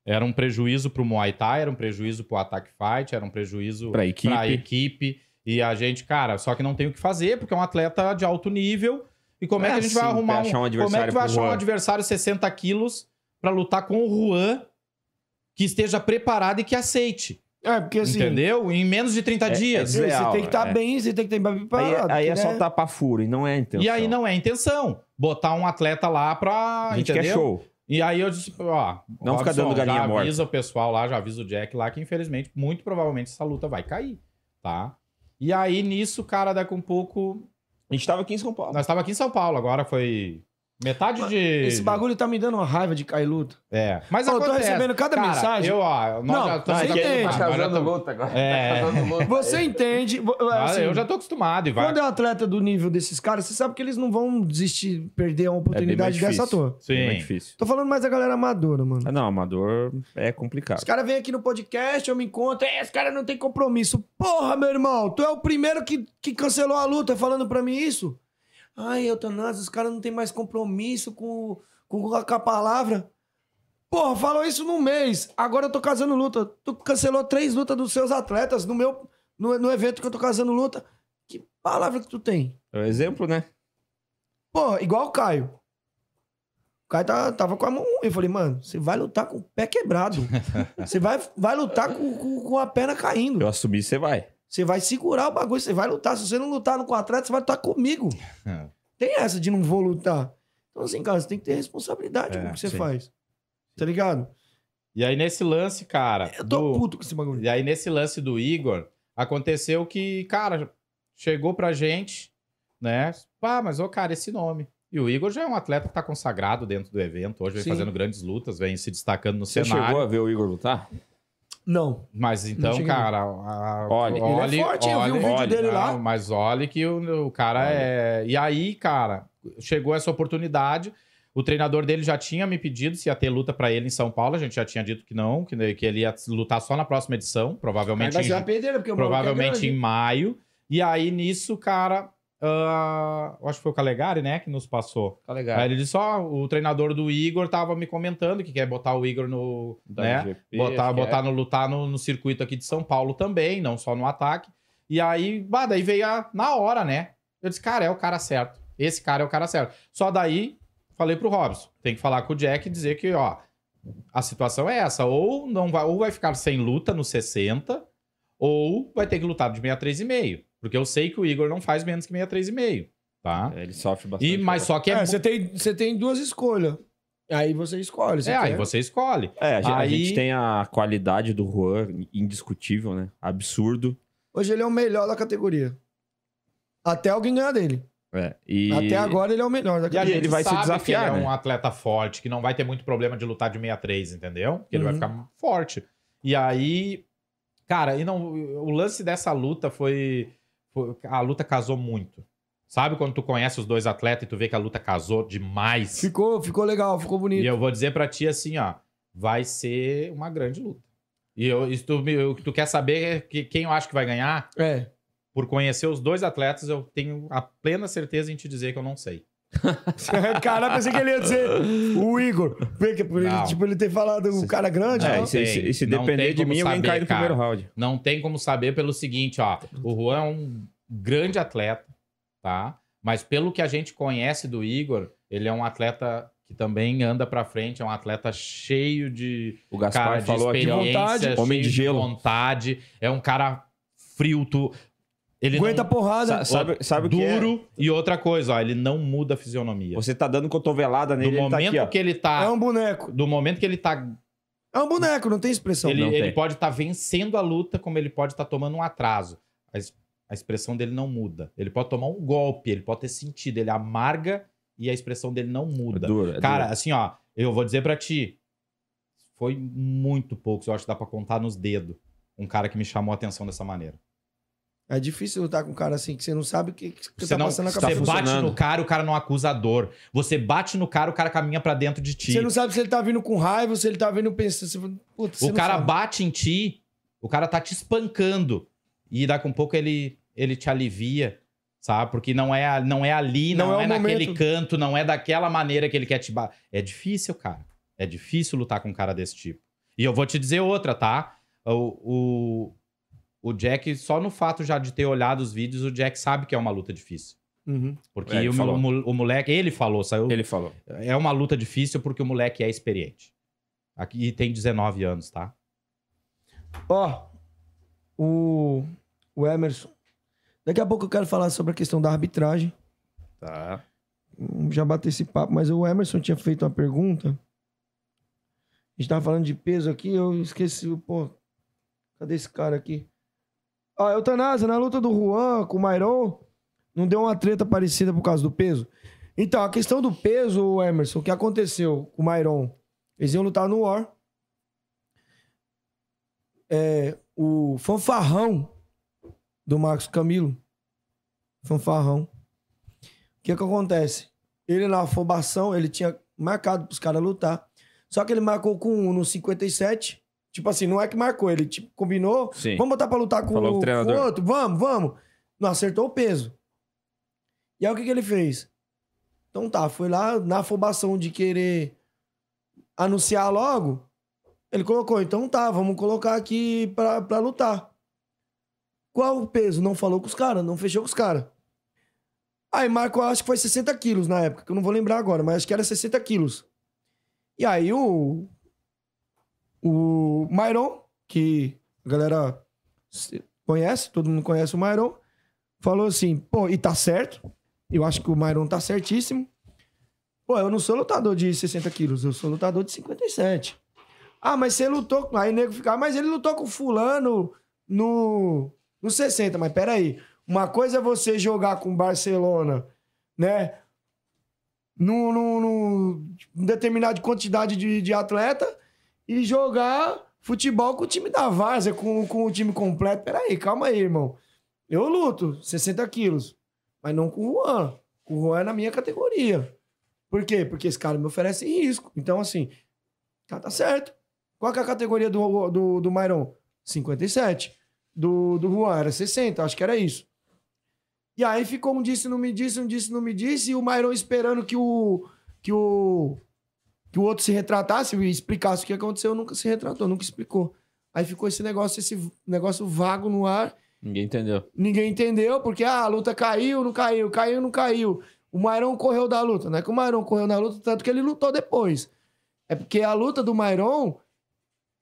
Era um prejuízo pro Muay Thai, era um prejuízo pro Attack Fight, era um prejuízo Pra equipe. pra equipe. E a gente, cara, só que não tem o que fazer, porque é um atleta de alto nível. E como é, É que a gente vai assim, arrumar pra achar um Como é que vai achar um adversário 60 quilos pra lutar com o Juan que esteja preparado e que aceite? É, porque assim. entendeu? Em menos de 30 É- dias. Você Desleal, tem que estar é. bem, você tem que estar bem Aí, preparado. aí é porque, só né? tapar furo, e não é a intenção. E aí não é a intenção. Botar um atleta lá pra. A gente entendeu? quer show. E aí eu disse, ó. Não fica dando galinha já morta. avisa o pessoal lá, já avisa o Jack lá que infelizmente, muito provavelmente essa luta vai cair, tá? E aí nisso, cara, daqui um pouco. A gente tava aqui em São Paulo. Nós estávamos aqui em São Paulo, agora foi Metade de. Esse bagulho tá me dando uma raiva de cair luta. É. Mas Pô, eu tô acontece. recebendo cada Cara, mensagem. Eu, ó, nós Não, já tá, estamos é que ele tá já estamos- luta agora. É. luta. Você entende. Ah, assim, eu já tô acostumado e vai. Quando é um atleta do nível desses caras, você sabe que eles não vão desistir, perder uma É bem mais oportunidade dessa à difícil. toa. Sim. Bem mais difícil. Tô falando mais da galera amadora, mano. Ah, não, amador é complicado. Os caras vêm aqui no podcast, eu me encontro, é, esse cara não tem compromisso. Porra, meu irmão, tu é o primeiro que, que cancelou a luta falando pra mim isso? Ai, Eutanásio, os caras não tem mais compromisso com, com, com a palavra. Porra, falou isso num mês. Agora eu tô casando luta. Tu cancelou três lutas dos seus atletas no meu no, no evento que eu tô casando luta. Que palavra que tu tem? É o exemplo, né? Porra, igual o Caio. O Caio tá- tava com a mão. Eu falei, mano, você vai lutar com o pé quebrado. <laughs> Você vai, vai lutar com, com, com a perna caindo. Eu assumi, você vai. Você vai segurar o bagulho, você vai lutar. Se você não lutar no com o atleta, você vai lutar comigo. Tem essa de não vou lutar. Então, assim, cara, você tem que ter responsabilidade É, com o que você sim. faz. Tá ligado? E aí, nesse lance, cara. Eu tô do- puto com esse bagulho. E aí, nesse lance do Igor, aconteceu que, cara, chegou pra gente, né? Pá, mas, ô, cara, esse nome. E o Igor já é um atleta que tá consagrado dentro do evento. Hoje vem Sim. fazendo grandes lutas, vem se destacando no Você cenário. chegou a ver o Igor lutar? Não. Mas então, cara, a- Olha, ele é olhe, forte, eu vi um olhe- vídeo olhe- dele lá. não, Mas olhe que o, o cara Olha. é. E aí, cara, chegou essa oportunidade. O treinador dele já tinha me pedido se ia ter luta pra ele em São Paulo. A gente já tinha dito que não, que, que ele ia lutar só na próxima edição, provavelmente, uma em, pedreira, porque o é provavelmente grande. em maio. E aí, nisso, cara, eu acho que foi o Calegari, né, que nos passou. Legal. Aí ele disse: ó, o treinador do Igor tava me comentando que quer botar o Igor no. Da né? Botar que botar é. no lutar no, no circuito aqui de São Paulo também, não só no ataque. E aí, bah, daí veio a, na hora, né? Eu disse, cara, é o cara certo. Esse cara é o cara certo. Só daí, falei pro Robson, tem que falar com o Jack e dizer que, ó, a situação é essa. Ou não vai, ou vai ficar sem luta no 60, ou vai ter que lutar de 63,5. Porque eu sei que o Igor não faz menos que 63,5, tá? Ele sofre bastante. E, mas só que é. É, você tem, você tem duas escolhas. Aí você escolhe. Você é, aí quer. você escolhe. É, a gente, a Aí- gente tem a qualidade do Juan indiscutível, né? Absurdo. Hoje ele é o melhor da categoria. Até alguém ganhar dele. É, e... Até agora ele é o melhor da E a categoria. gente ele vai se sabe desafiar, que ele é né? um atleta forte, que não vai ter muito problema de lutar de 63, entendeu? Porque ele vai Uhum. ficar forte. E aí, cara, e não, o lance dessa luta foi- A luta casou muito. Sabe quando tu conhece os dois atletas e tu vê que a luta casou demais? Ficou, ficou legal, ficou bonito. E eu vou dizer pra ti assim, ó. Vai ser uma grande luta. E eu, e tu, que tu quer saber é que, quem eu acho que vai ganhar? É. Por conhecer os dois atletas, eu tenho a plena certeza em te dizer que eu não sei. <laughs> Cara, pensei que ele ia dizer o Igor. Porque por ele, Não. tipo, ele ter falado o cara grande. É, e se, tem. e se Não depender tem de como mim, alguém saber, cai no cara. primeiro round. Não tem como saber pelo seguinte, ó. O Juan é um grande atleta, tá? Mas pelo que a gente conhece do Igor, ele é um atleta que também anda pra frente, é um atleta cheio de, O Gaspar cara, de falou aqui, experiência, vontade, cheio homem de gelo. vontade, é um cara frio, tu... Ele Aguenta a não... porrada. Sa- sabe, sabe o que é? duro e outra coisa, ó, ele não muda a fisionomia. Você tá dando cotovelada Do nele, ele tá momento aqui, ó. que ele tá, É um boneco. do momento que ele tá É um boneco, não tem expressão. ele, não ele tem. pode estar vencendo a luta, como ele pode estar tomando um atraso. A, es- a expressão dele não muda. Ele pode tomar um golpe, ele pode ter sentido, ele amarga e a expressão dele não É muda. duro, é Cara, duro. assim, ó, eu vou dizer pra ti, foi muito poucos, eu acho que dá pra contar nos dedos, um cara que me chamou a atenção dessa maneira. É difícil lutar com um cara assim, que você não sabe o que, que Você, tá não, passando na você cabeça. bate funcionando. no cara, o cara não acusa a dor. Você bate no cara, o cara caminha pra dentro de ti. Você não sabe se ele tá vindo com raiva, se ele tá vindo pensando. Você... Putz, você O cara sabe. bate em ti, o cara tá te espancando. E daqui a um pouco ele, ele te alivia, sabe? Porque não é, não é ali, não, Não é é, naquele momento. canto, não é daquela maneira que ele quer te bater. É difícil, cara. É difícil lutar com um cara desse tipo. E eu vou te dizer outra, tá? O, o, o Jack, só no fato já de ter olhado os vídeos, o Jack sabe que é uma luta difícil. Uhum. Porque É, o, o mo- o moleque, ele falou, saiu. Ele falou. É uma luta difícil porque o moleque é experiente. Aqui tem 19 anos, tá? Ó, o, o Emerson. Daqui a pouco eu quero falar sobre a questão da arbitragem. Tá. Já bateu esse papo, mas o Emerson tinha feito uma pergunta. A gente tava falando de peso aqui, eu esqueci, pô. Cadê esse cara aqui? Ó, Eutanásia, na luta do Juan com o Mairon, não deu uma treta parecida por causa do peso? Então, a questão do peso, Emerson, o que aconteceu com o Myron? Eles iam lutar no War. É, o fanfarrão do Marcos Camilo. Fanfarrão. O que que acontece? Ele na afobação, ele tinha marcado pros caras lutar. Só que ele marcou com um no 57. Tipo assim, não é que marcou, ele tipo, combinou. Sim. Vamos botar pra lutar com Falou o com o outro? Vamos, vamos. Não acertou o peso. E aí o que, que ele fez? Então tá, foi lá na afobação de querer anunciar logo. Ele colocou, então tá, vamos colocar aqui pra, pra lutar. Qual o peso? Não falou com os caras, não fechou com os caras. Aí marcou, acho que foi 60 quilos na época, que eu não vou lembrar agora, mas acho que era 60 quilos. E aí o. O Myron, que a galera conhece, todo mundo conhece o Myron, falou assim: pô, e tá certo. Eu acho que o Myron tá certíssimo. Pô, eu não sou lutador de 60 quilos, eu sou lutador de 57. Ah, mas você lutou. Aí o nego fica, "Ah, mas ele lutou com fulano no, no 60. Mas peraí. Uma coisa é você jogar com Barcelona, né? Num, num, num determinada quantidade de, de atleta e jogar futebol com o time da Várzea, com, com o time completo. Peraí, calma aí, irmão. Eu luto 60 quilos, mas não com o Juan. O Juan é na minha categoria. Por quê? Porque esse cara me oferece risco. Então, assim, tá, tá certo. Qual é a categoria do, do, do Myron? 57. Do, do Juan era 60, acho que era isso. E aí ficou um disse, não me disse, um disse, não me disse, e o Myron esperando que o, que o, que o outro se retratasse e explicasse o que aconteceu, nunca se retratou, nunca explicou. Aí ficou esse negócio, esse negócio vago no ar, Ninguém entendeu. ninguém entendeu, porque ah, a luta caiu, não caiu, caiu, não caiu. O Mairon correu da luta. Não é que o Mairon correu da luta, tanto que ele lutou depois. É porque a luta do Mairon,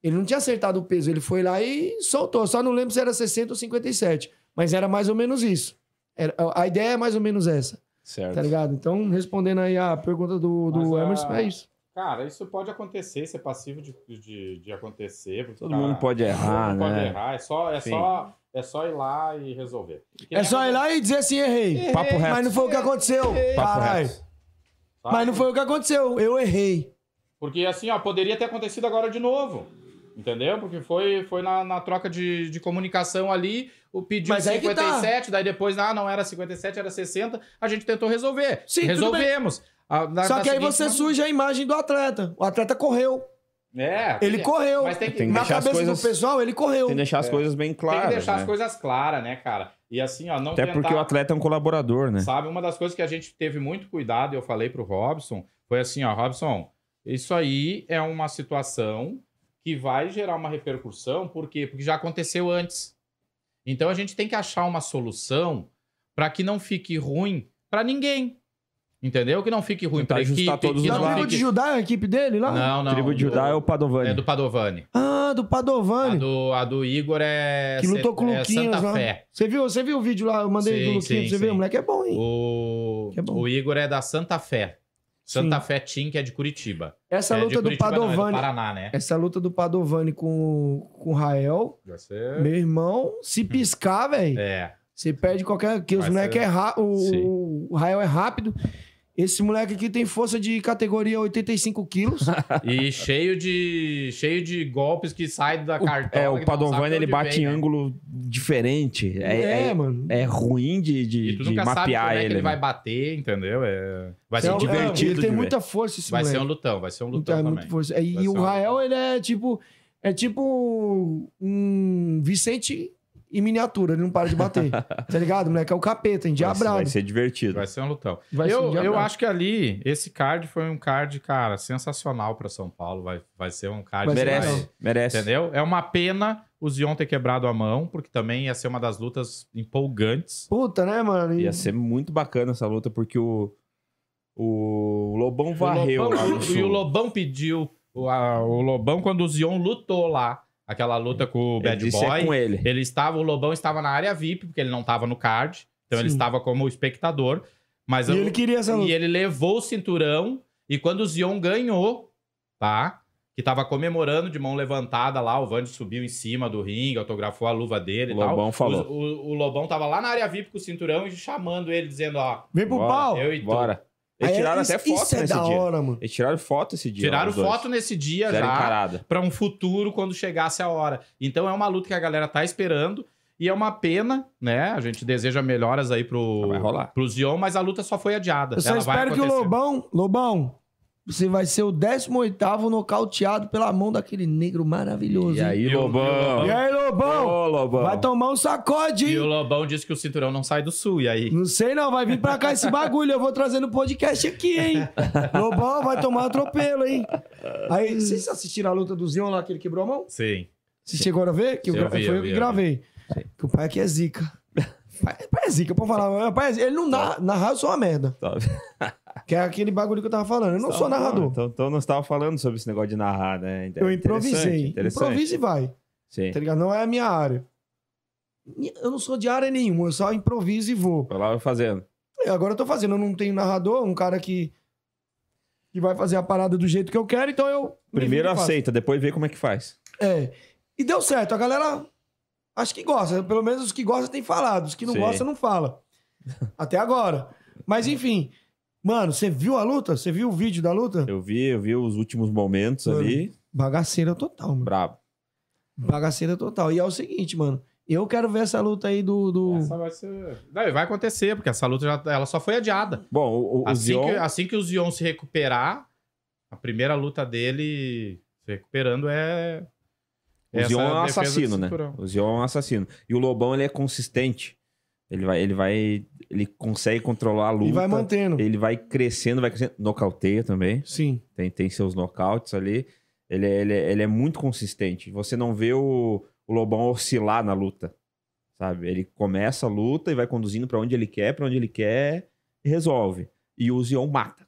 ele não tinha acertado o peso. Ele foi lá e soltou. Só não lembro se era 60 ou 57. Mas era mais ou menos isso. Era- a ideia é mais ou menos essa, Certo. tá ligado? Então, respondendo aí a pergunta do, do Mas a- Emerson, é isso. Cara, isso pode acontecer, ser passivo de, de, de acontecer. porque, Todo cara, mundo pode errar, todo mundo né? Pode errar, é só, é, Sim. só, é só ir lá e resolver. É só ir lá e dizer assim, errei. Papo reto. Mas não foi o que aconteceu. Papo Caralho. reto. Mas não foi o que aconteceu. Eu errei. Porque assim, ó, poderia ter acontecido agora de novo. Entendeu? Porque foi, foi na, na troca de, de comunicação ali, o pediu Mas aí que tá. 57, daí depois, ah, não era 57, era 60, a gente tentou resolver. Sim, tudo Resolvemos. A- na- Só na que aí você suja a imagem do atleta. O atleta correu. É. Ele tem- correu. Mas tem que, Tem que Na deixar as cabeça coisas- do pessoal, ele correu. Tem que deixar as coisas bem tem claras. que deixar né? as coisas claras, né, cara? E assim, ó, não Até tentar... porque o atleta é um colaborador, né? Sabe, uma das coisas que a gente teve muito cuidado, e eu falei pro Robson, foi assim, ó, Robson, isso aí é uma situação que vai gerar uma repercussão, por quê? Porque já aconteceu antes. Então a gente tem que achar uma solução para que não fique ruim para ninguém. Entendeu? Que não fique ruim para ajustar equipe, todos que os não tribo lados. de fique... Judá, a equipe dele lá? Não, não. Tribo de do- Judá é o Padovani. É do Padovani. Ah, do A Padovani. do, a do Igor é, Que lutou com o é Luquinhas Santa lá. Fé. Você viu, você viu o vídeo lá? Eu mandei Sim, do Luquinhas sim, pra você ver. sim. O moleque é bom, hein? O, Que é bom. o Igor é da Santa Fé. Santa Sim. Fé Team, que é de Curitiba. Essa é de luta do Curitiba, não, é do Padovani. Paraná, né? Essa luta do Padovani com, com o Rael. Ser... Meu irmão, se piscar, velho, É. você perde qualquer. Que os moleques ser- é ra... Sim. o, o Rael é rápido. Esse moleque aqui tem força de categoria 85 quilos. <laughs> E cheio de, cheio de golpes que saem da cartola. É, o sabe Padovani ele bate vem, em né? ângulo diferente. É, É, é, mano. é ruim de, de, E tu de nunca sabe mapear como é que ele. ele vai né? bater, entendeu? É... Vai É, ser é, divertido Ele de tem ver. muita força esse Vai ser um moleque. lutão, vai ser um Então, lutão é também. muito força. E, e o um Rael, ele é tipo. É tipo um Vicente em miniatura, ele não para de bater. <laughs> tá ligado? O moleque é o capeta, Vai endiabrado. Vai ser divertido. Vai ser um lutão. Vai ser eu, eu acho que ali, esse card foi um card, cara, sensacional pra São Paulo. Vai, vai ser um card Vai ser vai- Merece, legal. merece. Entendeu? É uma pena o Zion ter quebrado a mão, porque também ia ser uma das lutas empolgantes. Puta, né, mano? E- Ia ser muito bacana essa luta, porque o, o Lobão varreu o lá Lobão, no e o Lobão pediu. O, a- o Lobão, quando o Zion lutou lá, aquela luta com o Ele Bad disse, Boy, é com ele. ele estava, o Lobão estava na área VIP, porque ele não estava no card. Então ele Sim. estava como espectador. Mas E eu- ele queria essa luta. e ele levou o cinturão. E quando o Zion ganhou, tá? Que tava comemorando de mão levantada lá, o Vandy subiu em cima do ringue, autografou a luva dele O e tal. Lobão falou. O, o- o Lobão tava lá na área VIP com o cinturão e chamando ele, dizendo: Ó, Vem pro Bora. pau. eu e tu. Bora. Eles Aí, tiraram isso- até foto Isso é nesse da dia. hora, mano. Eles tiraram foto esse dia. Tiraram os dois. foto nesse dia Fizeram já encarada. pra um futuro quando chegasse a hora. Então é uma luta que a galera tá esperando e é uma pena, né? A gente deseja melhoras aí pro Vai rolar. pro Zion, mas a luta só foi adiada. Eu só Ela vai espero que o. Lobão, Lobão, você vai ser o 18º nocauteado pela mão daquele negro maravilhoso. E hein? aí, o- Lobão? E aí, Lobão? Ô, Lobão. Vai tomar um sacode, E o hein? Lobão disse que o cinturão não sai do sul. E aí? Não sei não, vai vir pra cá esse bagulho. Eu vou trazer no podcast aqui, hein? <laughs> Lobão vai tomar atropelo, hein? Aí, vocês assistiram a luta do Zion lá que ele quebrou a mão? Sim. Vocês chegaram a ver? Que eu Eu vi, foi eu vi, que eu gravei. Que o pai aqui é zica. <laughs> Pai, pai é zica, pode falar. Pai é zica. Ele não narra, narrar, eu sou uma merda. Tá. <laughs> Que é aquele bagulho que eu tava falando. Eu não sou narrador. Então, então não estava falando sobre esse negócio de narrar, né? Eu improvisei. Improvisa e vai. Sim. Tá ligado? Não é a minha área. Eu não sou de área nenhuma, eu só improviso e vou. Foi lá fazendo. E Agora eu tô fazendo, eu não tenho narrador, um cara que, que vai fazer a parada do jeito que eu quero, então eu. me Primeiro aceita, depois vê como é que faz. É. E deu certo, a galera acho que gosta. Pelo menos os que gostam têm falado, os que não Sim. gostam não fala. Até agora. Mas enfim. Mano, você viu a luta? Você viu o vídeo da luta? Eu vi, eu vi os últimos momentos Mano. ali. Bagaceira total, mano. Brabo. Bagaceira total. E é o seguinte, mano. Eu quero ver essa luta aí do. do... Essa vai ser. Não, vai acontecer, porque essa luta já, ela só foi adiada. Bom, o, o, Assim Zion... que, assim que o Zion se recuperar, a primeira luta dele se recuperando é. O essa Zion é um assassino, né? O Zion é um assassino. E o Lobão, ele é consistente. Ele vai, ele vai, ele consegue controlar a luta. E vai mantendo. Ele vai crescendo, vai crescendo. Nocauteia também. Sim. Tem, tem seus nocautes ali. Ele, é- ele, é- ele é muito consistente. Você não vê o, o Lobão oscilar na luta. Sabe? Ele começa a luta e vai conduzindo pra onde ele quer, pra onde ele quer e resolve. E o Zion mata.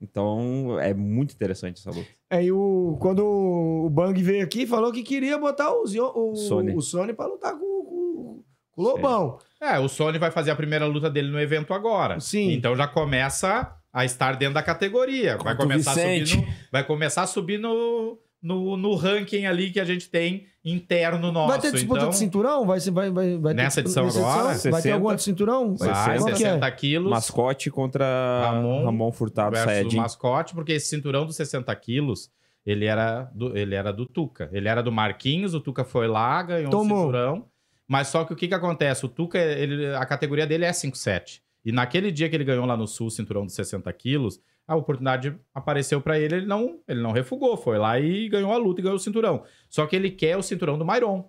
Então é muito interessante essa luta. Aí o, quando o Bang veio aqui, falou que queria botar o, Zion, o, Sony. o Sony pra lutar com, com- com o Lobão. É, o Sony vai fazer a primeira luta dele no evento agora. Sim. Então já começa a estar dentro da categoria. Vai começar, a subir Vicente. no, vai começar a subir no, no, no ranking ali que a gente tem interno nosso. vai ter disputa então, de cinturão? Vai, ser- vai, vai, vai ter Nessa disputa- edição agora? Vai ter 60. alguma de cinturão? Vai, que 60 é? quilos Mascote contra Ramon Ramon, Furtado Sayajin. mascote, porque esse cinturão dos 60 quilos, ele era, do, ele era do Tuca. Ele era do Marquinhos, o Tuca foi lá, ganhou Tomou. o cinturão. Mas só que o que que acontece? O Tuca, ele, a categoria dele é 5'7". E naquele dia que ele ganhou lá no Sul o cinturão dos 60 quilos, a oportunidade apareceu pra ele, ele não, ele não refugou. Foi lá e ganhou a luta e ganhou o cinturão. Só que ele quer o cinturão do Mairon.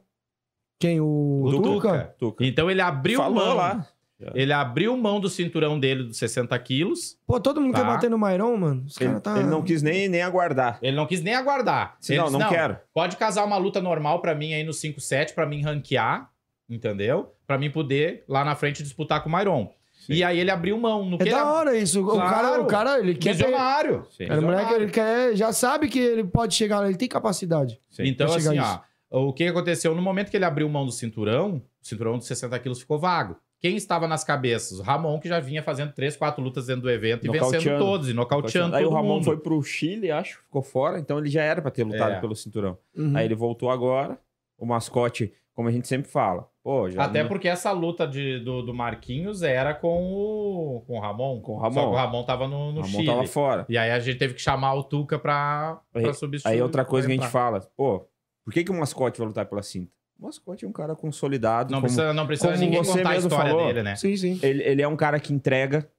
Quem? O, O Tuca? Tuca. Tuca. Então ele abriu Falou mão. lá. Ele abriu mão do cinturão dele dos 60 quilos. Pô, todo mundo Tá. quer bater no Mairon, mano. Os Ele, tá... ele não quis nem, nem aguardar. Ele não quis nem aguardar. Se Ele não, disse, não quero. Pode casar uma luta normal pra mim aí no 5-7, pra mim ranquear, entendeu? Pra mim poder lá na frente disputar com o Mairon. Sim. E aí ele abriu mão. No É que da ele... hora isso. O Claro. cara, o cara, ele quer... Ter... Visionário. Sim. Cara, o moleque, ele quer... Já sabe que ele pode chegar lá. Ele tem capacidade. Sim. Então, assim, ó, o que aconteceu? No momento que ele abriu mão do cinturão, o cinturão de 60 quilos ficou vago. Quem estava nas cabeças? O Ramon, que já vinha fazendo três, quatro lutas dentro do evento e vencendo todos, e nocauteando Aí todo o Ramon mundo. foi pro Chile, acho, ficou fora, então ele já era pra ter lutado É. pelo cinturão. Uhum. Aí ele voltou agora, o mascote, como a gente sempre fala, pô, já Até não- porque essa luta de, do, do Marquinhos era com o, com o Ramon. Com o Ramon. Só que o Ramon tava no, no Ramon Chile. tava fora. E aí a gente teve que chamar o Tuca pra, pra Aí- substituir. Aí outra coisa que a gente fala, pô, por que, que o mascote vai lutar pela cinta? O mascote é um cara consolidado. Não como- precisa, não precisa como ninguém contar a história falou, dele, né? Sim, sim. ele, ele é um cara que entrega,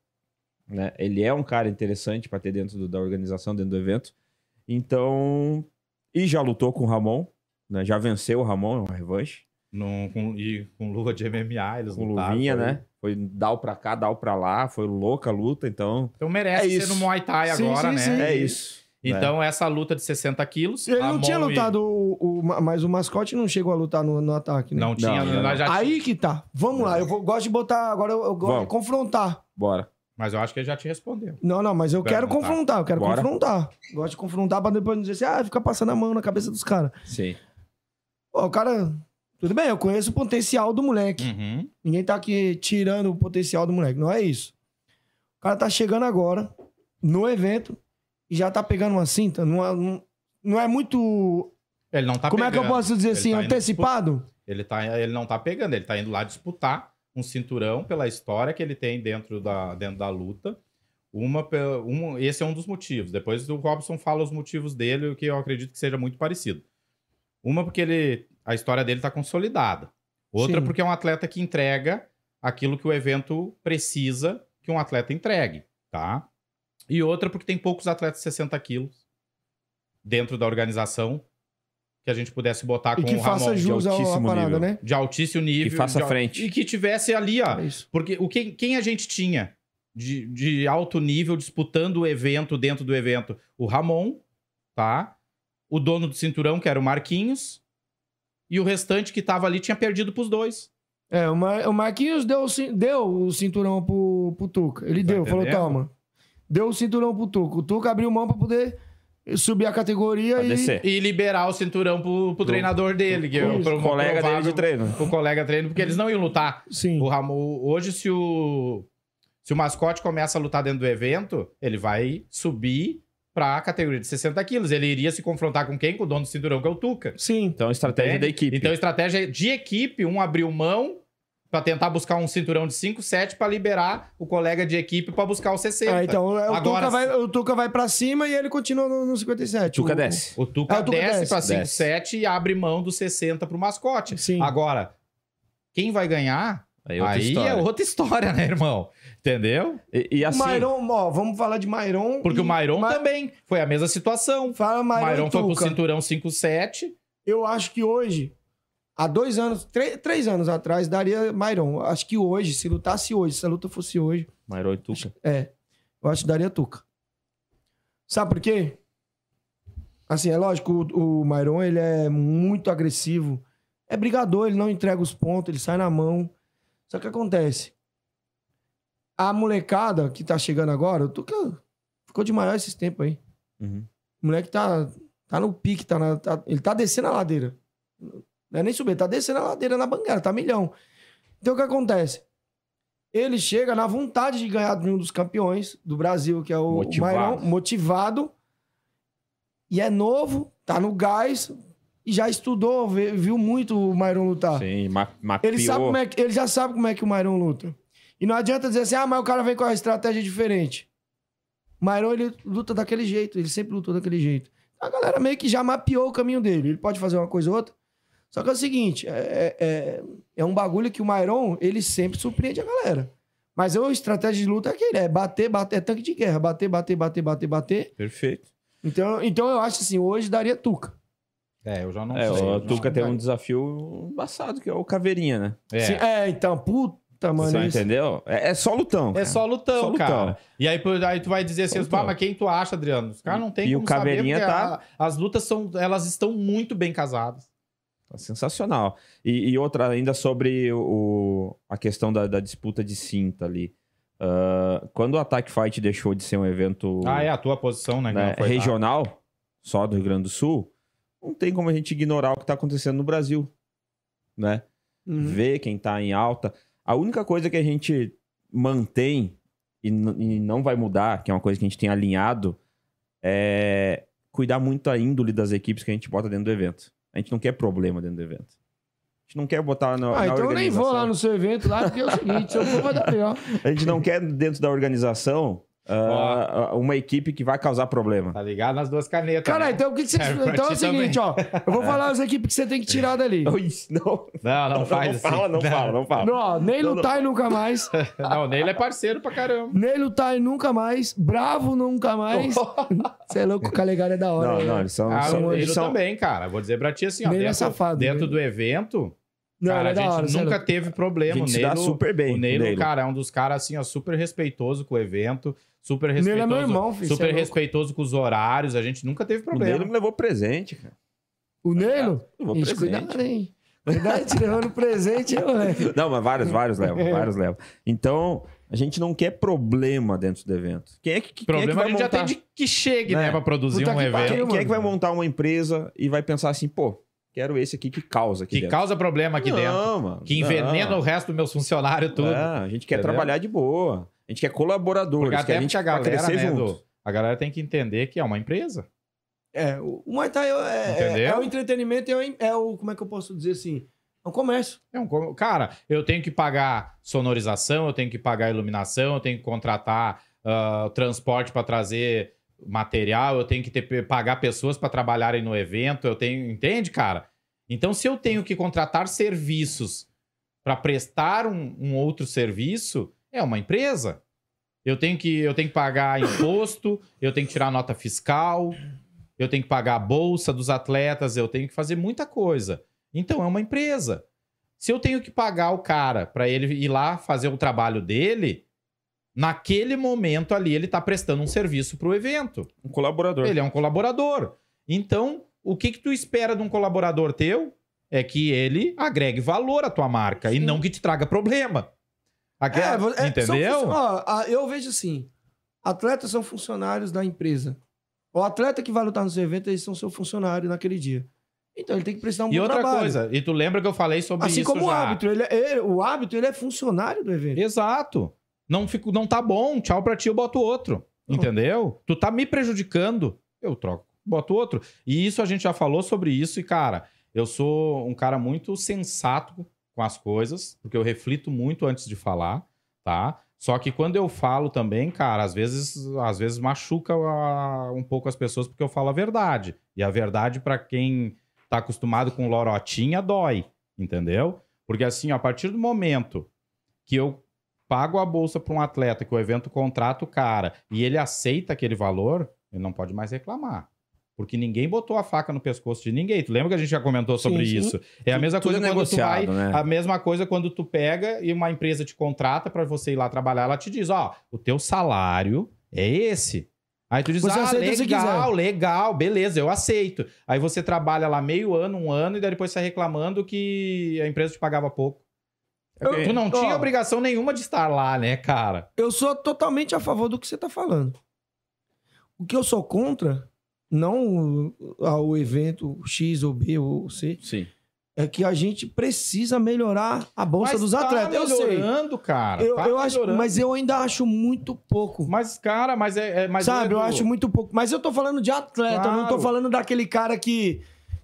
né? Ele é um cara interessante pra ter dentro do- da organização, dentro do evento. Então, e já lutou com o Ramon, né? Já venceu o Ramon, é uma revanche. No, com, e com luva de MMA, eles Com lutaram, luvinha, foi- né? Foi dal pra cá, dal pra lá, foi louca a luta, então Então merece É ser isso. no Muay Thai Sim, agora, sim, né? sim. é isso. Então essa luta de 60 quilos... Ele não tinha e- lutado, o, o- mas o mascote não chegou a lutar no, no ataque, né? Não tinha, Não, nós já Aí que tá. Vamos lá. Eu vou- gosto de botar. Agora eu, eu gosto de confrontar. Bora. Mas eu acho que ele já te respondeu. Não, não, mas eu quero confrontar. Eu quero Bora. confrontar. Gosto de confrontar pra depois não dizer assim, ah, fica passando a mão na cabeça dos caras. Sim. Pô, o cara. Tudo bem, eu conheço o potencial do moleque. Uhum. Ninguém tá aqui tirando o potencial do moleque. Não é isso. O cara tá chegando agora no evento e já tá pegando uma cinta. Não é, não, não é muito. Ele não tá como é que eu pegando. posso dizer Ele assim? tá antecipado? Ele, tá, ele não tá pegando, ele tá indo lá disputar um cinturão pela história que ele tem dentro da, dentro da luta. Uma, um, esse é um dos motivos. Depois o Robson fala os motivos dele, o que eu acredito que seja muito parecido. Uma porque ele, a história dele está consolidada. Outra Sim. porque é um atleta que entrega aquilo que o evento precisa que um atleta entregue, tá? E outra porque tem poucos atletas de 60 quilos dentro da organização que a gente pudesse botar E com que o Ramon faça de jus à altíssimo parada, nível. né? de altíssimo nível. Que faça de frente. E que tivesse ali, ó. É isso. Porque o quem, quem a gente tinha de, de alto nível disputando o evento dentro do evento? O Ramon, tá? O dono do cinturão, que era o Marquinhos. E o restante que tava ali tinha perdido pros dois. É, o, Mar- o Marquinhos deu, deu o cinturão pro, pro Tuca. Ele Tá deu, falou, entendendo? toma. Deu o cinturão pro Tuca. O Tuca abriu mão pra poder subir a categoria Pra e... descer. E liberar o cinturão pro, pro treinador dele, que é pro O colega dele de treino. O colega treino, porque eles não iam lutar. Sim. O Ramon, hoje, se o, se o mascote começa a lutar dentro do evento, ele vai subir pra categoria de 60 quilos. Ele iria se confrontar com quem? Com o dono do cinturão, que é o Tuca. Sim. Então, estratégia Entende? da equipe. Então, estratégia de equipe, um abriu mão pra tentar buscar um cinturão de 5, 7 pra liberar o colega de equipe pra buscar o 60. Ah, então o, Agora, Tuca vai, o Tuca vai pra cima e ele continua no, no 57. Tuca O- desce. O Tuca, Ah, o Tuca desce, desce. pra 5, Desce. 7 e abre mão do 60 pro mascote. Sim. Agora, quem vai ganhar, Aí, é outra aí é outra história, né, irmão? Entendeu? E, e O assim, Mairon, ó, vamos falar de Mairon. Porque e- o Mairon Ma- também foi a mesma situação. Fala O Mairon, Mairon foi pro cinturão 5-7. Eu acho que hoje, há dois anos, três, três anos atrás, daria Mairon. Acho que hoje, se lutasse hoje, se a luta fosse hoje, Mairon e Tuca. é, eu acho que daria Tuca. Sabe por quê? Assim, é lógico, o, o Mairon, ele é muito agressivo. É brigador, ele não entrega os pontos, ele sai na mão. Só que acontece, a molecada que tá chegando agora, o Tuca ficou de maior esses tempos aí. Uhum. O moleque tá, tá no pique, tá na- tá- ele tá descendo a ladeira. Não é nem subir, tá descendo a ladeira na banguela, tá milhão. Então o que acontece? Ele chega na vontade de ganhar de um dos campeões do Brasil, que é o Motivado. Mairon, motivado. E é novo, tá no gás e já estudou, viu muito o Mairon lutar. Sim, ma mapeou. Ele, sabe como é que, ele já sabe como é que o Mairon luta. E não adianta dizer assim, ah, mas o cara vem com a estratégia diferente. O Mairon, ele luta daquele jeito, ele sempre lutou daquele jeito. A galera meio que já mapeou o caminho dele. Ele pode fazer uma coisa ou outra. Só que é o seguinte, é, é, é um bagulho que o Mairon, ele sempre surpreende a galera. Mas a estratégia de luta é aquele, é bater, bater, é tanque de guerra. Bater, bater, bater, bater, bater. Perfeito. Então, então eu acho assim, hoje daria Tuca. É, eu já não É, sei. o. Tuca tem um desafio embaçado, que é o Caveirinha, né? É. Sim, é, então, puta, mano. Você isso- entendeu? É, é só lutão. É cara. só lutão, Só lutão. cara. E aí, aí tu vai dizer assim, lutão. "Pá, mas quem tu acha, Adriano? Os caras não tem E como o Caveirinha saber, tá- a- as lutas são, elas estão muito bem casadas. Tá sensacional. E, e outra, ainda sobre o, a questão da, da disputa de cinta ali. Ah, quando o Attack Fight deixou de ser um evento Ah, é a tua posição, né? que né, regional, só do Rio Grande do Sul, não tem como a gente ignorar o que está acontecendo no Brasil. Né? Uhum. Ver quem tá em alta. A única coisa que a gente mantém e, e não vai mudar, que é uma coisa que a gente tem alinhado, é cuidar muito a índole das equipes que a gente bota dentro do evento. A gente não quer problema dentro do evento. A gente não quer botar na, Ah, na então eu nem vou organização. lá no seu evento lá, porque é o seguinte, se eu for, vai dar pior. <laughs> A gente não quer dentro da organização ah, uma equipe que vai causar problema. Tá ligado nas duas canetas. Cara, né? então o que, que você. <laughs> É, então é o seguinte, ó. Eu vou falar as equipes que você tem que tirar dali. <laughs> Não, Não, não <laughs> faz não assim. fala, não fala, não fala. Não, nem Não, não. lutar e nunca mais. Não, nele é parceiro pra caramba. Nem lutar e nunca mais. Bravo nunca mais. Você é louco, o Calegari é da hora. Não, né? não, eles são. Ah, são- o eles são- também, cara. Vou dizer pra ti assim, ó. É Dentro, safado, dentro né? do evento, Não, cara, é a da gente hora, é nunca teve A problema. gente O Neilo, super bem. o Neilo, Neilo. cara, é um dos caras, assim, ó, super respeitoso com o evento. Super Nele respeitoso. é meu irmão, filho, é Super louco. respeitoso com os horários. A gente nunca teve O problema. Neilo me levou presente, cara. O Nelo? Levou presente. cuidado, hein? Te levando presente, hein, moleque? Não, mas vários, vários levam, <laughs> vários levam. Então, a gente não quer problema dentro do evento. Quem é que, quem é que problema vai a gente já montar? tem de que chegue, Né? né, pra produzir Puta um que evento. pariu. Quem, é que vai montar uma empresa e vai pensar assim, pô, quero esse aqui que causa aqui Que dentro. causa problema aqui não, dentro. Mano, Que envenena não. o resto dos meus funcionários tudo. É, a gente quer Entendeu? trabalhar de boa. A gente quer colaboradores, Porque que até a gente a galera, crescer né, junto. do- a galera tem que entender que é uma empresa. É, o Muay Thai é, é, Entendeu? é o entretenimento, é o, é o. Como é que eu posso dizer assim? É um comércio. É um cara, eu tenho que pagar sonorização, eu tenho que pagar iluminação, eu tenho que contratar ah, transporte para trazer material, eu tenho que ter, pagar pessoas para trabalharem no evento, eu tenho, entende, cara? Então, se eu tenho que contratar serviços para prestar um, um outro serviço, é uma empresa. Eu tenho que eu tenho que pagar imposto, eu tenho que tirar nota fiscal, eu tenho que pagar a bolsa dos atletas, eu tenho que fazer muita coisa. Então é uma empresa. Se eu tenho que pagar o cara para ele ir lá fazer o trabalho dele, naquele momento ali ele tá prestando um serviço pro evento. Um colaborador. Ele é um colaborador. Então, o que que tu espera de um colaborador teu? É que ele agregue valor à tua marca e Sim. não que te traga problema. É, vo- é, entendeu? são ó, eu vejo assim: atletas são funcionários da empresa. O atleta que vai lutar no seu evento, eles são seu funcionário naquele dia. Então ele tem que prestar um E bom outra trabalho. coisa, e tu lembra que eu falei sobre assim isso como o já. árbitro, ele, é- ele- o árbitro ele é funcionário do evento. Exato. Não, fico, não tá bom, tchau pra ti, eu boto outro. Entendeu? Tu tá me prejudicando, eu troco, boto outro. E isso a gente já falou sobre isso, e, cara, eu sou um cara muito sensato com as coisas, porque eu reflito muito antes de falar, tá? Só que quando eu falo também, cara, às vezes, às vezes machuca a- um pouco as pessoas porque eu falo a verdade. E a verdade, pra quem tá acostumado com lorotinha, dói, entendeu? Porque assim, a partir do momento que eu pago a bolsa para um atleta, que o evento contrata o cara e ele aceita aquele valor, ele não pode mais reclamar. Porque ninguém botou a faca no pescoço de ninguém. Tu lembra que a gente já comentou sobre Sim, sim. isso? É a mesma Tudo coisa quando tu vai. né? A mesma coisa quando tu pega e uma empresa te contrata para você ir lá trabalhar, ela te diz: ó, o teu salário é esse. Aí tu diz, Você ah, legal, legal, beleza, eu aceito. Aí você trabalha lá meio ano, um ano, e daí depois sai reclamando que a empresa te pagava pouco. Ok. Tu não Ó. tinha obrigação nenhuma de estar lá, né, cara? Eu sou totalmente a favor do que você tá falando. O que eu sou contra, não ao evento X ou B ou C, Sim. é que a gente precisa melhorar a bolsa dos atletas. eu sei. melhorando, cara. Eu, tá eu acho, mas eu ainda acho muito pouco. Mas, cara, mas é. é- mas Sabe, eu Edu, acho muito pouco. Mas eu tô falando de atleta, eu não tô Claro. falando daquele cara que,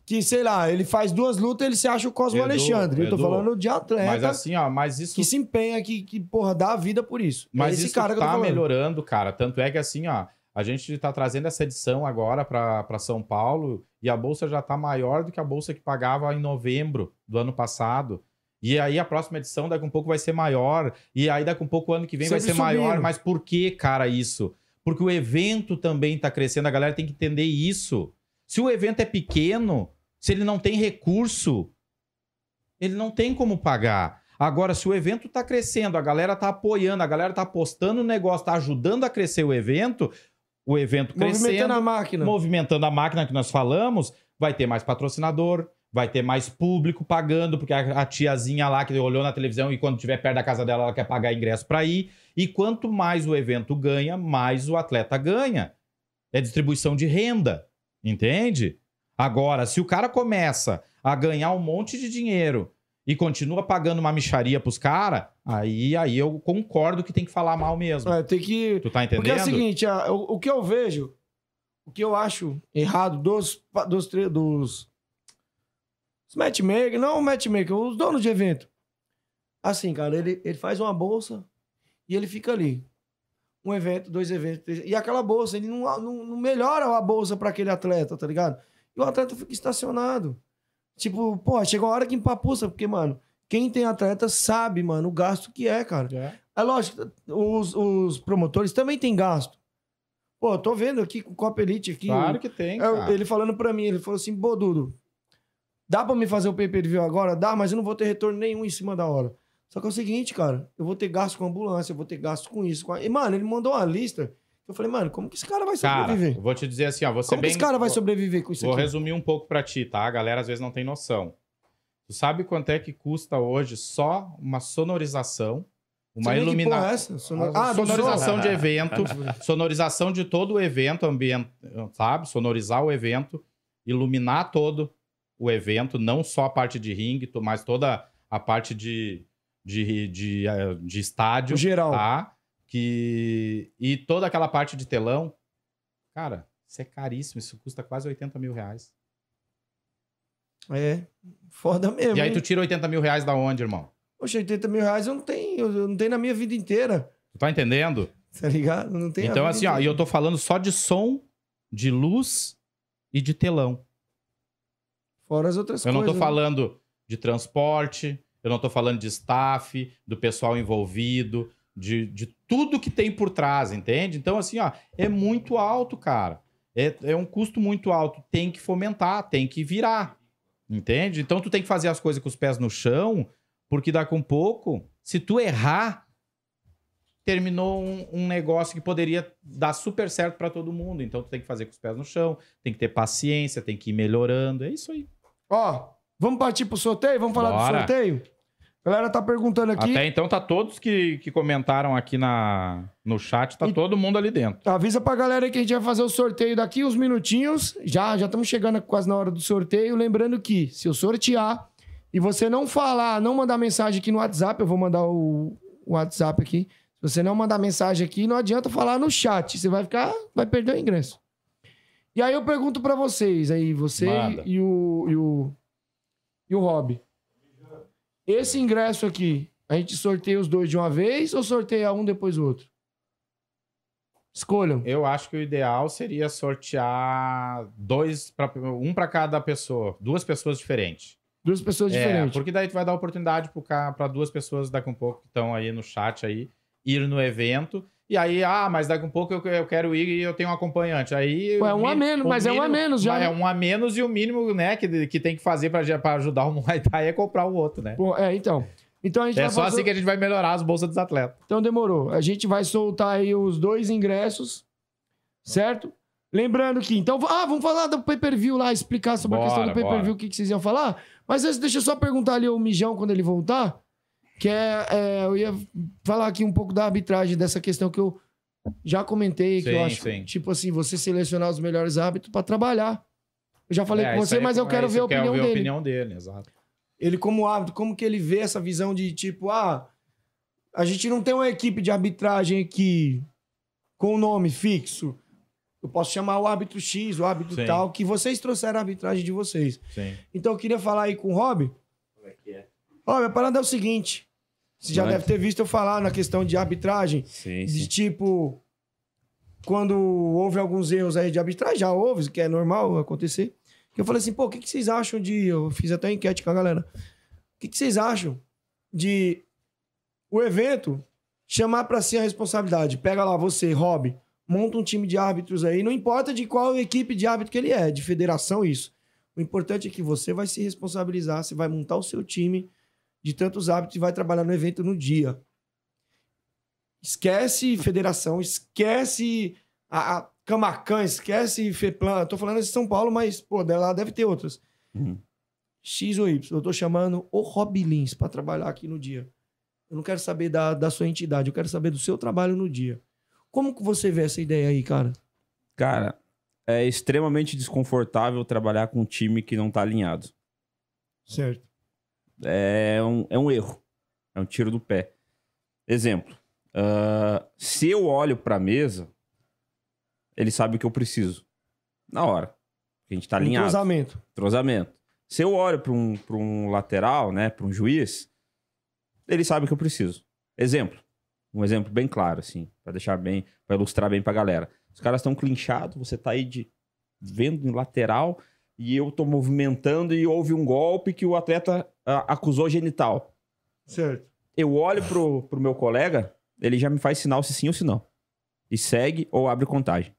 que, sei lá, ele faz duas lutas ele se acha o Cosmo Edu, Alexandre. eu tô Edu, falando de atleta Mas assim, ó, mas isso. que se empenha, que, que, porra, dá a vida por isso. Mas é esse isso cara que eu tô tá melhorando, cara. Tanto é que assim, ó, a gente tá trazendo essa edição agora pra São Paulo e a bolsa já tá maior do que a bolsa que pagava em novembro do ano passado. E aí a próxima edição daqui a um pouco vai ser maior. E aí daqui a um pouco o ano que vem vai Sempre ser maior. subindo. Mas por que, cara, isso? Porque o evento também tá crescendo. A galera tem que entender isso. Se o evento é pequeno, se ele não tem recurso, ele não tem como pagar. Agora, se o evento tá crescendo, a galera tá apoiando, a galera tá apostando no negócio, tá ajudando a crescer o evento, o evento crescendo, Movimentando a máquina. movimentando a máquina que nós falamos, vai ter mais patrocinador, vai ter mais público pagando, porque a, a tiazinha lá que olhou na televisão e quando estiver perto da casa dela, ela quer pagar ingresso para ir. E quanto mais o evento ganha, mais o atleta ganha. É distribuição de renda, entende? Agora, se o cara começa a ganhar um monte de dinheiro e continua pagando uma micharia pros caras, aí, aí eu concordo que tem que falar mal mesmo. É, tem que. Tu tá entendendo? Porque é o seguinte, a- o, o que eu vejo, o que eu acho errado dos, dos, dos, os matchmakers, não o matchmaker, os donos de evento. Assim, cara, ele, ele faz uma bolsa e ele fica ali. Um evento, dois eventos, três, e aquela bolsa, ele não, não, não melhora a bolsa para aquele atleta, tá ligado? E o atleta fica estacionado. Tipo, pô, chegou a hora que empapuça, porque, mano, quem tem atleta sabe, mano, o gasto que é, cara. É. É lógico, os, os promotores também têm gasto. Pô, tô vendo aqui com o Copa Elite aqui. Claro que tem, é, cara. ele falando pra mim, ele falou assim, pô, Dudu, dá pra me fazer o pay-per-view agora? Dá, mas eu não vou ter retorno nenhum em cima da hora. Só que é o seguinte, cara, eu vou ter gasto com ambulância, eu vou ter gasto com isso. Com a... E, mano, ele mandou uma lista. Eu falei, mano, como que esse cara vai Cara, sobreviver? eu vou te dizer assim, ó, você como bem... que esse cara vai sobreviver com isso Vou aqui? resumir um pouco pra ti, tá? A galera às vezes não tem noção. Tu sabe quanto é que custa hoje só uma sonorização, uma é iluminação, essa? Sonor- Ah, do sonorização de evento, sonorização de todo o evento, ambient... sabe? Sonorizar o evento, iluminar todo o evento, não só a parte de ringue, mas toda a parte de, de, de, eh, de estádio. O geral. Tá? Que... E toda aquela parte de telão. Cara, isso é caríssimo. Isso custa quase 80 mil reais. É, foda mesmo. E aí hein? tu tira 80 mil reais da onde, irmão? Poxa, 80 mil reais eu não tenho, eu não tenho na minha vida inteira. Tu tá entendendo? Tá ligado? Não tem Então, assim, ó, e eu tô falando só de som, de luz e de telão. Fora as outras Eu não coisas. tô né? falando de transporte, eu não tô falando de staff, do pessoal envolvido, de, de tudo que tem por trás, entende? Então, assim, ó, é muito alto, cara. É, é um custo muito alto. Tem que fomentar, tem que virar. Entende? Então, tu tem que fazer as coisas com os pés no chão, porque daqui a um pouco, se tu errar, terminou um, um negócio que poderia dar super certo pra todo mundo. Então, tu tem que fazer com os pés no chão, tem que ter paciência, tem que ir melhorando. É isso aí. Ó, vamos partir pro sorteio? Vamos falar do Bora. sorteio? A galera tá perguntando aqui. Até então tá todos que, que comentaram aqui na, no chat, tá E- todo mundo ali dentro. Avisa pra galera que a gente vai fazer o sorteio daqui uns minutinhos. Já já estamos chegando quase na hora do sorteio. Lembrando que se eu sortear e você não falar, não mandar mensagem aqui no WhatsApp, eu vou mandar o, o WhatsApp aqui. Se você não mandar mensagem aqui, não adianta falar no chat. Você vai ficar, vai perder o ingresso. E aí eu pergunto pra vocês aí, você Manda. e o, e o e o Rob. Esse ingresso aqui, a gente sorteia os dois de uma vez ou sorteia um depois o outro? Escolham. Eu acho que o ideal seria sortear dois, pra, um pra cada pessoa, duas pessoas diferentes. Duas pessoas É, diferentes. porque daí tu vai dar oportunidade pra duas pessoas daqui a um pouco que estão aí no chat aí, ir no evento. E aí, ah, mas daqui a um pouco eu, eu quero ir e eu tenho um acompanhante. Aí. Ué, o um a menos, mas é um a menos já, mas né? É um a menos e o mínimo, né, que, que tem que fazer pra ajudar o Muay Thai é comprar o outro, né? Bom, é, então. Então a gente É só fazer... assim que a gente vai melhorar as bolsas dos atletas. Então demorou. A gente vai soltar aí os dois ingressos, certo? Lembrando que, então, ah, vamos falar do pay-per-view lá, explicar sobre a Bora, questão do pay-per-view, o que, que vocês iam falar. Mas antes, deixa eu só perguntar ali ao Mijão quando ele voltar, que é, é, eu ia falar aqui um pouco da arbitragem dessa questão que eu já comentei, que eu Sim, acho, sim. tipo assim, você selecionar os melhores árbitros pra trabalhar. Eu já falei É, com você, aí é mas eu com- quero é, ver a quero opinião ver dele. a opinião dele, exato. Ele como árbitro, como que ele vê essa visão de tipo, ah, a gente não tem uma equipe de arbitragem aqui com nome fixo. Eu posso chamar o árbitro X, o árbitro Sim. tal, que vocês trouxeram a arbitragem de vocês. Sim. Então eu queria falar aí com o Rob. Como é que é? Rob, a parada é o seguinte. Você já Vai. deve ter visto eu falar na questão de arbitragem, Sim, de sim. tipo, quando houve alguns erros aí de arbitragem, já houve, que é normal acontecer. Que eu falei assim, pô, o que, que vocês acham de. Eu fiz até enquete com a galera. O que, que vocês acham de o evento chamar pra si a responsabilidade? Pega lá você, Rob, monta um time de árbitros aí, não importa de qual equipe de árbitro que ele é, de federação, isso. O importante é que você vai se responsabilizar, você vai montar o seu time de tantos árbitros e vai trabalhar no evento no dia. Esquece federação, esquece a, a Camacan, esquece FEPLAN. Tô falando de São Paulo, mas, pô, lá deve ter outras. Uhum. X ou Y. Eu tô chamando o Rob Lins pra trabalhar aqui no dia. Eu não quero saber da, da sua entidade, eu quero saber do seu trabalho no dia. Como que você vê essa ideia aí, cara? Cara, é extremamente desconfortável trabalhar com um time que não tá alinhado. Certo. É um, é um erro. É um tiro do pé. Exemplo. ah, se eu olho pra mesa, ele sabe o que eu preciso. Na hora. A gente tá alinhado. Entrosamento. Entrosamento. Se eu olho pra um, pra um lateral, né, pra um juiz, ele sabe o que eu preciso. Exemplo. Um exemplo bem claro, assim, pra deixar bem, pra ilustrar bem pra galera. Os caras estão clinchados, você tá aí de vendo em lateral e eu tô movimentando e houve um golpe que o atleta ah, acusou genital. Certo. Eu olho pro, pro meu colega, ele já me faz sinal se sim ou se não. E segue ou abre contagem.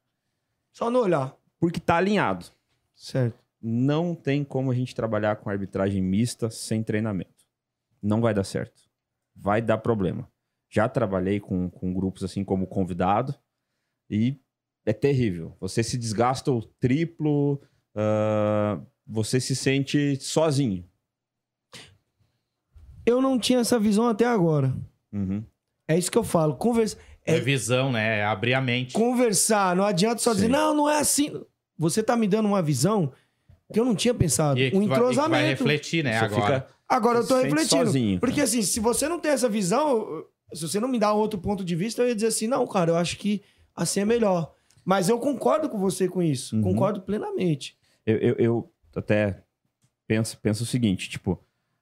Só no olhar. Porque tá alinhado. Certo. Não tem como a gente trabalhar com arbitragem mista sem treinamento. Não vai dar certo. Vai dar problema. Já trabalhei com, com grupos assim como convidado e é terrível. Você se desgasta o triplo, ah, você se sente sozinho. Eu não tinha essa visão até agora. Uhum. É isso que eu falo. Conversa... É, É- visão, né? É abrir a mente. Conversar. Não adianta só dizer, Sim. não, não é assim. Você tá me dando uma visão que eu não tinha pensado. E que um tu vai- e vai entrosamento. refletir, né? Você agora. fica Agora eu tô refletindo. sozinho, porque cara. assim, se você não tem essa visão, se você não me dá outro ponto de vista, eu ia dizer assim, não, cara, eu acho que assim é melhor. Mas eu concordo com você com isso. Uhum. Concordo plenamente. Eu, eu, eu até penso, penso o seguinte, tipo,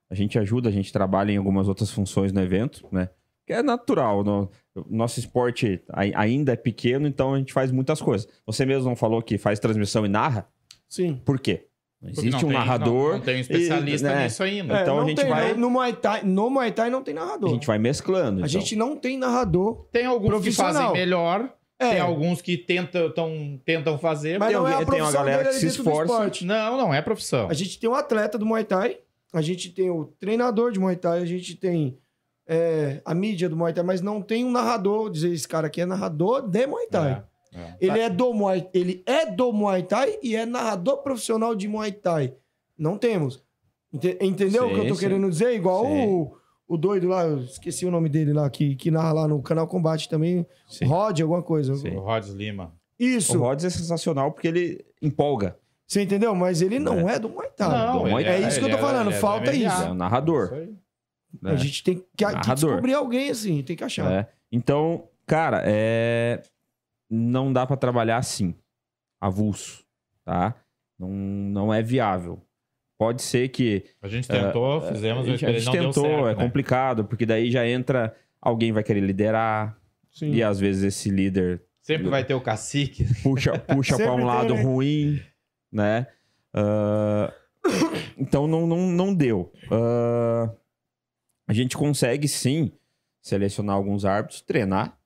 a gente ajuda, a gente trabalha em algumas outras funções no evento, né? que é natural. no- nosso esporte ai- ainda é pequeno, então a gente faz muitas coisas. Você mesmo não falou que faz transmissão e narra? Sim. Por quê? Porque Existe não um tem- narrador. Não, não tem um especialista e, né, nisso ainda. É, Então a não gente tem, vai- No, no Muay Thai, no Muay Thai não tem narrador. A gente vai mesclando. A então. gente não tem narrador. Tem alguns que fazem melhor, É, tem alguns que tentam, tão, tentam fazer. mas tem não é a tem uma galera que se esforça. Não, não é profissão. A gente tem um atleta do Muay Thai, a gente tem o treinador de Muay Thai, a gente tem é, a mídia do Muay Thai, mas não tem um narrador, dizer esse cara aqui é narrador de Muay Thai. É, é. Ele é do Muay, ele é do Muay Thai e é narrador profissional de Muay Thai. Não temos. Ente- entendeu o que eu tô Sim, querendo dizer? Igual Sim. o, o doido lá, eu esqueci o nome dele lá, que, que narra lá no canal Combate também, Sim. Rod, alguma coisa. Sim. O Rods Lima. Isso. O Rhodes é sensacional porque ele empolga. Você entendeu? Mas ele não é, do Muay Thai. Não, ele é, é- isso que eu tô é- falando, é do falta MMA. isso. É o narrador. Isso aí. né? A gente tem que, que descobrir alguém assim, tem que achar. É. Então, cara, é... não dá pra trabalhar assim, avulso, tá? Não, não é viável. Pode ser que A gente tentou, fizemos, a o gente, a gente não deu tentou, certo, é né? complicado, porque daí já entra alguém vai querer liderar Sim. e às vezes esse líder Sempre vai ter o cacique. puxa, puxa para um tem, lado né? ruim, né? Ah, então não, não, não deu. Ah, a gente consegue sim selecionar alguns árbitros, treinar,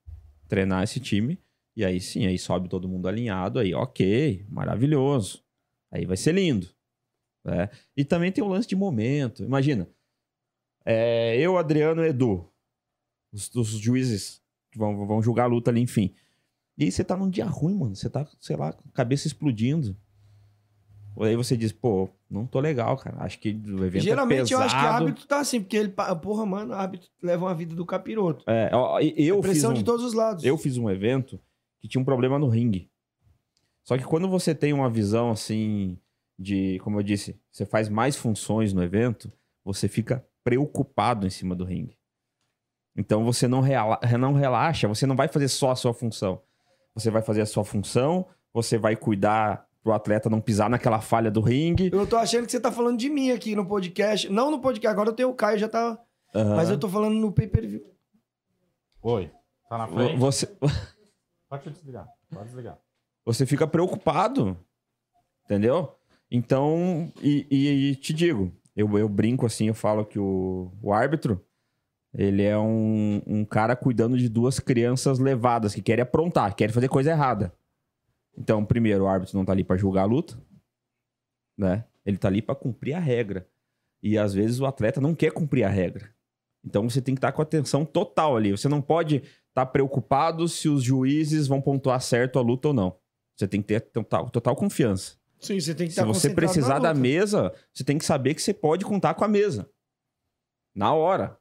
treinar esse time, e aí sim, aí sobe todo mundo alinhado, aí ok, maravilhoso. Aí vai ser lindo. Né? E também tem o lance de momento. Imagina, é, eu, Adriano Edu, os, os juízes vão, vão julgar a luta ali, enfim. E aí você tá num dia ruim, mano. Você tá, sei lá, cabeça explodindo. Aí você diz, pô, não tô legal, cara. Acho que o evento Geralmente é eu acho que pesado. hábito tá assim, porque ele, porra, mano, hábito leva uma vida do capiroto. É, ó, e- eu fiz Pressão um, de todos os lados. eu fiz um evento que tinha um problema no ringue. Só que quando você tem uma visão assim de, como eu disse, você faz mais funções no evento, você fica preocupado em cima do ringue. Então você não, rela- não relaxa, você não vai fazer só a sua função. Você vai fazer a sua função, você vai cuidar pro atleta não pisar naquela falha do ringue. Eu tô achando que você tá falando de mim aqui no podcast. Não no podcast, agora eu tenho o Caio, já tá. Aham. Mas eu tô falando no pay per view. Oi. Tá na frente? Você, Pode desligar. Pode desligar. você fica preocupado, entendeu? Então, e, e- e te digo, eu, eu brinco assim, eu falo que o, o árbitro, ele é um, um cara cuidando de duas crianças levadas, que querem aprontar, querem fazer coisa errada. Então, primeiro, o árbitro não tá ali pra julgar a luta, né? Ele tá ali pra cumprir a regra. E às vezes o atleta não quer cumprir a regra. Então você tem que estar com atenção total ali. Você não pode estar preocupado se os juízes vão pontuar certo a luta ou não. Você tem que ter total, total confiança. Sim, você tem que Se estar você precisar da mesa, você tem que saber que você pode contar com a mesa. Na hora.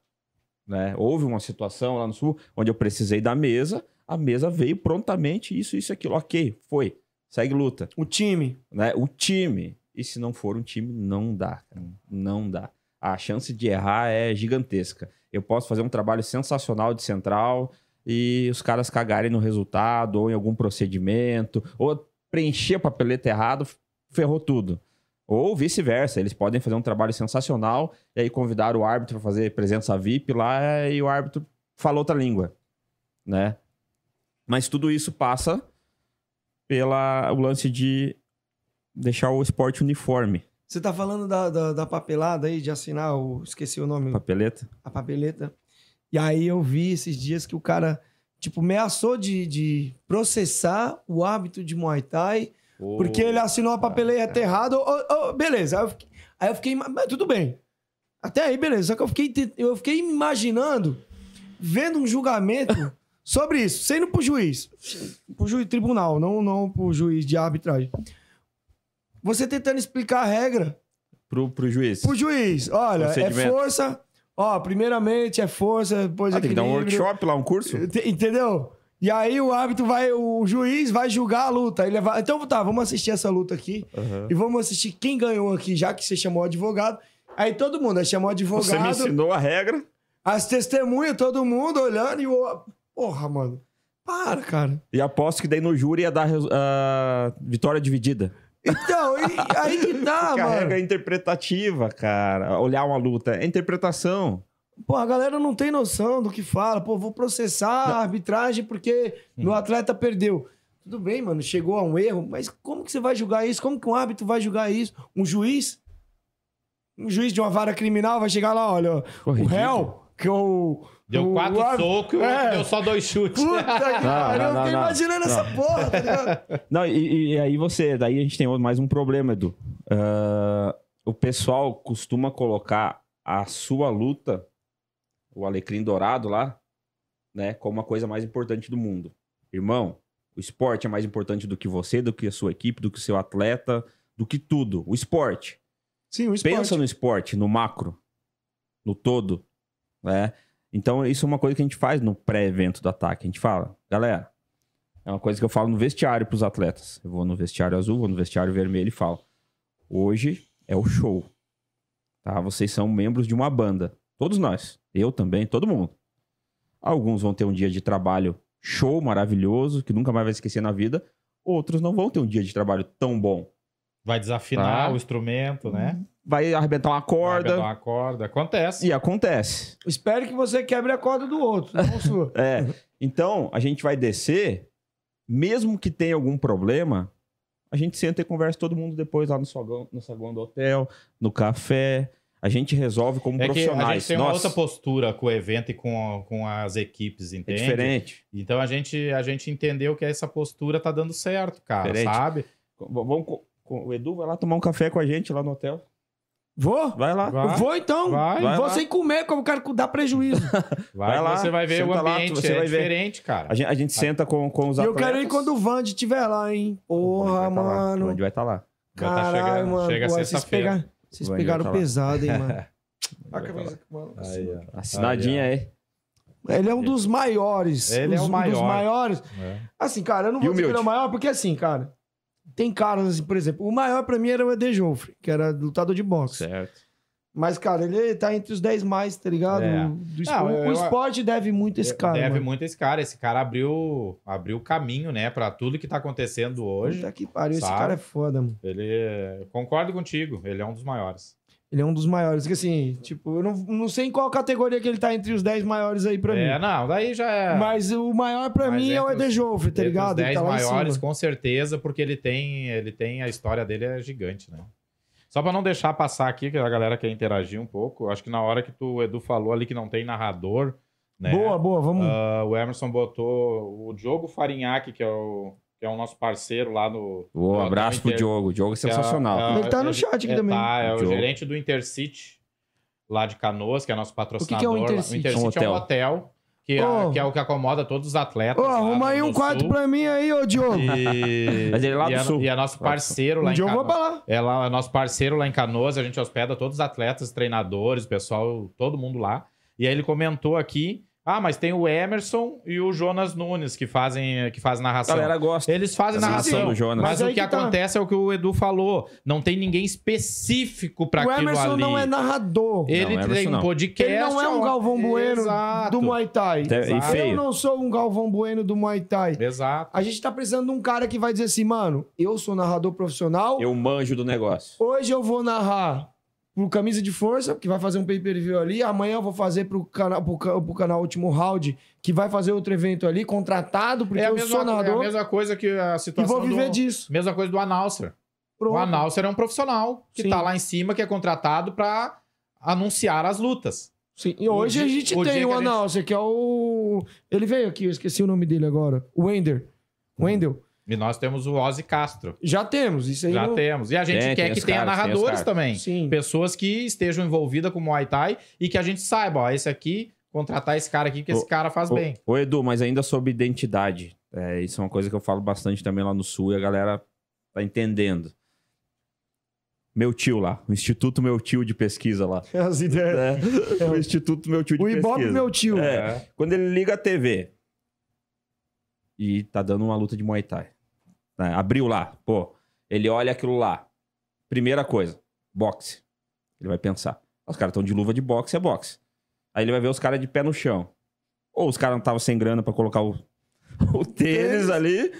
Né? Houve uma situação lá no sul onde eu precisei da mesa, a mesa veio prontamente, isso, isso, aquilo. Ok, foi. Segue luta. O time. Né? O time. E se não for um time, não dá. cara. Não dá. A chance de errar é gigantesca. Eu posso fazer um trabalho sensacional de central e os caras cagarem no resultado, ou em algum procedimento, ou preencher a papeleta errado, ferrou tudo. Ou vice-versa, eles podem fazer um trabalho sensacional e aí convidar o árbitro para fazer presença VIP lá e o árbitro fala outra língua, né? Mas tudo isso passa pela o lance de deixar o esporte uniforme, Você tá falando da, da, da papelada aí, de assinar o. Esqueci o nome. papeleta. a papeleta. E aí eu vi esses dias que o cara, tipo, ameaçou de, de processar o hábito de Muay Thai, porque ele assinou a papeleta errada. Ô, ô, beleza. Aí eu, fiquei, aí eu fiquei, mas tudo bem. Até aí, beleza. Só que eu fiquei, eu fiquei imaginando, vendo um julgamento <laughs> sobre isso, sendo pro juiz. Pro juiz tribunal, não, não pro juiz de arbitragem. Você tentando explicar a regra Pro, pro juiz. pro juiz. Olha, é força. Ó, primeiramente é força, depois Ah, tem que dar um equilíbrio. workshop lá, um curso? Ent- Entendeu? E aí o árbitro vai, o juiz vai julgar a luta. Ele vai, então tá, vamos assistir essa luta aqui. Aham. E vamos assistir quem ganhou aqui, já que você chamou advogado. Aí todo mundo, aí chamou advogado. Você me ensinou a regra. As testemunhas, todo mundo olhando e o. Porra, mano. Para, cara. E aposto que daí no júri ia dar ah, vitória dividida. Então, aí que tá, <laughs> Porque a mano. regra é interpretativa, cara. Olhar uma luta é interpretação. Pô, a galera não tem noção do que fala. Pô, vou processar a arbitragem porque Hum. meu atleta perdeu. Tudo bem, mano, chegou a um erro, mas como que você vai julgar isso? Como que um árbitro vai julgar isso? Um juiz? Um juiz de uma vara criminal vai chegar lá, olha, Pô, o réu, que o. Deu o quatro árbitro- socos e o É. outro deu só dois chutes. Puta que <laughs> pariu, eu não, fiquei não. imaginando essa porra, tá ligado? <laughs> Não, e, e aí você, daí a gente tem mais um problema, Edu. Ah, o pessoal costuma colocar a sua luta, o alecrim dourado lá, né, como a coisa mais importante do mundo. Irmão, o esporte é mais importante do que você, do que a sua equipe, do que o seu atleta, do que tudo. O esporte. Sim, o esporte. Pensa no esporte, no macro, no todo, né? Então, isso é uma coisa que a gente faz no pré-evento do ataque. A gente fala, galera, é uma coisa que eu falo no vestiário pros atletas. Eu vou no vestiário azul, vou no vestiário vermelho e falo: hoje é o show. Tá? Vocês são membros de uma banda. Todos nós. Eu também, todo mundo. Alguns vão ter um dia de trabalho show, maravilhoso, que nunca mais vai esquecer na vida. Outros não vão ter um dia de trabalho tão bom. Vai desafinar Tá. o instrumento, né? Vai arrebentar uma Vai corda. arrebentar uma corda. Acontece. E acontece. Espero que você quebre a corda do outro, não sua. <laughs> É. Então, a gente vai descer, mesmo que tenha algum problema, a gente senta e conversa todo mundo depois lá no saguão, no saguão do hotel, no café. A gente resolve como É que a profissionais. gente tem uma Nossa, outra postura com o evento e com, com as equipes, é entende? diferente. Então a gente, a gente entendeu que essa postura tá dando certo, cara, Diferente. sabe? Vamos com, com- o Edu vai lá tomar um café com a gente lá no hotel. Vou? Vai lá. Vai. Eu vou então. Vai. Vai vou lá. sem comer, como eu quero dar prejuízo. <laughs> Vai, Vai lá, você vai ver o senta lá, ambiente, você é vai ver. diferente, cara. A gente, a gente senta com, com os e eu atletas. quero ir quando o Vand estiver lá, hein? O Porra, vai tá lá, O mano. Vande vai estar lá. Vai tá Caralho, chegando, mano. chega sexta-feira. Vocês pegaram pesado, hein, mano. <laughs> A camisa que- mano, Aí, ó. Assinadinha aí. Ele é um dos maiores. Ele é Os- o um maior. dos maiores. É. Assim, cara, eu não E vou dizer que ele é o maior, porque assim, cara, tem caras, assim, por exemplo, o maior pra mim era o Ede Joffre, que era lutador de boxe. Certo. Mas, cara, ele tá entre os 10 mais, tá ligado? É. Do esporte. Não, eu- o esporte deve muito a esse cara. Deve mano. muito a esse cara. Esse cara abriu abriu caminho, né, pra tudo que tá acontecendo hoje. Puta que pariu, esse sabe? cara é foda, mano. Ele concordo contigo, ele é um dos maiores. Ele é um dos maiores. Que assim, tipo, eu não, não sei em qual categoria que ele tá entre os 10 maiores aí pra é, mim. não, daí já é. Mas o maior pra Mas mim é o entre Ede os- Joffre, tá ligado? Os Ele 10 tá maiores, com certeza, porque ele tem, ele tem a história dele é gigante, né? Só pra não deixar passar aqui, que a galera quer interagir um pouco, acho que na hora que tu, o Edu falou ali que não tem narrador, né? Boa, boa, vamos. Ah, o Emerson botou o Diogo Farinhaque, que é o, que é o nosso parceiro lá no. Um no- abraço no pro Inter- Diogo. O Diogo é que é- sensacional. é- Ele tá no é- chat aqui é, também. Tá, é o Diogo. gerente do Intercity, lá de Canoas, que é nosso patrocinador. que é o lá. Intercity? O Intercity Um é um hotel, que, é, Ô. que é o que acomoda todos os atletas. Lá arruma aí um quarto pra mim aí, ô Diogo. E, <laughs> Mas ele é lá e do é, sul. E é nosso parceiro lá O em Diogo vai Canoas. pra lá. É lá, é nosso parceiro lá em Canoas, a gente hospeda todos os atletas, treinadores, pessoal, todo mundo lá. E aí ele comentou aqui: ah, mas tem o Emerson e o Jonas Nunes que fazem, que fazem A narração. galera gosta. Eles fazem narração, do Jonas. mas, Mas o que, que tá. acontece é o que o Edu falou. Não tem ninguém específico para O aquilo Emerson ali. não é narrador. Ele Não, Emerson tem um não. podcast. Ele não é um. Galvão Bueno Exato. do Muay Thai. Até- e Eu não sou um Galvão Bueno do Muay Thai. Exato. A gente tá precisando de um cara que vai dizer assim, mano, eu sou narrador profissional, Eu manjo do negócio. hoje eu vou narrar pro Camisa de Força, que vai fazer um pay-per-view ali, amanhã eu vou fazer pro canal, pro, pro canal Último Round, que vai fazer outro evento ali, contratado, porque É eu mesma, sou é a narrador, mesma coisa que a e situação vou viver do... disso. Mesma coisa do announcer. Pronto. O announcer é um profissional que Sim. tá lá em cima, que é contratado para anunciar as lutas. Sim, e hoje O a gente o dia tem que o a gente- announcer, que é o... Ele veio aqui, eu esqueci o nome dele agora. O Wender. Wendel. E nós temos o Ozzy Castro. Já temos, isso aí. Já não- temos. E a gente Tem, quer tem que tenha caras, narradores também. Sim. Pessoas que estejam envolvidas com o Muay Thai e que a gente saiba, ó, esse aqui, contratar esse cara aqui, porque esse cara faz Ô, bem. ô, Edu, mas ainda sobre identidade. É, isso é uma coisa que eu falo bastante também lá no Sul e a galera tá entendendo. Meu tio lá, o Instituto Meu Tio de Pesquisa lá. <laughs> As ideias. É, o Instituto Meu Tio de O Pesquisa. Ibope, meu tio. É. Quando ele liga a TV e tá dando uma luta de Muay Thai. né, Abriu lá, pô. Ele olha aquilo lá. Primeira coisa, boxe. Ele vai pensar. Os caras estão de luva de boxe, é boxe. Aí ele vai ver os caras de pé no chão. Ou os caras não estavam sem grana pra colocar o, <laughs> o Tênis. ali.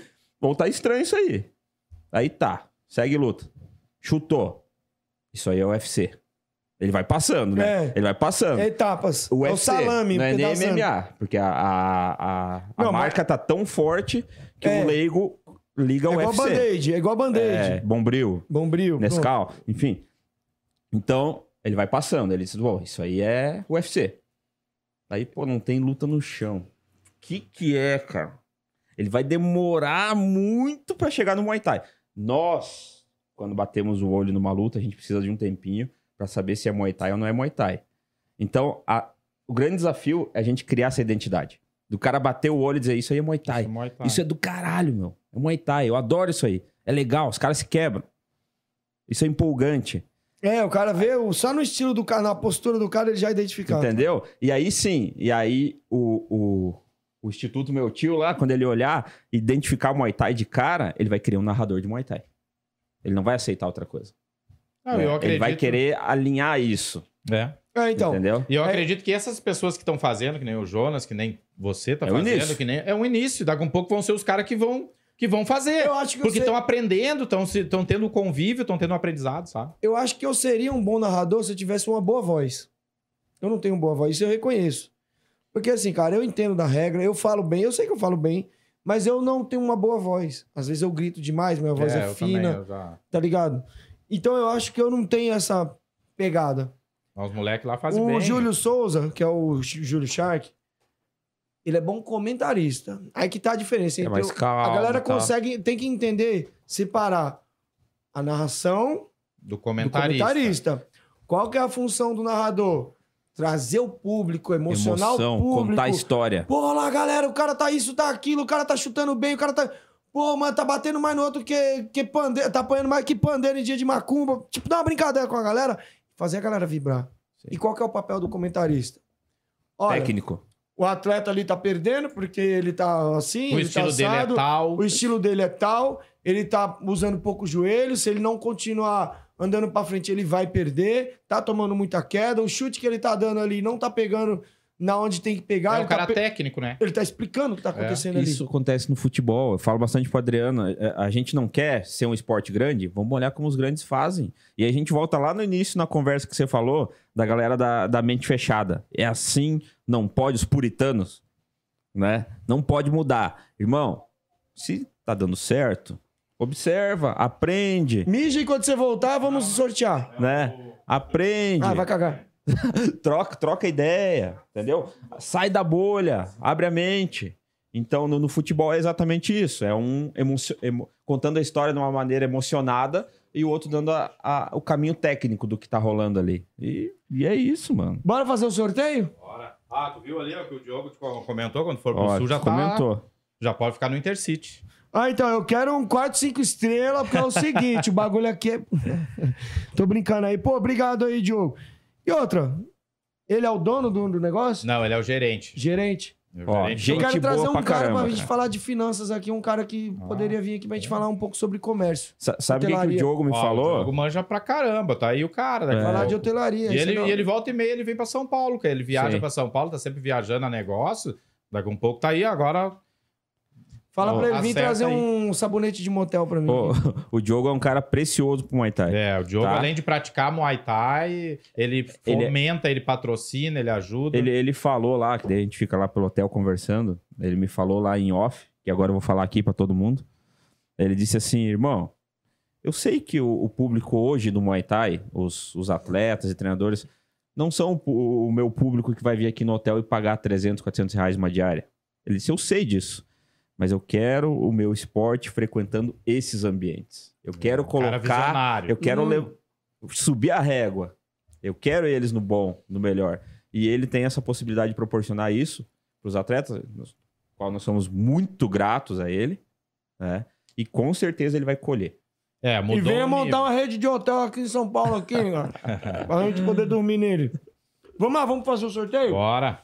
Ou tá estranho isso aí. Aí tá. Segue luta. Chutou. Isso aí é UFC. Ele vai passando, né? É. Ele vai passando. Etapas. O é o UFC, salame. não é nem pedaçando. MMA, porque a, a, a, a Não, marca tá tão forte que É. o leigo liga É o igual UFC. band-aid. É igual É, band-aid. Bombril, Bombril. pronto. Nescau, enfim. Então, ele vai passando. Ele diz, bom, isso aí é UFC. Aí, pô, não tem luta no chão. O que que é, cara? Ele vai demorar muito pra chegar no Muay Thai. Nós, quando batemos o olho numa luta, a gente precisa de um tempinho pra saber se é Muay Thai ou não é Muay Thai. Então, a- o grande desafio é a gente criar essa identidade. Do cara bater o olho e dizer, isso aí é Muay Thai. Isso é Muay Thai. Isso é do caralho, meu. É Muay Thai. Eu adoro isso aí. É legal, os caras se quebram. Isso é empolgante. É, o cara vê o- só no estilo do cara, na postura do cara, ele já identifica. Entendeu? E aí sim, e aí o, o, o Instituto Meu Tio lá, quando ele olhar, identificar o Muay Thai de cara, ele vai querer um narrador de Muay Thai. Ele não vai aceitar outra coisa. Não, né? eu Ele vai acredito- querer alinhar isso. É. É, então. entendeu? E eu É. acredito que essas pessoas que estão fazendo, que nem o Jonas, que nem você tá É fazendo, início. que nem. É um início. Daqui a um pouco vão ser os caras que vão, que vão fazer. Eu acho que Porque estão aprendendo, estão tendo convívio, estão tendo um aprendizado, sabe? Eu acho que eu seria um bom narrador se eu tivesse uma boa voz. Eu não tenho boa voz, isso eu reconheço. Porque assim, cara, eu entendo da regra, eu falo bem, eu sei que eu falo bem, mas eu não tenho uma boa voz. Às vezes eu grito demais, minha voz é, eu fina, também, já- tá ligado? Então eu acho que eu não tenho essa pegada. Os moleques lá fazem o bem. Júlio Souza, que é o Júlio Shark, ele é bom comentarista. Aí que tá a diferença. É entre mais o- calmo a galera tal. consegue, tem que entender, separar a narração Do do comentarista. comentarista. Qual que é a função do narrador? Trazer o público, emocionar Emoção, o público. contar a história. Pô, lá, galera, o cara tá isso, tá aquilo, o cara tá chutando bem, o cara tá. Pô, mano, tá batendo mais no outro que, que pandeiro, tá apanhando mais que pandeiro em dia de macumba. Tipo, dá uma brincadeira com a galera, fazer a galera vibrar. E qual que é o papel do comentarista? Olha, Técnico. o atleta ali tá perdendo porque ele tá assim, O ele estilo tá dele é assado, tal. o estilo dele é tal, ele tá usando pouco joelho, se ele não continuar andando pra frente, ele vai perder, tá tomando muita queda, o chute que ele tá dando ali não tá pegando na onde tem que pegar, É um cara tá pe- técnico, né? ele tá explicando o que tá acontecendo ali. Isso acontece no futebol. Eu falo bastante pro Adriano. é, A gente não quer ser um esporte grande, vamos olhar como os grandes fazem. E a gente volta lá no início, na conversa que você falou, da galera da, da mente fechada. É assim, não pode, os puritanos, né? Não pode mudar. Irmão, se tá dando certo, observa, aprende, Mija e quando você voltar, vamos sortear. né? Aprende. Ah, vai cagar. <laughs> troca, troca ideia, entendeu? Sai da bolha, abre a mente. Então, no, no futebol é exatamente isso. É um emocio- emo- contando a história de uma maneira emocionada e o outro dando a- a- o caminho técnico do que tá rolando ali. E, e é isso, mano. Bora fazer o sorteio? Bora. Ah, tu viu ali ó, que o Diogo te comentou quando for pro Ó, sul já tá- comentou. Já pode ficar no Intercity. Ah, então, eu quero um quarto cinco estrelas, porque é o seguinte, o bagulho aqui é... <laughs> Tô brincando aí. Pô, obrigado aí, Diogo. E outra, ele é o dono do, do negócio? Não, ele é o gerente. Gerente. O Ó, gerente- gente eu quero trazer um pra cara caramba, pra gente cara. falar de finanças aqui, um cara que Ah. poderia vir aqui pra gente falar um pouco sobre comércio. Sa- Sabe o que, que o. Diogo me Ó, O falou? Diogo manja pra caramba, tá aí o cara. daqui a Falar de hotelaria. E ele, é e ele volta e meia, ele vem pra São Paulo, que ele viaja Sim. pra São Paulo, tá sempre viajando a negócio. Daqui a um pouco tá aí, agora Fala Ó, pra ele vir trazer aí. um sabonete de motel pra mim. Pô, <laughs> o Diogo é um cara precioso pro Muay Thai. É, o Diogo, Tá. além de praticar Muay Thai, ele Ele é- fomenta, ele patrocina, ele ajuda. Ele, ele falou lá, que daí a gente fica lá pelo hotel conversando. Ele me falou lá em off, que agora eu vou falar aqui pra todo mundo. Ele disse assim, irmão, eu sei que o, o público hoje do Muay Thai, os, os atletas e treinadores, não são o, o meu público que vai vir aqui no hotel e pagar 300, 400 reais uma diária. Ele disse, eu sei disso, mas eu quero o meu esporte frequentando esses ambientes. Eu quero cara colocar eu quero Hum. lev- subir a régua. Eu quero eles no bom, no melhor. E ele tem essa possibilidade de proporcionar isso para os atletas, nos qual nós somos muito gratos a ele, né? E com certeza ele vai colher. É, mudou E venha montar uma rede de hotel aqui em São Paulo, aqui, cara, <laughs> pra gente poder dormir nele. Vamos lá, vamos fazer o sorteio? Bora.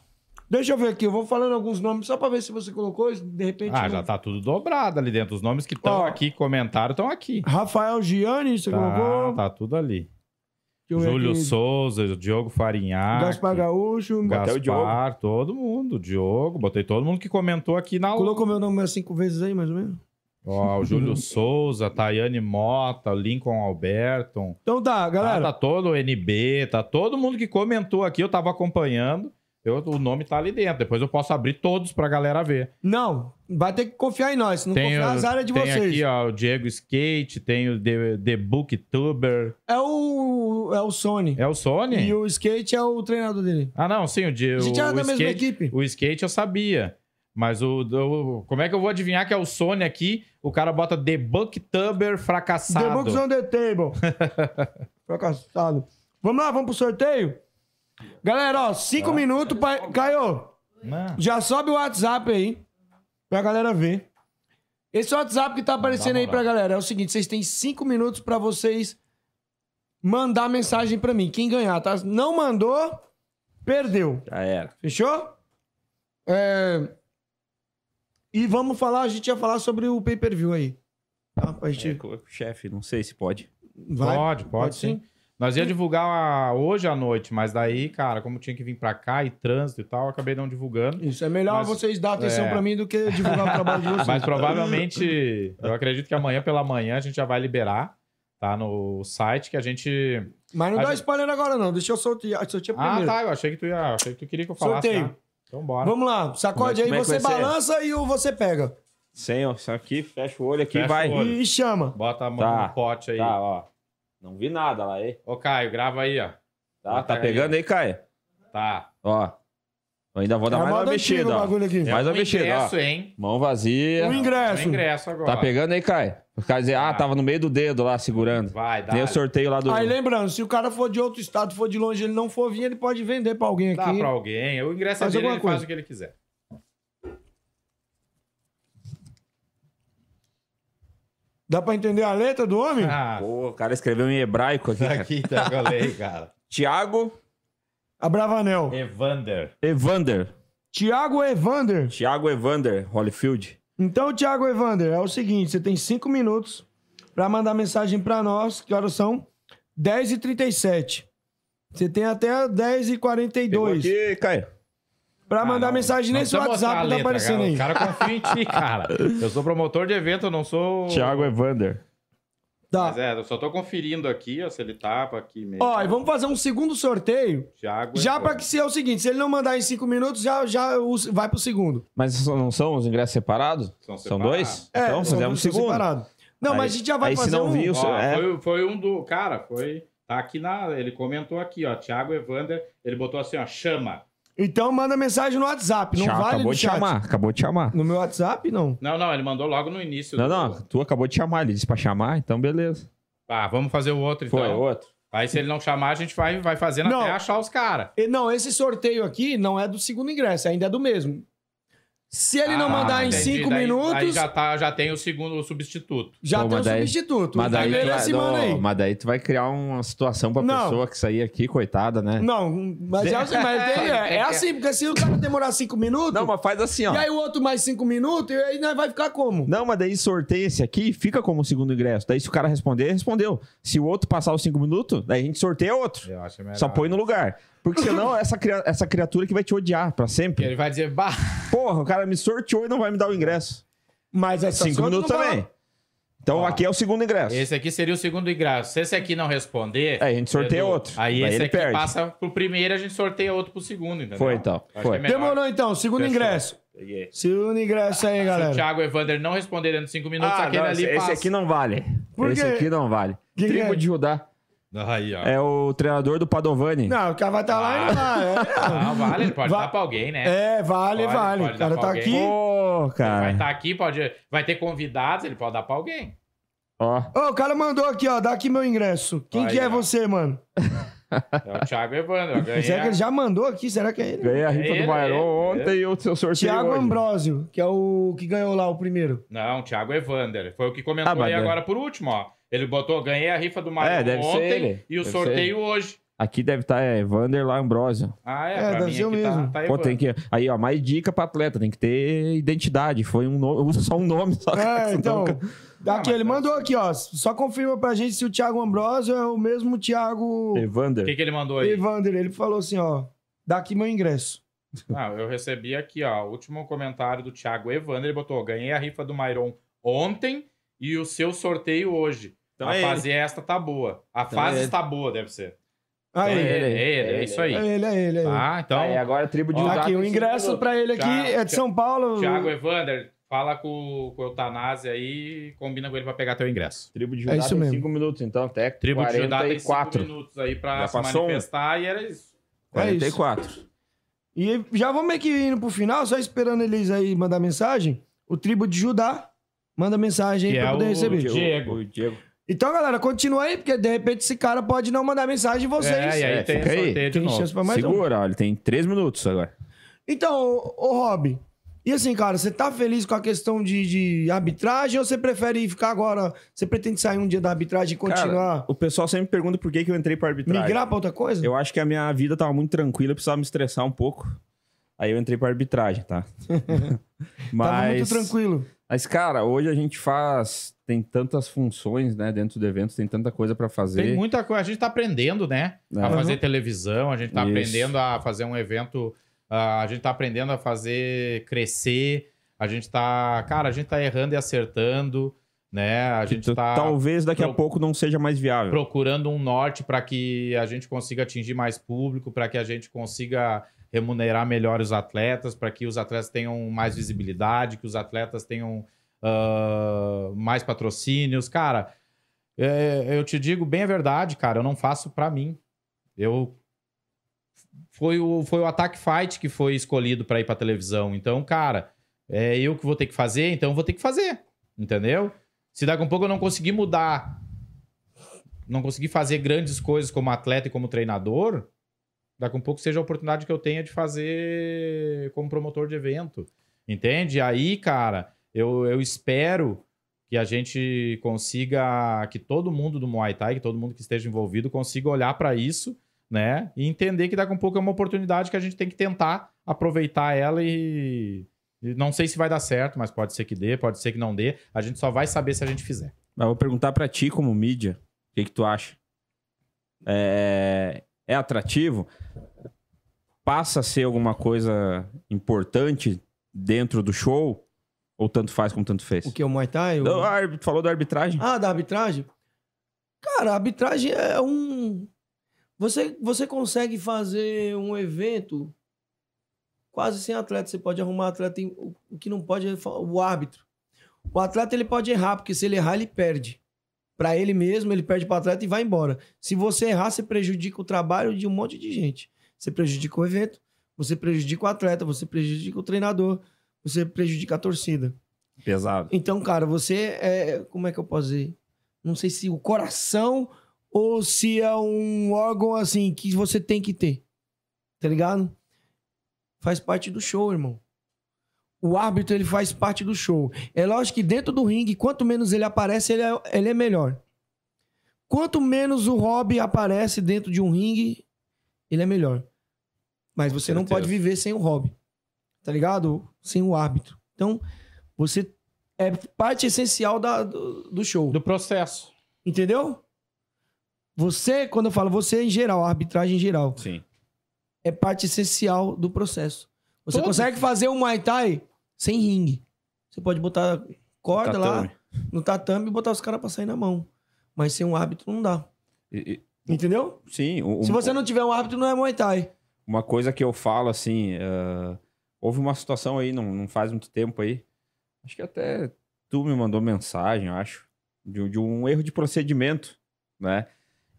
Deixa eu ver aqui, eu vou falando alguns nomes só pra ver se você colocou, de repente... Ah, não. já tá tudo dobrado ali dentro. Os nomes que estão aqui, comentaram, estão aqui. Rafael Gianni, você Tá, colocou? tá tudo ali. Júlio aqui. Souza, Diogo Farinhaque. Gaspar Gaúcho. O Diogo. Gaspar, todo mundo. Diogo, botei todo mundo que comentou aqui na Colocou meu nome umas cinco vezes aí, mais ou menos? Ó, o Júlio <laughs> Souza, Tayane Mota, Lincoln Alberton. Então tá, Ah, galera. tá todo o NB, tá todo mundo que comentou aqui, eu tava acompanhando. Eu- o nome tá ali dentro. Depois eu posso abrir todos pra galera ver. Não, vai ter que confiar em nós. Se não Tem, confiar, o- azar é de tem vocês. aqui, ó, o Diego Skate, tem o The, The Booktuber. É o. É o Sony. É o Sony? E o skate é o treinador dele. Ah, não, sim, o Diego. A gente era o da mesma skate, equipe. O skate eu sabia. Mas o, o- Como é que eu vou adivinhar que é o Sony aqui? O cara bota The Booktuber fracassado. The Books on the Table. <laughs> Fracassado. Vamos lá, vamos pro sorteio? Galera, ó, cinco minutos pra. Caio, já sobe o WhatsApp aí. Pra galera ver. Esse WhatsApp que tá aparecendo aí pra galera é o seguinte: vocês têm cinco minutos pra vocês mandar mensagem pra mim. Quem ganhar, tá? Não mandou, perdeu. Já era. Fechou? É... E vamos falar, a gente ia falar sobre o pay-per-view aí. Tá? Pra É, gente... o chefe, não sei se pode. Vai? Pode, pode, sim. Nós ia divulgar a- hoje à noite, mas daí, cara, como tinha que vir pra cá e trânsito e tal, eu acabei não divulgando. Isso, é melhor Mas- vocês dar atenção é. pra mim do que divulgar o trabalho de <laughs> vocês. Mas provavelmente, eu acredito que amanhã pela manhã a gente já vai liberar, tá? No site que a gente. Mas não A dá gente- spoiler agora, não. Deixa eu sortear, sortear Ah, primeiro. tá. Eu achei que tu ia. Achei que tu queria que eu falasse. Sorteio. já. Então bora. Vamos lá, sacode é- aí, como é que você vai ser? balança e o você pega. Sem, ó, isso aqui, fecha o olho aqui Fecha vai. o olho. E chama. Bota a mão Tá. no pote aí. Tá, ó. Não vi nada lá, aí. Ô, Caio, grava aí, ó. Tá, tá pegando aí, Caio? Tá. Ó. Eu ainda vou dar É mais uma antiga mexida, o ó. Mais é uma um mexida, ingresso, ó. hein? Mão vazia. O ingresso. É um ingresso agora. Tá pegando aí, Caio? Dizem, ah, Tá. tava no meio do dedo lá, segurando. Vai, dá. Tem o sorteio lá do... Aí lembrando, se o cara for de outro estado, for de longe, ele não for vir, ele pode vender pra alguém Dá aqui. pra alguém. O ingresso é Faz dele, alguma ele faz coisa. o que ele quiser. Dá pra entender a letra do homem? Ah, Pô, o cara escreveu em hebraico aqui, cara. aqui tá, eu falei, cara. <laughs> Tiago A Bravanel. Evander. Evander. Tiago Evander. Tiago Evander, Holyfield. Então, Tiago Evander, é o seguinte: você tem cinco minutos pra mandar mensagem pra nós. Que horas são? 10h37. Você tem até Pegou 10h42 aqui, Caio. Pra Ah, mandar não, mensagem nesse WhatsApp que tá letra, aparecendo cara. aí. O cara confia <laughs> em ti, cara. Eu sou promotor de evento, eu não sou. Tiago Evander. Tá. Mas é, eu só tô conferindo aqui, ó, se ele tapa aqui mesmo. Ó, e vamos fazer um segundo sorteio. Thiago Já Evander. pra que se é o seguinte: se ele não mandar em cinco minutos, já, já vai pro segundo. Mas não são os ingressos separados? São São separados. dois? É, então, são fazemos o são segundo. separado. Não, mas a gente já vai aí, se fazer não um. seu- Ó, é. foi, foi um do. Cara, foi. Tá aqui na. Ele comentou aqui, ó. Thiago Evander, ele botou assim, ó, chama. Então manda mensagem no WhatsApp. Não Chá, vale acabou de chat. chamar, acabou de chamar. No meu WhatsApp, não. Não, não, ele mandou logo no início. Não, do- não, tu acabou de chamar, ele disse pra chamar, então beleza. Ah, vamos fazer o outro então. Foi, outro. Aí se ele não chamar, a gente vai, vai fazendo Não. até achar os caras. E, Não, esse sorteio aqui não é do segundo ingresso, ainda é do mesmo. Se ele não Ah, mandar em entendi. cinco Daí- minutos, Aí já, já, tá, já tem o segundo substituto. Pô, tem o daí- substituto. Mas daí, Tá tu vai, esse mano aí. não, mas daí tu vai criar uma situação pra Não. pessoa que sair aqui, coitada, né? Não, mas, é, assim, mas <laughs> tem- é, é assim, porque se o cara demorar cinco minutos, Não, mas faz assim, ó. e aí o outro mais cinco minutos, e aí vai ficar como? Não, mas daí sorteia esse aqui fica como segundo ingresso. Daí se o cara responder, respondeu. Se o outro passar os cinco minutos, daí a gente sorteia outro. Eu acho melhor. Só põe no lugar. Porque senão <laughs> essa, cria- essa criatura que vai te odiar pra sempre. Ele vai dizer, bah, Porra, o cara me sorteou e não vai me dar o ingresso. Mas essa Cinco sorte minutos não vai- também. Então Ó, aqui é o segundo ingresso. esse aqui seria o segundo ingresso. Se esse aqui não responder. É, a gente sorteia outro. Aí Daí esse ele aqui perde. passa pro primeiro e a gente sorteia outro pro segundo, entendeu? Foi, então. Acho Foi. que é melhor. Demorou então, segundo Fechou. ingresso. Peguei. Segundo ingresso aí, Se o galera. Thiago Evander não responder dentro de cinco minutos, Ah, aquele não, ali esse, passa. esse aqui não vale. Por esse quê? aqui não vale. Que que Tribo é? de Judá. Aí, ó. É o treinador do Padovani. Não, o cara vai estar lá e não vai. Não, vale, ele pode Va- dar pra alguém, né? É, vale, Pode, vale. pode o cara tá alguém. aqui. Pô, Vai cara. estar aqui, pode, vai ter convidados, ele pode dar pra alguém. Ó. Ô, o cara mandou aqui, ó. Dá aqui meu ingresso. Quem Aí, que é ó. você, mano? É o Thiago Evander. Eu ganhei Será que ele já mandou aqui? Será que é ele? Ganhei a rifa Ele, do Mairon ele, ontem e o seu sorteio Tiago hoje. Ambrosio, que é o que ganhou lá o primeiro. Não, Thiago Evander. Foi o que comentou Ah, aí é. agora por último, ó. Ele botou, ganhei a rifa do Mario É, deve ser ontem ele. e o Deve sorteio hoje. Aqui deve estar é, Vander lá Ambrosio. Ah, é, É, pra mim o aqui mesmo. tá, tá Pô, tem que. Aí, ó, mais dica pra atleta, tem que ter identidade. Foi um nome, usa só um nome, só É, <laughs> então. Daqui, mas ele deve mandou aqui, ó. Só confirma pra gente se o Thiago Ambrosio é o mesmo Thiago O Evander. que, que ele mandou aí? Evander. Ele falou assim, ó. Daqui meu ingresso. Não, <laughs> eu recebi aqui, ó, o último comentário do Thiago Evander. Ele botou: ganhei a rifa do Mairon ontem e o seu sorteio hoje. Então a é fase esta tá boa. A Então fase é ele. está boa, deve ser. Aí, é ele, ele, é ele, é ele, isso aí. é ele, é ele. é ele. Tá, então, Aí, agora a tribo de Ó, Judá aqui, o ingresso pra ele aqui Thiago, é de São Paulo. Thiago Evander, fala com, com o Eutanásia aí e combina com ele pra pegar teu ingresso. Tribo de É Judá isso tem mesmo. 5 minutos, então, até Tribo de Judá tem 44. 5 minutos aí pra Já se passou um? manifestar e era isso. É isso. 44. E já vamos meio que indo pro final, só esperando eles aí mandar mensagem. O tribo de Judá manda mensagem aí pra é poder o receber. Diego. O Diego. Então, galera, continua aí, porque de repente esse cara pode não mandar mensagem de vocês. É, e aí É, tem fica aí. sorteio de Tem novo. chance pra mais um. Segura, ó, ele tem 3 minutos agora. Então, ô, ô Rob, e assim, cara, você tá feliz com a questão de, de arbitragem ou você prefere ficar agora? Você pretende sair um dia da arbitragem e continuar? O pessoal sempre pergunta por que, que eu entrei pra arbitragem. migrar pra outra coisa? Eu acho que a minha vida tava muito tranquila, eu precisava me estressar um pouco. Aí eu entrei pra arbitragem, tá? <laughs> <laughs> Tava muito mas, tranquilo. Mas, cara, hoje a gente faz. Tem tantas funções, né? Dentro do evento, tem tanta coisa pra fazer. Tem muita coisa. A gente tá aprendendo, né? É. A fazer televisão, a gente tá Isso. aprendendo a fazer um evento. ah, a gente tá aprendendo a fazer crescer. A gente tá. Cara, a gente tá errando e acertando, né? A gente tá Talvez daqui a pouco não seja mais viável. procurando um norte para que a gente consiga atingir mais público, para que a gente consiga remunerar melhor os atletas, para que os atletas tenham mais visibilidade, que os atletas tenham ah, mais patrocínios. Cara, é, eu te digo bem a verdade, cara, eu não faço para mim. Eu foi o, foi o Attack Fight que foi escolhido para ir para televisão. Então, cara, é eu que vou ter que fazer, então eu vou ter que fazer, entendeu? Se daqui a um pouco eu não conseguir mudar não conseguir fazer grandes coisas como atleta e como treinador, daqui um pouco seja a oportunidade que eu tenha de fazer como promotor de evento. Entende? Aí, cara, eu, eu espero que a gente consiga, que todo mundo do Muay Thai, que todo mundo que esteja envolvido consiga olhar para isso, né? E entender que daqui um pouco é uma oportunidade que a gente tem que tentar aproveitar ela e, e não sei se vai dar certo, mas pode ser que dê, pode ser que não dê. A gente só vai saber se a gente fizer. Mas vou perguntar pra ti, como mídia, o que, que tu acha? É... é atrativo? Passa a ser alguma coisa importante dentro do show? Ou tanto faz como tanto fez? O que? O Muay Thai? O- falou da arbitragem? Ah, da arbitragem? Cara, a arbitragem é um. Você, você consegue fazer um evento quase sem atleta. Você pode arrumar atleta. Em... O que não pode é o árbitro. O atleta ele pode errar, porque se ele errar, ele perde. Pra ele mesmo, ele perde pro atleta e vai embora. Se você errar, você prejudica o trabalho de um monte de gente. Você prejudica o evento, você prejudica o atleta, você prejudica o treinador, você prejudica a torcida. Pesado. Então, cara, você é. Como é que eu posso dizer? Não sei se o coração ou se é um órgão assim que você tem que ter. Tá ligado? Faz parte do show, irmão. O árbitro, ele faz parte do show. É lógico que dentro do ringue, quanto menos ele aparece, ele é, ele é melhor. Quanto menos o hobby aparece dentro de um ringue, ele é melhor. Mas você não pode viver sem o hobby. Tá ligado? Sem o árbitro. Então, você é parte essencial da, do, do show. Do processo. Entendeu? Você, quando eu falo você em geral, a arbitragem em geral, Sim. é parte essencial do processo. Você Todo- consegue fazer um Muay Thai sem ringue. Você pode botar corda lá Tatame. no tatame e botar os caras pra sair na mão. Mas sem um árbitro não dá. E- Entendeu? e- sim. o- Se você não tiver um árbitro, não é Muay Thai. Uma coisa que eu falo, assim, eh, houve uma situação aí, não, não faz muito tempo aí, acho que até tu me mandou mensagem, eu acho, de, de um erro de procedimento, né?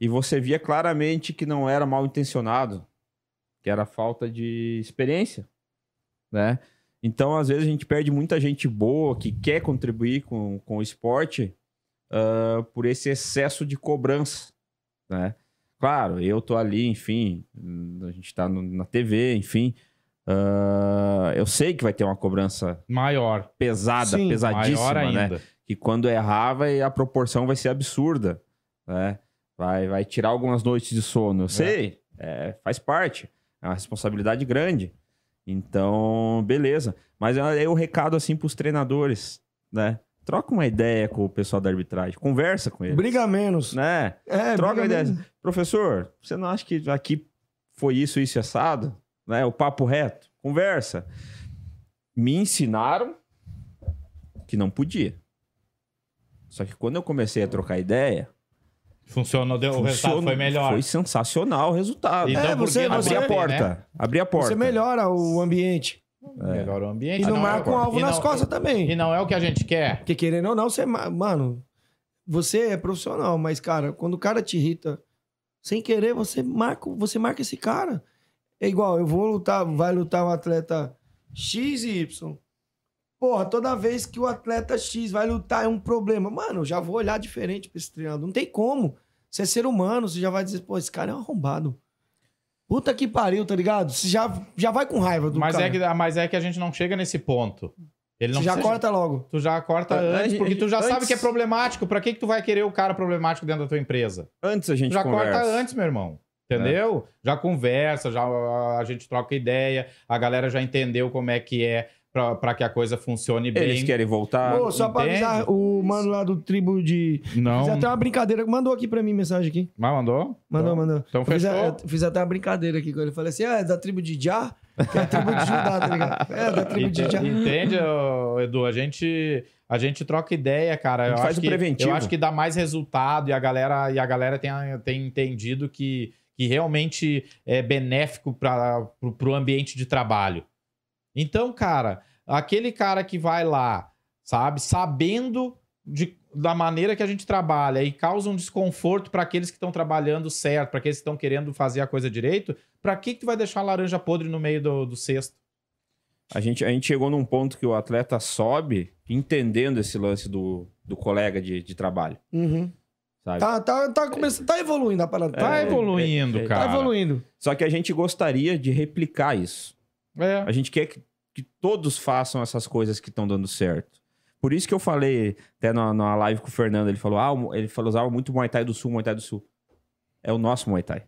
E você via claramente que não era mal intencionado, que era falta de experiência, né? Então, às vezes, a gente perde muita gente boa que quer contribuir com, com o esporte ah, por esse excesso de cobrança, né? Claro, eu tô ali, enfim, a gente tá no- na TV, enfim. ah, eu sei que vai ter uma cobrança Maior. Sim, pesada, Maior pesadíssima, né? ainda. Que quando errava, a proporção vai ser absurda, né? Vai, vai tirar algumas noites de sono. Eu sei, é, faz parte. É uma responsabilidade grande. Então, beleza. Mas é o recado, assim, pros treinadores, né? Troca uma ideia com o pessoal da arbitragem. Conversa com eles. Briga menos. Né? É, Troca ideia. menos. Professor, você não acha que aqui foi isso, isso e assado? Né? O papo reto. Conversa. Me ensinaram que não podia. Só que quando eu comecei a trocar ideia, Funcionou, deu, o resultado funcionou- foi melhor. Foi sensacional o resultado. Então, É, você- que não Abri a porta. né? Abri a porta. Você melhora o ambiente. Melhora o ambiente. E não é- marca um alvo e nas não- costas também. E não é o que a gente quer. Porque querendo ou não, você. ma- Mano, você é profissional, mas, cara, quando o cara te irrita, sem querer, você marca, você marca esse cara. É igual, eu vou lutar, vai lutar um atleta X e Y. Porra, toda vez que o atleta X vai lutar é um problema. Mano, eu já vou olhar diferente pra esse treinador. Não tem como. Você é ser humano, você já vai dizer, pô, esse cara é um arrombado. Puta que pariu, tá ligado? Você já, já vai com raiva do Mas cara. é, que, mas é que a gente não chega nesse ponto. Ele não Você já precisa- corta logo. Tu já corta antes, porque tu já antes- sabe que é problemático. Pra que, que tu vai querer o cara problemático dentro da tua empresa? Antes a gente Tu já conversa. corta antes, meu irmão. Entendeu? Já conversa, já a gente troca ideia, a galera já entendeu como é que é pra, pra que a coisa funcione bem. Eles querem voltar. Pô, só pra entende? avisar, o mano lá do tribo de. Não. Fiz até uma brincadeira. Mandou aqui pra mim mensagem aqui. Mas mandou? Mandou, Então- mandou. Então Eu fiz, fechou. a- fiz até uma brincadeira aqui com ele. Falei assim: ah, é da tribo de Já? Que é a tribo de Judá, tá ligado? É, da tribo de Já. Entende, Edu? A gente, a gente troca ideia, cara. A gente eu faz acho o que, preventivo. Eu acho que dá mais resultado e a galera, e a galera tem, tem entendido que, que realmente é benéfico para o ambiente de trabalho. Então, cara, aquele cara que vai lá, sabe, sabendo de, da maneira que a gente trabalha e causa um desconforto para aqueles que estão trabalhando certo, para aqueles que estão querendo fazer a coisa direito, para que, que tu vai deixar a laranja podre no meio do, do cesto? A gente, a gente chegou num ponto que o atleta sobe entendendo esse lance do, do colega de, de trabalho, Uhum. sabe? Tá, tá, tá, começando, tá evoluindo a parada. Tá É, evoluindo, é, é, cara. Tá evoluindo. Só que a gente gostaria de replicar isso. É. A gente quer que, que todos façam essas coisas que estão dando certo. Por isso que eu falei até na, na live com o Fernando, ele falou, ah, ele falou, usava muito Muay Thai do Sul, Muay Thai do Sul. É o nosso Muay Thai.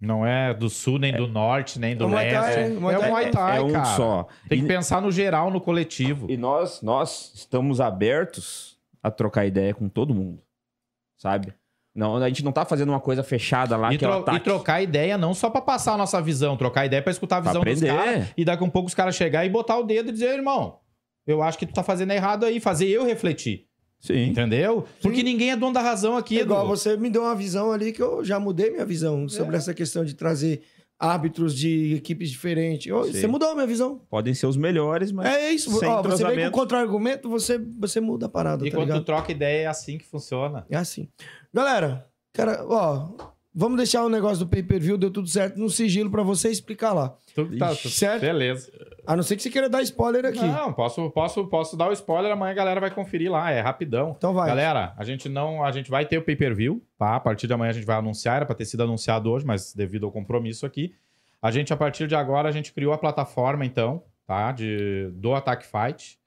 Não é do sul, nem do norte, nem do É o Muay Thai, leste. é, É, o Muay o Thai Muay é- Thai, é um cara. só. Tem que E- pensar no geral, no coletivo. E nós, nós estamos abertos a trocar ideia com todo mundo, sabe? Não, a gente não tá fazendo uma coisa fechada lá E, que é o tro- e trocar ideia não só pra passar a nossa visão, trocar ideia pra escutar a Pra visão dos aprender. caras e daqui a um pouco os caras chegar e botar o dedo e dizer, irmão, eu acho que tu tá fazendo errado aí, fazer eu refletir. Sim. Entendeu? Porque ninguém é dono da razão aqui, É igual você me deu uma visão ali que eu já mudei minha visão sobre essa questão de trazer árbitros de equipes diferentes. Sim. Você mudou a minha visão. Podem ser os melhores, mas É isso. sem Ó, você vem com contra-argumento, você, você muda a parada, E tá quando ligado? tu troca ideia, é assim que funciona. É assim. Galera, cara, ó, vamos deixar o negócio do pay-per-view, deu tudo certo no sigilo pra você explicar lá. Tu, tá, certo? Beleza. A não ser que você queira dar spoiler aqui. Não, posso, posso, posso dar o spoiler, amanhã a galera vai conferir lá, é rapidão. Então vai. Galera, a gente não, a gente vai ter o pay-per-view, tá? A partir de amanhã a gente vai anunciar, era para ter sido anunciado hoje, mas devido ao compromisso aqui, a gente a partir de agora a gente criou a plataforma então, tá? De do Attack Fight.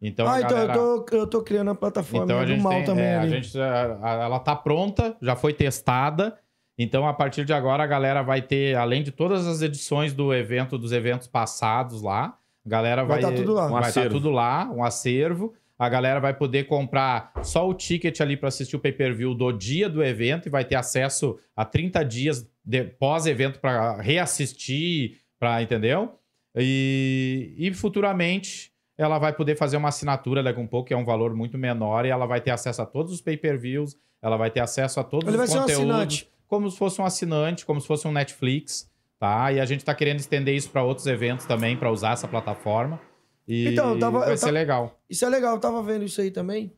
Então, ah, então galera... eu, tô, eu tô criando a plataforma Então a do gente mal tem, também é, a gente, ela tá pronta, já foi testada. Então a partir de agora a galera vai ter, além de todas as edições do evento, dos eventos passados lá, a galera Vai vai tá tudo lá. Um vai estar acervo. tudo lá, um acervo. A galera vai poder comprar só o ticket ali para assistir o pay-per-view do dia do evento e vai ter acesso a 30 dias de- pós-evento para reassistir, para entendeu? E, e futuramente ela vai poder fazer uma assinatura daqui um pouco, que é um valor muito menor, e ela vai ter acesso a todos os pay-per-views, ela vai ter acesso a todos Ele vai os ser um conteúdos, assinante. como se fosse um assinante, como se fosse um Netflix, tá? E a gente tá querendo estender isso para outros eventos também, para usar essa plataforma. E Então, tava- vai ser tava- legal. Isso é legal, eu tava vendo isso aí também.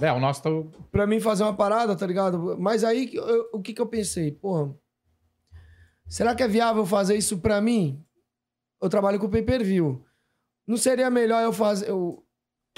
É, o nosso tá... Pra mim fazer uma parada, tá ligado? Mas aí, eu- o que que eu pensei? Porra, será que é viável fazer isso pra mim? Eu trabalho com pay-per-view. Não seria melhor eu fazer... Eu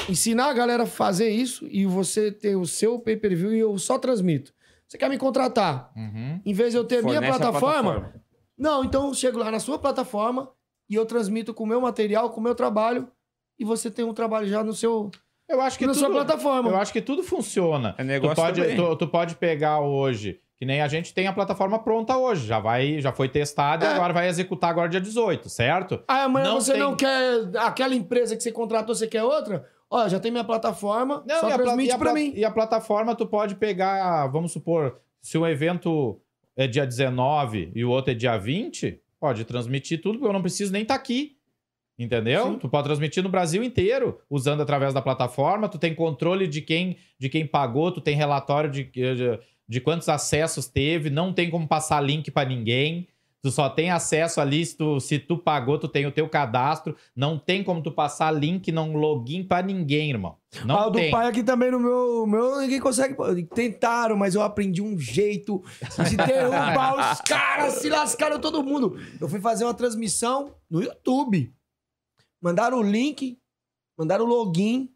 ensinar a galera a fazer isso e você ter o seu pay-per-view e eu só transmito. Você quer me contratar? Uhum. Em vez de eu ter minha Fornece a plataforma, Não, então eu chego lá na sua plataforma e eu transmito com o meu material, com o meu trabalho, e você tem um trabalho já no seu, Eu acho que na tudo... sua plataforma. Eu acho que tudo funciona. É negócio tu, pode, também. tu, tu pode pegar hoje, que nem a gente tem a plataforma pronta hoje, já vai, já foi testada e É. agora vai executar agora dia 18, certo? Ah, amanhã Não você tem- não quer aquela empresa que você contratou, você quer outra? Ó, já tem minha plataforma, só e transmite e a pra pla- mim. E a plataforma tu pode pegar, vamos supor, se o evento é dia 19 e o outro é dia 20, pode transmitir tudo, porque eu não preciso nem estar aqui. Entendeu? Tu pode transmitir no Brasil inteiro, usando através da plataforma. Tu tem controle de quem, de quem pagou, tu tem relatório de, de, de quantos acessos teve, não tem como passar link pra ninguém. Tu só tem acesso ali se tu, se tu pagou, tu tem o teu cadastro. Não tem como tu passar link, não login pra ninguém, irmão. Não ah, o do tem. pai aqui também no meu, meu ninguém consegue. Tentaram, mas eu aprendi um jeito de derrubar <laughs> os caras, se lascaram todo mundo. Eu fui fazer uma transmissão no YouTube. Mandaram o link, mandaram o login,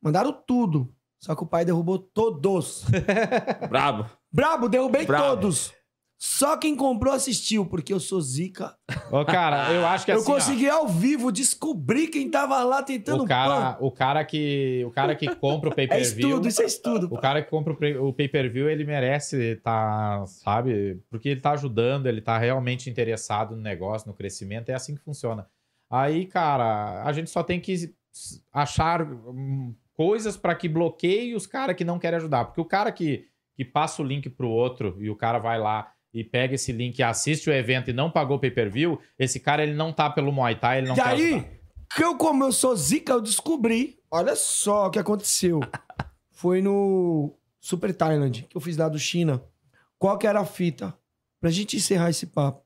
mandaram tudo. Só que o pai derrubou todos. <laughs> Brabo. Brabo, derrubei Brabo. todos. Só quem comprou assistiu, porque eu sou zica. Ô, cara, eu <laughs> acho que eu assim, ó, consegui ao vivo descobrir quem tava lá tentando o cara, o cara que o cara que compra o <laughs> É pay-per-view, estudo, isso é estudo. o cara que compra o pay- o pay-per-view, ele merece tá, sabe? Porque ele tá ajudando, ele tá realmente interessado no negócio, no crescimento, é assim que funciona. Aí, cara, a gente só tem que achar coisas para que bloqueie os caras que não querem ajudar, porque o cara que que passa o link pro outro e o cara vai lá e pega esse link e assiste o evento e não pagou o pay-per-view, esse cara ele não tá pelo Muay Thai, ele não e quer aí, ajudar. que eu, como eu sou zica, eu descobri. Olha só o que aconteceu. <laughs> Foi no Super Thailand, que eu fiz lá do China. Qual que era a fita? Pra gente encerrar esse papo.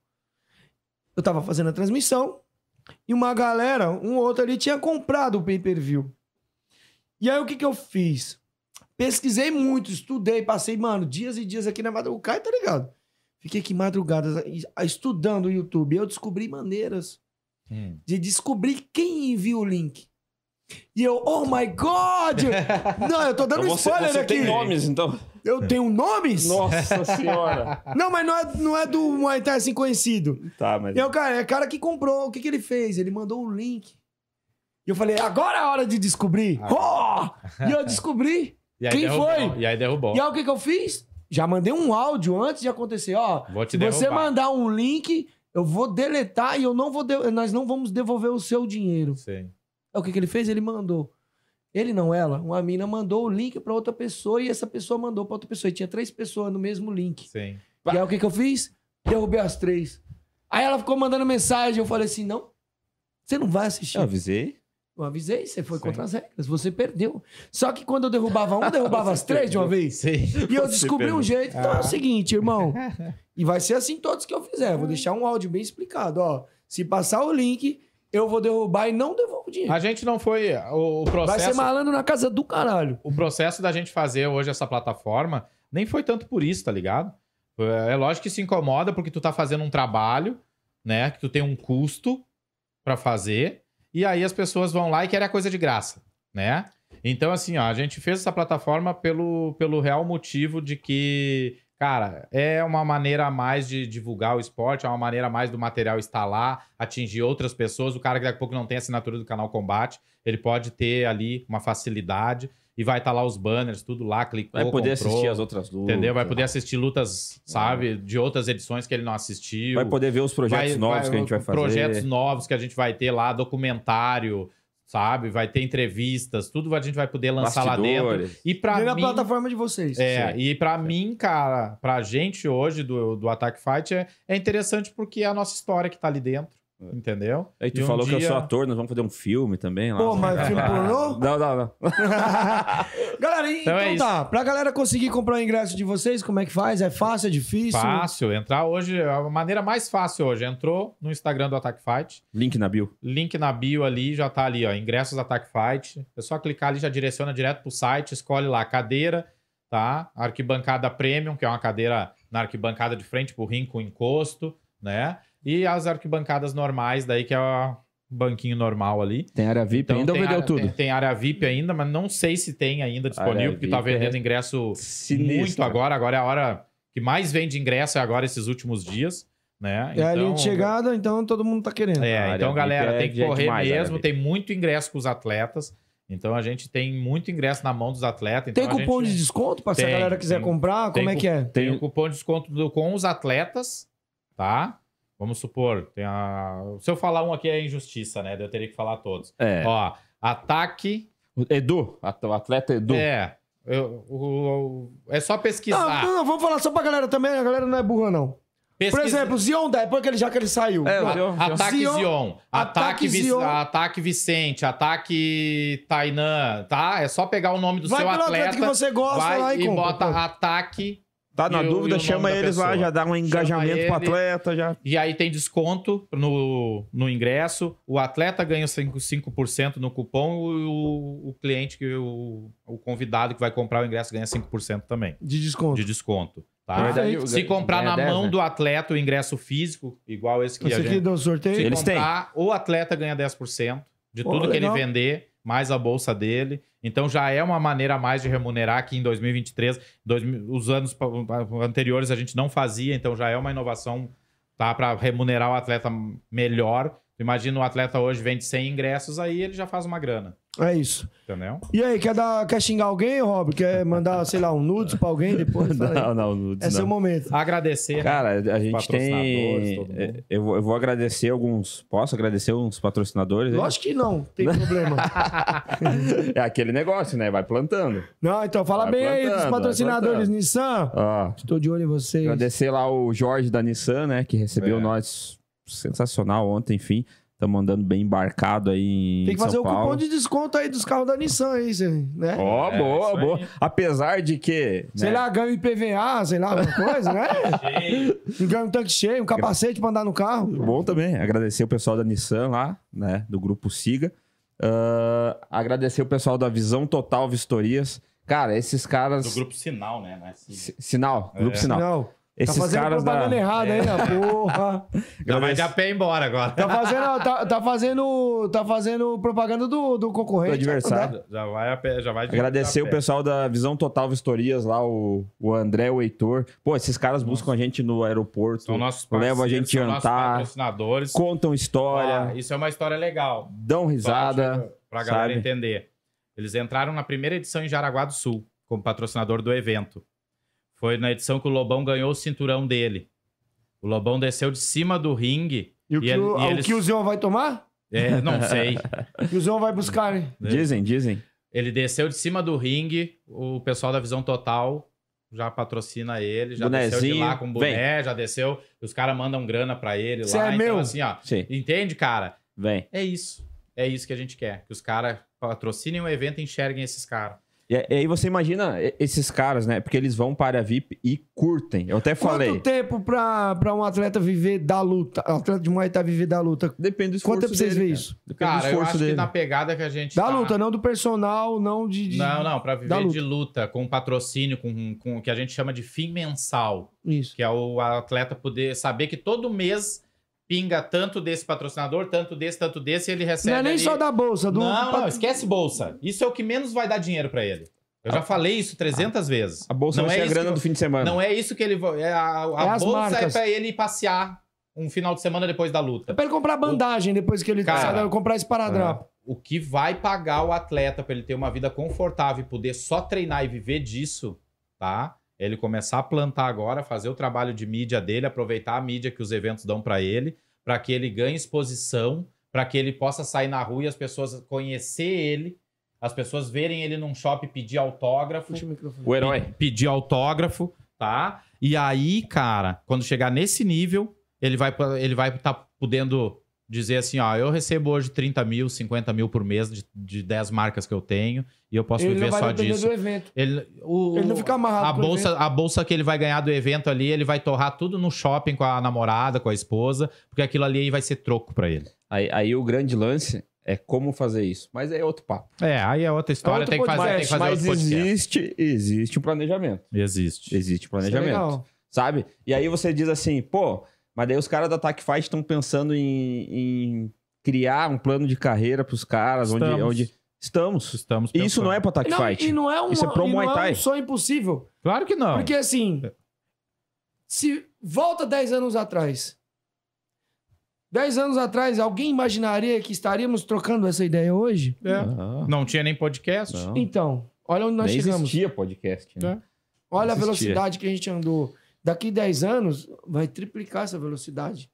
Eu tava fazendo a transmissão e uma galera, um outro ali, tinha comprado o pay-per-view. E aí, o que que eu fiz? Pesquisei muito, estudei, passei, mano, dias e dias aqui na madrugada. O Caio tá ligado? Fiquei aqui madrugadas a- estudando o YouTube. Eu descobri maneiras Hum. de descobrir quem envia o link. E eu, oh my God! <laughs> Não, eu tô dando Então você, spoiler você aqui. tem nomes, então? Eu tenho nomes? Nossa senhora. <laughs> Não, mas não é, não é do Muay Thai assim conhecido. tá, mas... E é o cara, é cara que comprou. O que, que ele fez? Ele mandou o link. E eu falei, agora é a hora de descobrir. Oh! E eu descobri. <laughs> E Quem derrubou, foi? E aí derrubou. E aí o que, que eu fiz? Já mandei um áudio antes de acontecer. Ó, Vou te se você derrubar. mandar um link, eu vou deletar e eu não vou de- nós não vamos devolver o seu dinheiro. Sim. É o que, que ele fez? Ele mandou. Ele não, ela. Uma mina mandou o link pra outra pessoa e essa pessoa mandou pra outra pessoa. E tinha três pessoas no mesmo link. Sim. E aí o que, que eu fiz? Derrubei as três. Aí ela ficou mandando mensagem. Eu falei assim: não, você não vai assistir. Eu avisei. Eu avisei, você foi Sim. contra as regras, você perdeu. Só que quando eu derrubava um, eu derrubava as três de uma vez. Sim. E eu descobri um perdeu. jeito. Então Ah. é o seguinte, irmão. <laughs> E vai ser assim todos que eu fizer. Vou deixar um áudio bem explicado. Ó, se passar o link, eu vou derrubar e não devolvo o dinheiro. A gente não foi. O, o Vai ser processo, malandro na casa do caralho. o processo da gente fazer hoje essa plataforma nem foi tanto por isso, tá ligado? É lógico que se incomoda porque tu tá fazendo um trabalho, né? Que tu tem um custo pra fazer. E aí as pessoas vão lá e querem a coisa de graça, né? Então, assim, ó, a gente fez essa plataforma pelo, pelo real motivo de que, cara, é uma maneira a mais de divulgar o esporte, é uma maneira a mais do material estar lá, atingir outras pessoas. O cara que daqui a pouco não tem assinatura do canal Combate, ele pode ter ali uma facilidade e vai estar lá os banners, tudo lá, clicou, Vai poder comprou, assistir as outras lutas. Entendeu? Vai poder assistir lutas, sabe, de outras edições que ele não assistiu. Vai poder ver os projetos Vai- novos vai- que a gente vai fazer. Projetos novos que a gente vai ter lá, documentário, sabe? Vai ter entrevistas, tudo a gente vai poder lançar lá dentro. bastidores. E na mim, plataforma de vocês. é, Sim. e pra mim, cara, pra gente hoje do, do Attack Fight é, é interessante porque é a nossa história que tá ali dentro, entendeu? Aí tu E um falou que eu dia- sou ator, nós vamos fazer um filme também lá. Pô, mas filme pornô? <laughs> Não, não, não. <laughs> galera, então, Então é tá. Pra galera conseguir comprar o ingresso de vocês, como é que faz? É fácil, é difícil? Fácil, entrar hoje, a maneira mais fácil hoje, entrou no Instagram do Attack Fight, Link na bio. Link na bio ali, já tá ali, ó. Ingressos Attack Fight. É só clicar ali, já direciona direto pro site, escolhe lá a cadeira, tá? Arquibancada Premium, que é uma cadeira na arquibancada de frente pro rim com encosto, né? E as arquibancadas normais, daí que é o banquinho normal ali. Tem área VIP Então, ainda ou vendeu área- tudo? Tem, tem área VIP ainda, mas não sei se tem ainda disponível, Área porque tá é vendendo ingresso Sinistro. muito agora. Agora é a hora que mais vende ingresso, é agora esses últimos dias, né? É a linha de chegada, então todo mundo tá querendo. é, então, galera, é- tem que é correr demais, mesmo. Tem muito ingresso com os atletas. Então, a gente tem muito ingresso na mão dos atletas. Então Tem a cupom gente... de desconto pra se a galera quiser tem. comprar? Como é cu- que é? Tem Tem- o cupom de desconto do- com os atletas, tá? Vamos supor, tem a... se eu falar um aqui é injustiça, né? Eu teria que falar todos. É. Ó, ataque. O Edu, o atleta Edu. É. eu- o- o- é só Não, pesquisar. não, não, vamos falar só pra galera também. A galera não é burra, não. Por Pesquisa- exemplo, o Zion, depois que ele, já que ele saiu. É, Pronto. Zion. Ataque Zion- Zion, Ataque Zion. ataque Vicente, ataque Tainan, tá? É só pegar o nome do Vai seu pelo atleta, atleta que você gosta vai lá e e compra, bota pronto. ataque Tá na E dúvida, o chama eles lá, já dá um engajamento pro atleta, já. e aí tem desconto no, no ingresso. O atleta ganha 5%, 5% no cupom e o, o cliente, que o, o convidado que vai comprar o ingresso ganha 5% também De desconto. de desconto. Tá? verdade, Perfeito. o- Se comprar na 10, mão né? do atleta o ingresso físico, igual esse que Esse a aqui gente... do sorteio. Se Eles têm. comprar, o atleta ganha 10% de tudo que legal. ele vender, mais a bolsa dele. Então já é uma maneira a mais de remunerar que em 2023, 2000, os anos anteriores a gente não fazia, então já é uma inovação tá para remunerar o atleta melhor. Imagina o atleta hoje vende 100 ingressos, aí ele já faz uma grana, É isso. entendeu? E aí, quer, dar, quer xingar alguém, Rob? Quer mandar, sei lá, um nudes pra alguém depois? <laughs> Não, não, nudes, Esse é o não. momento. Agradecer. Cara, a gente tem. todo mundo. é, Eu vou, eu vou agradecer alguns. Posso agradecer uns patrocinadores? aí? Lógico que não, tem <laughs> problema. É aquele negócio, né? Vai plantando. Não, então fala Vai bem aí dos patrocinadores. Nissan. Ó, Estou de olho em vocês. agradecer lá o Jorge da Nissan, né? Que recebeu É. nós sensacional ontem, enfim. Estamos andando bem embarcado aí em Tem que fazer São o Paulo. cupom de desconto aí dos carros da Nissan aí, né? Ó, É, boa, boa. aí. Apesar de que. Sei né, lá, ganha IPVA, sei lá, alguma coisa, né? <laughs> ganha um tanque cheio, um capacete pra andar no carro. Bom também. Agradecer o pessoal da Nissan lá, né? Do grupo Siga. Ah, agradecer o pessoal da Visão Total Vistorias. Cara, esses caras. Do grupo Sinal, né? Né? Si- Sinal, Grupo É. Sinal. Tá Esses fazendo caras propaganda da. errada aí, né? Porra. <laughs> Já vai de a pé embora agora. Tá fazendo, tá, tá fazendo, tá fazendo propaganda do, do concorrente. Do adversário. né? Já vai a pé, já vai de Agradecer o pé. pessoal da Visão Total Vistorias lá, o, o André, o Heitor. Pô, esses caras buscam a gente no aeroporto, São nossos levam a gente são nossos jantar, patrocinadores. contam história, Ó, isso é uma história legal. dão risada. Só Pra galera entender. Eles entraram na primeira edição em Jaraguá do Sul, como patrocinador do evento. Foi na edição que o Lobão ganhou o cinturão dele. O Lobão desceu de cima do ringue. E o que, ele- o, e o eles- que o Zion vai tomar? É, não sei. O <laughs> que o Zion vai buscar, hein? Dizem, dizem. Ele desceu de cima do ringue, o pessoal da Visão Total já patrocina ele, já desceu de Bonezinho, lá com boné, já desceu, os caras mandam grana pra ele Cê lá. é então, meu? assim, ó, Sim, entende, cara? vem. É isso. É isso que a gente quer. Que os caras patrocinem o evento e enxerguem esses caras. E, e aí você imagina esses caras, né? Porque eles vão para a área VIP e curtem. Eu até falei. Quanto tempo pra, pra um atleta viver da luta? Um atleta de Muay Thai viver da luta? Depende do esforço Quanto tempo vocês dele, veem cara. isso? Depende do Cara, eu esforço acho dele. que na pegada que a gente. Da tá- luta, não do personal, não de. de- Não, não, pra Da viver luta. de luta, com patrocínio, com, com o que a gente chama de fim mensal. Isso. Que é o atleta poder saber que todo mês pinga tanto desse patrocinador, tanto desse, tanto desse, e ele recebe. Não é nem ali- só da bolsa, do. Não, não, esquece bolsa. Isso é o que menos vai dar dinheiro pra ele. Eu já falei isso 300 vezes. A bolsa Não é a grana que- do fim de semana. Não é isso que ele vai. É a a É bolsa marcas. é pra ele passear um final de semana depois da luta. É pra ele comprar bandagem depois que ele Cara, sai, comprar esse paradrapo. O que vai pagar o atleta pra ele ter uma vida confortável e poder só treinar e viver disso, tá? Ele começar a plantar agora, fazer o trabalho de mídia dele, aproveitar a mídia que os eventos dão pra ele, pra que ele ganhe exposição, pra que ele possa sair na rua e as pessoas conhecer ele, as pessoas verem ele num shopping pedir autógrafo. O microfone. O herói. Pe- pedir autógrafo, tá? E aí, cara, quando chegar nesse nível, ele vai ele vai estar podendo dizer assim, ó, eu recebo hoje 30 mil, 50 mil por mês de, de 10 marcas que eu tenho e eu posso Ele viver só disso. do evento. Ele, o- Ele não fica amarrado a o bolsa, a bolsa que ele vai ganhar do evento ali, ele vai torrar tudo no shopping com a namorada, com a esposa, porque aquilo ali vai ser troco pra ele. Aí, aí o grande lance é como fazer isso. Mas é outro papo. É, aí é outra história, outro tem, que fazer, tem que fazer Mas outro podcast. existe, existe um planejamento. Existe. Existe Isso é planejamento. legal. sabe? E aí você diz assim, pô, mas daí os caras da Attack Fight estão pensando em, em criar um plano de carreira pros caras, onde, Estamos. onde estamos. Estamos E isso não é pra Attack Não, Fight. e não é um, Isso é pro e Muay não Thai. é um sonho impossível. Claro que não. Porque assim, se volta 10 anos atrás. 10 anos atrás, alguém imaginaria que estaríamos trocando essa ideia hoje? É. Não, Não tinha nem podcast. não. Então, olha onde nós Nem chegamos. existia podcast. Né? Olha a existia. velocidade que a gente andou. Daqui 10 anos, vai triplicar essa velocidade.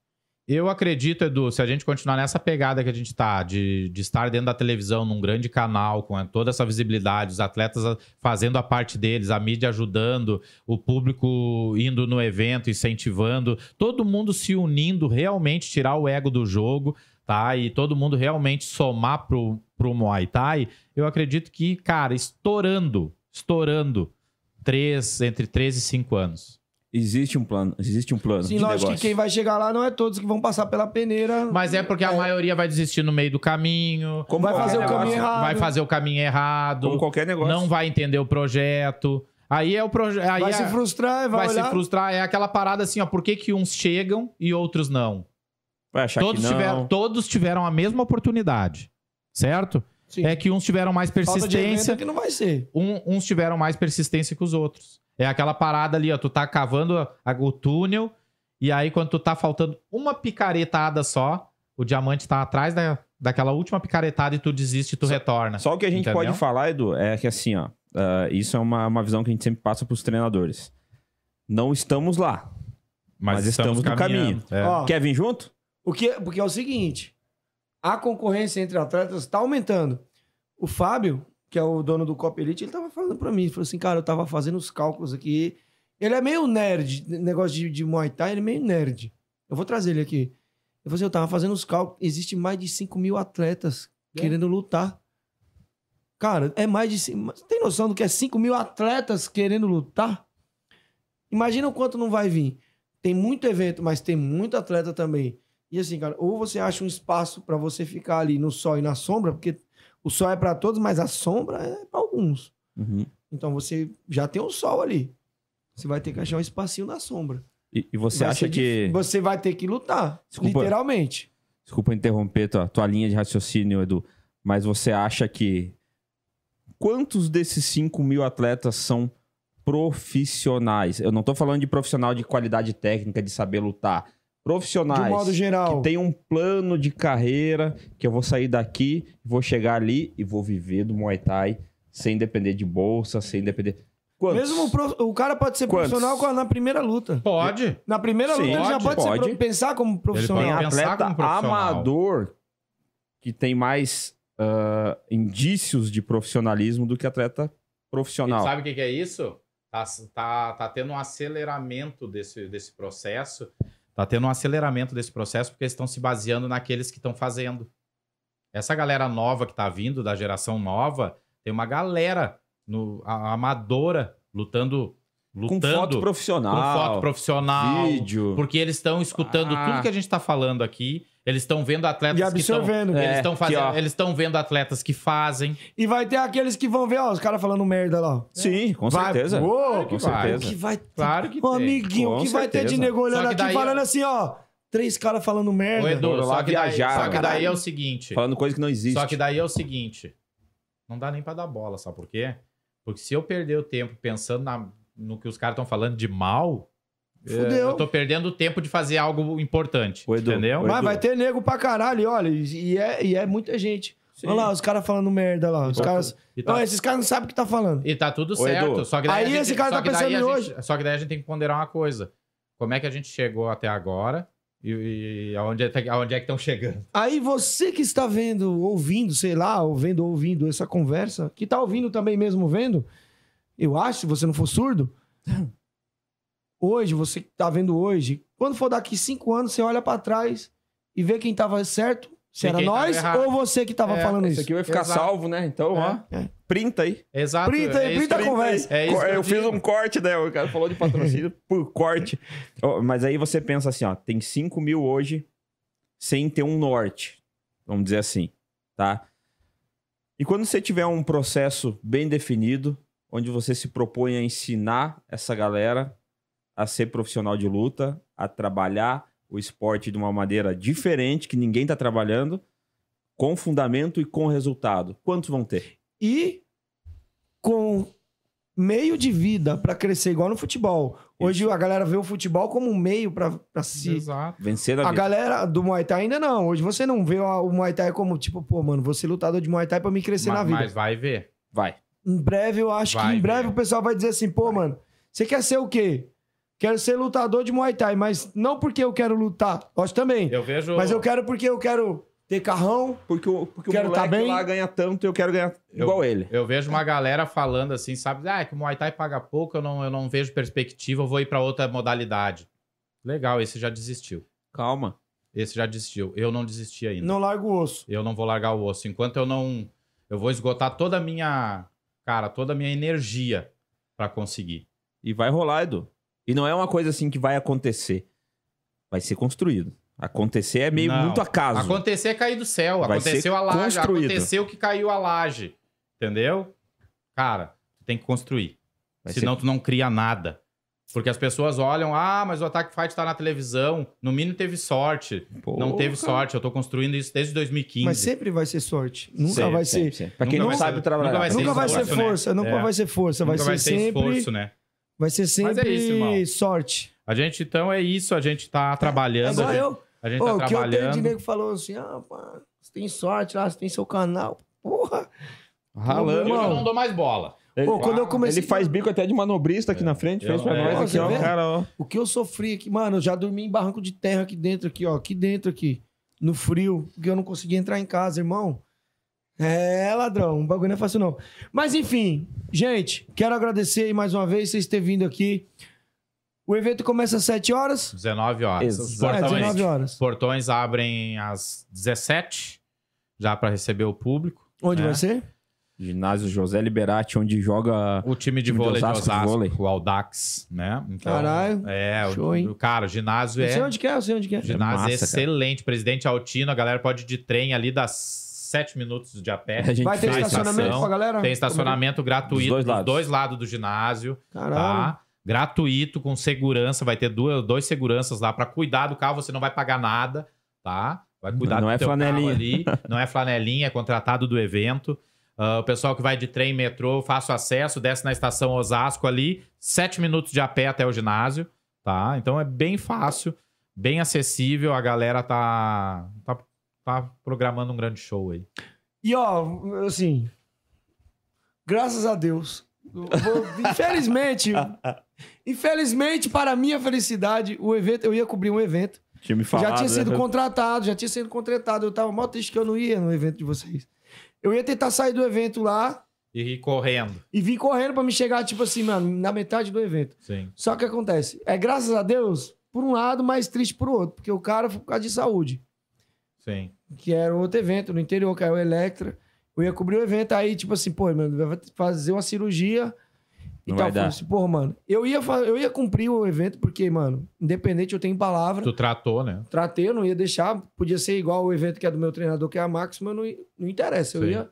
Eu acredito, Edu, se a gente continuar nessa pegada que a gente tá, de, de estar dentro da televisão, num grande canal, com toda essa visibilidade, os atletas a- fazendo a parte deles, a mídia ajudando, o público indo no evento, incentivando, todo mundo se unindo, realmente tirar o ego do jogo, tá? E todo mundo realmente somar pro, pro Muay Thai, eu acredito que, cara, estourando, estourando, três, entre 3 e 5 anos. Existe um plano, existe um plano Sim, de lógico negócio. que quem vai chegar lá não é todos que vão passar pela peneira. Mas é porque a maioria vai desistir no meio do caminho. Como vai fazer o negócio. caminho errado. Vai fazer o caminho errado. Como qualquer negócio. Não vai entender o projeto. Aí é o projeto. vai é... se frustrar, vai, vai se olhar. frustrar. É aquela parada assim, ó. Por que, que uns chegam e outros não? Vai achar Todos que não. tiveram, todos tiveram a mesma oportunidade. Certo? Sim. É que uns tiveram mais Falta de evento persistência. é que não vai ser. um- uns tiveram mais persistência que os outros. É aquela parada ali, ó. Tu tá cavando a- o túnel, e aí, quando tu tá faltando uma picaretada só, o diamante tá atrás da, daquela última picaretada e tu desiste e tu retorna. Só o que a gente Entendeu? pode falar, Edu, é que assim, ó. ah, isso é uma, uma visão que a gente sempre passa pros treinadores. Não estamos lá. mas estamos no caminhando. É. Ó, Quer vir junto? o que, porque é o seguinte: a concorrência entre atletas tá aumentando. O Fábio, que é o dono do Copa Elite, ele tava falando pra mim, ele falou assim, cara, eu tava fazendo os cálculos aqui. Ele é meio nerd, negócio de, de Muay Thai, ele é meio nerd. Eu vou trazer ele aqui. Ele falou assim, eu tava fazendo os cálculos, existe mais de 5 mil atletas É. querendo lutar. Cara, é mais de... cin- Você tem noção do que é 5 mil atletas querendo lutar? Imagina o quanto não vai vir. Tem muito evento, mas tem muito atleta também. E assim, cara, ou você acha um espaço pra você ficar ali no sol e na sombra, porque o sol é pra todos, mas a sombra é pra alguns. Uhum. Então você já tem o sol ali. Você vai ter que achar um espacinho na sombra. E, e você Vai acha que. Você vai ter que lutar, Desculpa. literalmente. Desculpa interromper tua, tua linha de raciocínio, Edu. Mas você acha que. Quantos desses 5 mil atletas são profissionais? Eu não tô falando de profissional de qualidade técnica, de saber lutar. Profissionais. De modo geral. que tem um plano de carreira que eu vou sair daqui, vou chegar ali e vou viver do Muay Thai sem depender de bolsa, sem depender. Quantos? Mesmo o, pro- o cara pode ser Quantos? profissional na primeira luta. Pode. Na primeira Sim, luta ele já pode, pode, ser pode. pro- pensar como profissional. pode pensar atleta como profissional. amador que tem mais ah, indícios de profissionalismo do que atleta E profissional. sabe o que, que é isso? Tá, tá, tá tendo um aceleramento desse, desse processo. Tá tendo um aceleramento desse processo porque eles estão se baseando naqueles que estão fazendo. Essa galera nova que tá vindo, da geração nova, tem uma galera no, a- amadora lutando. com lutando foto com profissional, foto profissional. vídeo. Porque eles estão escutando Ah. tudo que a gente tá falando aqui. Eles estão vendo atletas E que estão. absorvendo. É, Eles estão que, fazendo. Eles estão vendo atletas que fazem. E vai ter aqueles que vão ver, ó, os caras falando merda lá. ó. Sim, com Vai- certeza. Ô, com que vai. certeza. O que vai ter? Claro que Ô, tem. amiguinho, o Com que vai ter de certeza. nego olhando aqui daí- falando assim, ó. Três caras falando merda. Ô, Edu, só que, daí, viajar, só que daí é o seguinte. Falando coisa que não existe. Só que daí é o seguinte. Não dá nem pra dar bola, sabe por quê? Porque se eu perder o tempo pensando na- no que os caras estão falando de mal, é, Fudeu. eu tô perdendo o tempo de fazer algo importante. Edu, entendeu? Mas vai ter nego pra caralho, olha, e é, e é muita gente. Sim. Olha lá, os caras falando merda lá. Os tá- caras. Tá, Não, esses caras não sabem o que tá falando. e tá tudo Ô, certo. Só que daí aí gente, esse cara tá pensando gente- Só que daí a gente tem que ponderar uma coisa. Como é que a gente chegou até agora e, e aonde, é, aonde é que estão chegando? Aí você que está vendo, ouvindo, sei lá, ou vendo ou ouvindo essa conversa, que tá ouvindo também mesmo vendo, eu acho, se você não for surdo, hoje, você que tá vendo hoje, quando for daqui cinco anos, você olha pra trás e vê quem tava certo, se era nós ou você que tava É, falando Isso isso. aqui vai ficar Exato. salvo, né? Então, ó, É. printa aí. Exato. Printa aí, é printa a eu- conversa. É eu eu fiz um corte, né? O cara falou de patrocínio <laughs> por corte. Mas aí você pensa assim, ó, tem 5 mil hoje sem ter um norte, vamos dizer assim, tá? E quando você tiver um processo bem definido, onde você se propõe a ensinar essa galera a ser profissional de luta, a trabalhar o esporte de uma maneira diferente, que ninguém tá trabalhando, com fundamento e com resultado, quantos vão ter? E com meio de vida pra crescer igual no futebol. Hoje a galera vê o futebol como um meio pra pra se Exato. Vencer na A vida. galera do Muay Thai ainda não. Hoje você não vê o Muay Thai como, tipo, pô, mano, vou ser lutador de Muay Thai pra me crescer Ma- na vida. Mas vai ver. Vai. Em breve, eu acho Vai que em breve ver. o pessoal vai dizer assim, pô, mano, você quer ser o quê? Quero ser lutador de Muay Thai, mas não porque eu quero lutar. Gosto também. Eu vejo. Mas eu quero porque eu quero ter carrão. Porque, o- porque Quero o tá moleque bem. lá ganha tanto, eu quero ganhar Eu- igual ele. Eu vejo uma galera falando assim, sabe? Ah, que o Muay Thai paga pouco, eu não, eu não vejo perspectiva, eu vou ir pra outra modalidade. Legal, esse já desistiu. Calma. Esse já desistiu. Eu não desisti ainda. Não largo o osso. Eu não vou largar o osso. Enquanto eu não. Eu vou esgotar toda a minha. Cara, toda a minha energia pra conseguir. E vai rolar, Edu. E não é uma coisa assim que vai acontecer. Vai ser construído. Acontecer é meio Não. muito acaso. Acontecer é cair do céu. Vai Aconteceu ser a laje. construído. Aconteceu que caiu a laje. Entendeu? Cara, tu tem que construir. Vai Senão tu não cria nada. Porque as pessoas olham, ah, mas o Attack Fight tá na televisão. No mínimo teve sorte. Não teve sorte. Eu tô construindo isso desde 2015. Mas sempre vai ser sorte. Nunca Sempre, vai sempre, ser. sempre. Pra quem Nunca não sabe ser- trabalhar. nunca vai ser Nunca vai ser né? força, nunca É. vai ser força, vai Nunca ser vai ser sempre, esforço, né? Vai ser Mas é sempre isso, irmão. sorte. A gente, então, é isso. A gente tá É trabalhando. igual a gente, eu. a gente Pô, tá o que eu tenho de trabalhando. nego falou assim, ah, pá, você tem sorte lá, você tem seu canal. Porra. Ralando. Eu já não dou mais bola. Ele, Pô, quando eu comecei... ele faz bico até de manobrista aqui na frente, fez pra não- nós é, aqui, você ó. vê? Cara, ó. O que eu sofri aqui, mano, eu já dormi em barranco de terra aqui dentro, aqui, ó. Aqui dentro, aqui. No frio, porque eu não conseguia entrar em casa, irmão. É, ladrão, o bagulho não é fácil, não. Mas enfim, gente, quero agradecer aí mais uma vez vocês terem vindo aqui. O evento começa às 7 horas. 19 horas. Os Exato. É, portões, 19 horas. portões abrem às 17, já pra receber o público. Onde É. vai ser? Ginásio José Liberati, onde joga. O time de Time vôlei de Osasco de Osasco, vôlei. o Aldax, né? Então, Caralho. É, Show, o, hein? cara, o ginásio sei é. onde que é, eu sei onde que é. Ginásio massa, é cara. excelente. Presidente Altino, a galera pode ir de trem ali, dá 7 minutos de a pé. A gente Vai ter estacionamento estação, pra galera? Tem estacionamento gratuito Dos dois dos lados. dois lados do ginásio, Caralho. tá? Gratuito, com segurança. Vai ter duas, dois seguranças lá pra cuidar do carro. Você não vai pagar nada, tá? Vai cuidar Não do é teu flanelinha. carro ali. <laughs> Não é flanelinha, é contratado do evento. Ah, o pessoal que vai de trem, metrô, fácil acesso, desce na estação Osasco ali, sete minutos de a pé até o ginásio, tá? Então é bem fácil, bem acessível. A galera tá, tá, tá programando um grande show aí. E ó, assim, graças a Deus. infelizmente, <laughs> infelizmente, para minha felicidade, o evento, eu ia cobrir um evento. Tinha me já falado, tinha sido né? contratado, já tinha sido contratado. Eu tava mó triste que eu não ia no evento de vocês. Eu ia tentar sair do evento lá E ir correndo. e vir correndo pra me chegar, tipo assim, mano, na metade do evento. Sim. Só que acontece, é graças a Deus, por um lado, mais triste por outro, porque o cara foi por causa de saúde. Sim. que era outro evento no interior, que era o Electra. Eu ia cobrir o evento, aí, tipo assim, pô, mano, vai fazer uma cirurgia e Não tal. vai assim, porra, mano, eu ia, eu ia cumprir o evento, porque, mano, independente, eu tenho palavra. Tu tratou, né? Tratei, eu não ia deixar. Podia ser igual o evento que é do meu treinador, que é a Max, mas não, não interessa. Eu Sim. ia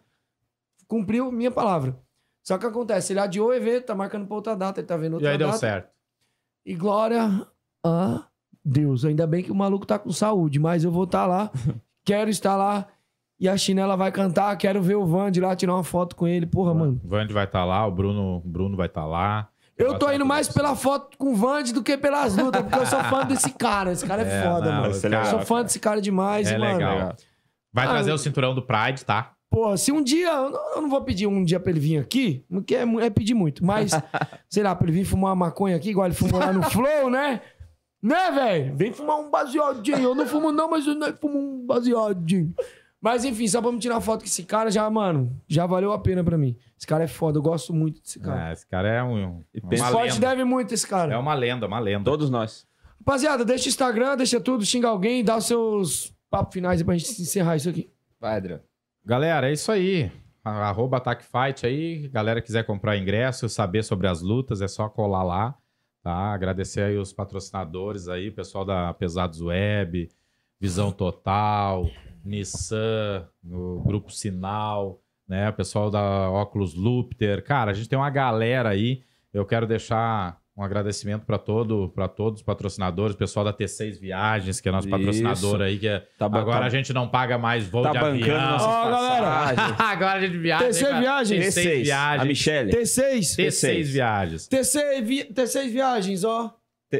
cumprir a minha palavra. Só que acontece, ele adiou o evento, tá marcando pra outra data, ele tá vendo E outra aí deu data. certo. E glória a Deus. Ainda bem que o maluco tá com saúde, mas eu vou estar lá. <laughs> quero estar lá. E a Chinela vai cantar. Quero ver o Vande lá, tirar uma foto com ele. Porra, mano. O Vande vai estar lá, o Bruno, Bruno vai estar lá. Eu tô indo mais pela foto com o Vande do que pelas lutas, porque eu sou <laughs> fã desse cara. Esse cara é, É, foda, não, mano. é Eu legal, sou fã desse cara demais, É e, mano. legal. Vai Ah, trazer eu- o cinturão do Pride, tá? Pô, se um dia. Eu não, vou pedir um dia pra ele vir aqui, porque é, é pedir muito. Mas, <laughs> sei lá, pra ele vir fumar uma maconha aqui, igual ele fumou lá no Flow, né? Né, velho? Vem fumar um baseadinho. Eu não fumo, não, mas eu não fumo um baseadinho. Mas enfim, só pra me tirar foto com esse cara, já, mano, já valeu a pena pra mim. Esse cara é foda, eu gosto muito desse cara. É, esse cara é um, E uma pensa- o esporte lenda. deve muito a esse cara. É uma lenda, uma lenda. Todos nós. Rapaziada, deixa o Instagram, deixa tudo, xinga alguém, dá os seus papos finais aí pra gente encerrar isso aqui. Vai, Adriano. Galera, é isso aí. Arroba Attack Fight aí. Galera quiser comprar ingresso, saber sobre as lutas, é só colar lá. Tá? Agradecer aí os patrocinadores aí, pessoal da Pesados Web, Visão Total, Nissan, o Grupo Sinal, né? O pessoal da Óculos Lupter. Cara, a gente tem uma galera aí. Eu quero deixar um agradecimento para todo, para todos os patrocinadores, o pessoal da T6 Viagens, que é nosso Isso. patrocinador aí, que é Tá Agora tá- a gente não paga mais voo Tá de bancando avião. Ó, galera. <laughs> Agora a gente viaja. TC hein, cara? Viagens. T6 T6. A Viagens. Michelle. T6. T6 Viagens. TC, vi- T6 Viagens, ó.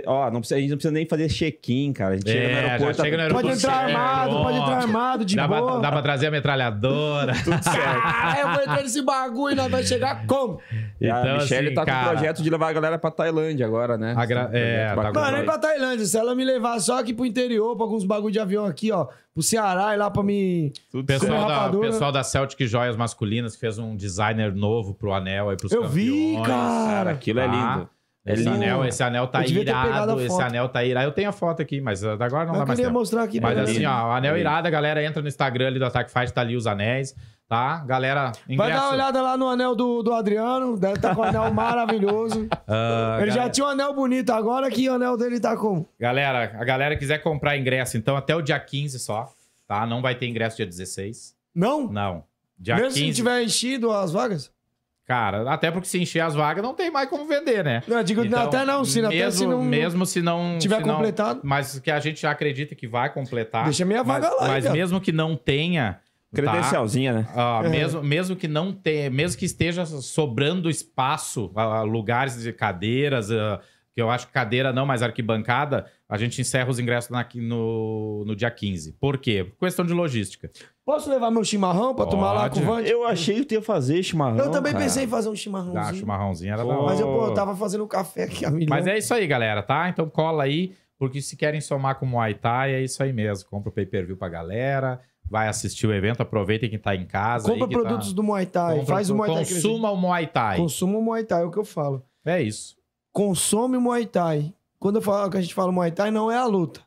Ó, não precisa, a gente não precisa nem fazer check-in, cara. A gente chega no É, aeroporto. tá chega no Pode aeroporto. entrar certo, armado, pode entrar armado, de Dá boa. pra, dá pra trazer a metralhadora. Tudo certo. Ah, eu vou entrar nesse bagulho e nós vamos chegar como? E a Então, Michelle assim, tá com o cara, projeto de levar a galera pra Tailândia agora, né? A gra- Tem um é, tá Não, nem pra Tailândia. Se ela me levar só aqui pro interior, pra alguns bagulho de avião aqui, ó. Pro Ceará e lá pra me. O pessoal, da, rapadura. pessoal da Celtic Joias Masculinas fez um designer novo pro anel aí pros Eu campeões. vi, Cara, cara. aquilo é Tá? lindo. Esse lindo. anel, esse anel tá Eu irado. Esse anel tá irado. Eu tenho a foto aqui, mas agora não Eu dá mais queria tempo. mostrar aqui Mas assim, ó, o anel irado, a galera entra no Instagram ali do Attack Fight, tá ali os anéis, tá? Galera, Vai ingresso. dar uma olhada lá no anel do, do Adriano. Deve estar com um anel <laughs> maravilhoso. Ah, Ele já galera- tinha um anel bonito, agora que o anel dele tá com. Galera, a galera quiser comprar ingresso, então até o dia 15 só, tá? Não vai ter ingresso dia 16. Não? Não. Dia Mesmo 15. se tiver enchido as vagas? Cara, até porque se encher as vagas não tem mais como vender, né? Não, eu digo, Então, até não, se, até mesmo, se não mesmo se não tiver se não- completado. mas que a gente já acredita que vai completar. Deixa minha vaga mas, lá, Mas mesmo que não tenha, tá? Credencialzinha, né? Ah, É. mesmo, mesmo que não tenha, mesmo que esteja sobrando espaço, ah, lugares de cadeiras, ah, que eu acho que cadeira não, mas arquibancada, a gente encerra os ingressos na- no, no dia 15. Por quê? Questão de logística. Posso levar meu chimarrão pra tomar lá com o. Vande? Eu achei que ia fazer chimarrão. Eu também cara. pensei em fazer um chimarrãozinho. Ah, chimarrãozinho era da. Mas eu, pô, eu tava fazendo café aqui a milhão. Mas é isso aí, galera, tá? Então cola aí, porque se querem somar com o Muay Thai, é isso aí mesmo. Compra o pay-per-view pra galera, vai assistir o evento, aproveitem quem tá em casa. Compra aí que produtos tá... do Muay Thai. Compra- faz o Muay Thai. Consuma o Muay Thai. Consuma o Muay Thai, é o que eu falo. É isso. Consome Muay Thai. Quando eu falo que a gente fala Muay Thai, não é a luta.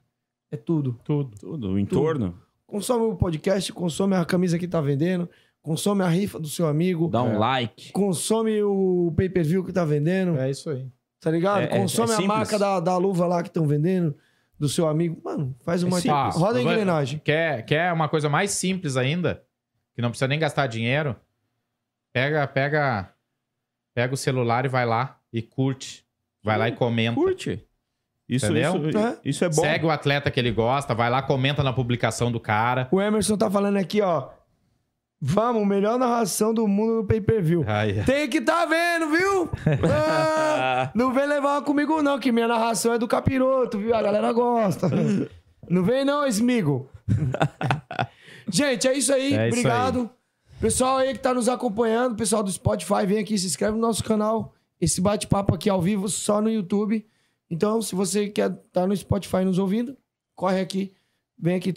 É tudo. Tudo. Tudo, o entorno. Consome o podcast, consome a camisa que tá vendendo, consome a rifa do seu amigo, Dá um É. like. consome o pay-per-view que tá vendendo, É isso aí. tá ligado? É- é- consome é a marca da, da luva lá que estão vendendo, do seu amigo. Mano, faz o É. Roda a engrenagem. Quer, quer uma coisa mais simples ainda? Que não precisa nem gastar dinheiro? Pega, pega, pega o celular e vai lá e curte. Vai lá e comenta. Curte. Isso, Entendeu? isso, É. isso é bom. Segue o atleta que ele gosta, vai lá, comenta na publicação do cara. O Emerson tá falando aqui, ó. Vamos, melhor narração do mundo no pay-per-view. Aí, Tem que tá vendo, viu? <laughs> Ah, não vem levar uma comigo, não, que minha narração é do capiroto, viu? A galera gosta. Não vem, não, Smigo. <laughs> Gente, é isso aí. É isso Obrigado. Pessoal aí que tá nos acompanhando, pessoal do Spotify, vem aqui, se inscreve no nosso canal. Esse bate-papo aqui ao vivo só no YouTube. Então, se você quer estar no Spotify nos ouvindo, corre aqui, vem aqui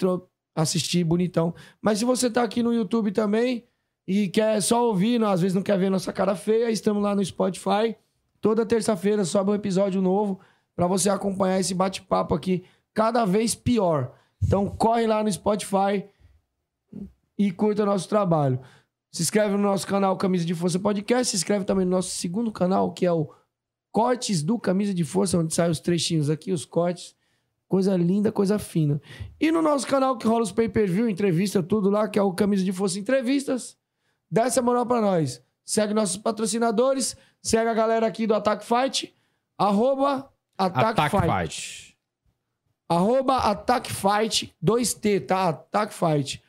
assistir bonitão. Mas se você tá aqui no YouTube também e quer só ouvir, não, às vezes não quer ver nossa cara feia, estamos lá no Spotify. Toda terça-feira sobe um episódio novo para você acompanhar esse bate-papo aqui cada vez pior. Então corre lá no Spotify e curta nosso trabalho. Se inscreve no nosso canal Camisa de Força Podcast, se inscreve também no nosso segundo canal, que é o Cortes do Camisa de Força, onde saem os trechinhos aqui, os cortes. Coisa linda, coisa fina. E no nosso canal que rola os pay-per-view, entrevista, tudo lá, que é o Camisa de Força Entrevistas. Dá essa moral pra nós. Segue nossos patrocinadores, segue a galera aqui do Attack Fight, arroba Attack, Attack Fight. Fight. Arroba Attack Fight, 2T, tá? Attack Fight.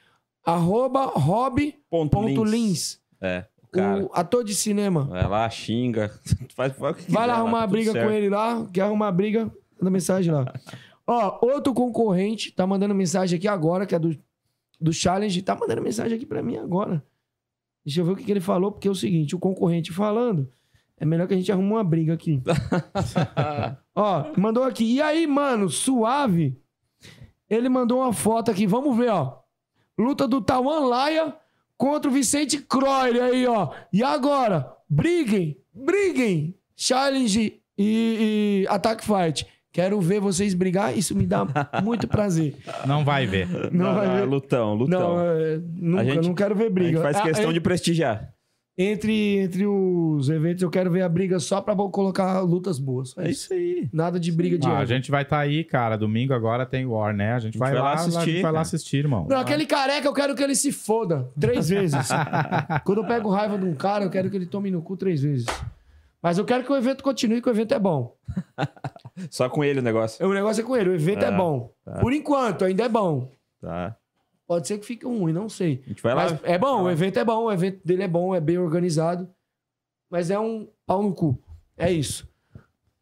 Arroba Rob Ponto, ponto Lins. Lins, É, o cara. o ator de cinema. Vai lá, xinga. <laughs> Faz, faz que Vai lá arrumar tá tudo briga certo. com ele lá, quer arrumar briga, manda mensagem lá. <laughs> Ó, outro concorrente tá mandando mensagem aqui agora, que é do, do Challenge, tá mandando mensagem aqui pra mim agora. Deixa eu ver o que, que ele falou, porque é o seguinte, o concorrente falando, é melhor que a gente arrume uma briga aqui. <laughs> ó, mandou aqui. E aí, mano, suave? Ele mandou uma foto aqui, vamos ver, ó. Luta do Tawan Laia contra o Vicente Croyle aí, ó. E agora? Briguem, briguem. Challenge e, e Attack Fight. Quero ver vocês brigar, isso me dá <laughs> muito prazer. Não vai ver. Não, Não, vai não, ver. Lutão, lutão. Não, é, nunca, A gente- não quero ver a briga. gente faz questão é- de prestigiar. Entre, entre os eventos, eu quero ver a briga só pra colocar lutas boas. É isso aí. Nada de briga de Ah, a ego. gente vai estar aí, cara. Domingo agora tem War, né? A gente, vai, lá, assistir, a gente vai lá cara. assistir, irmão. Não, aquele careca eu quero que ele se foda três <laughs> vezes. Quando eu pego raiva de um cara, eu quero que ele tome no cu três vezes. Mas eu quero que o evento continue, que o evento é bom. Só com ele o negócio. O negócio é com ele, o evento é Ah, bom. Por enquanto, ainda é bom. Tá. Pode ser que fique ruim, não sei. A gente vai Mas lá. é bom, o evento é bom, o evento dele é bom, é bem organizado. Mas é um pau no cu. É isso.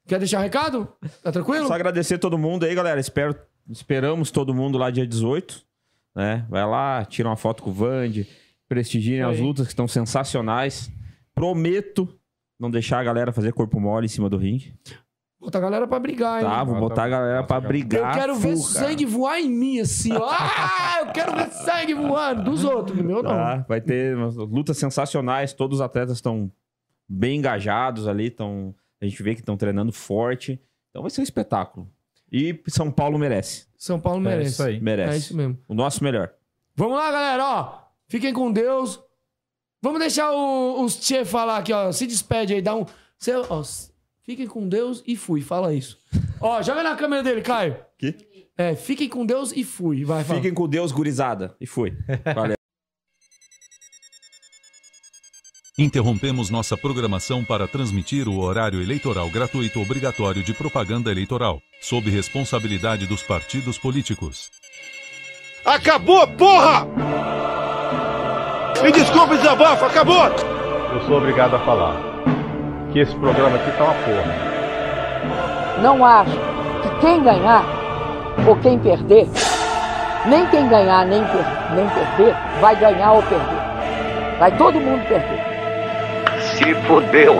Quer deixar recado? Tá tranquilo? Só agradecer todo mundo aí, galera. Espero, esperamos todo mundo lá dia 18. Né? Vai lá, tira uma foto com o Vande, prestigiem as lutas que estão sensacionais. Prometo não deixar a galera fazer corpo mole em cima do ringue. Botar a galera pra brigar, hein? Tá, vou Ah, botar tá- a galera tá pra brigar. Eu quero ver cara. sangue voar em mim, assim, ó. <laughs> Ah, eu quero ver sangue voando. Dos outros, no meu não. Tá, vai ter lutas sensacionais. Todos os atletas estão bem engajados ali. Tão, a gente vê que estão treinando forte. Então vai ser um espetáculo. E São Paulo merece. São Paulo É merece. isso aí. Merece. É isso mesmo. O nosso melhor. Vamos lá, galera, ó. Fiquem com Deus. Vamos deixar o- os Tchê falar aqui, ó. Se despede aí, dá um. Cê, ó, fiquem com Deus e fui. Fala isso. <laughs> ó, joga na câmera dele, Caio. Que? É, fiquem com Deus e fui. Vai, fala. Fiquem com Deus, gurizada. E fui. Valeu. <laughs> Interrompemos nossa programação para transmitir o horário eleitoral gratuito obrigatório de propaganda eleitoral, sob responsabilidade dos partidos políticos. Acabou, porra! Me desculpe, desabafo, acabou! Eu sou obrigado a falar que esse programa aqui tá uma porra. não acho que quem ganhar ou quem perder, nem quem ganhar nem, per- nem perder, vai ganhar ou perder. Vai todo mundo perder. Se fudeu!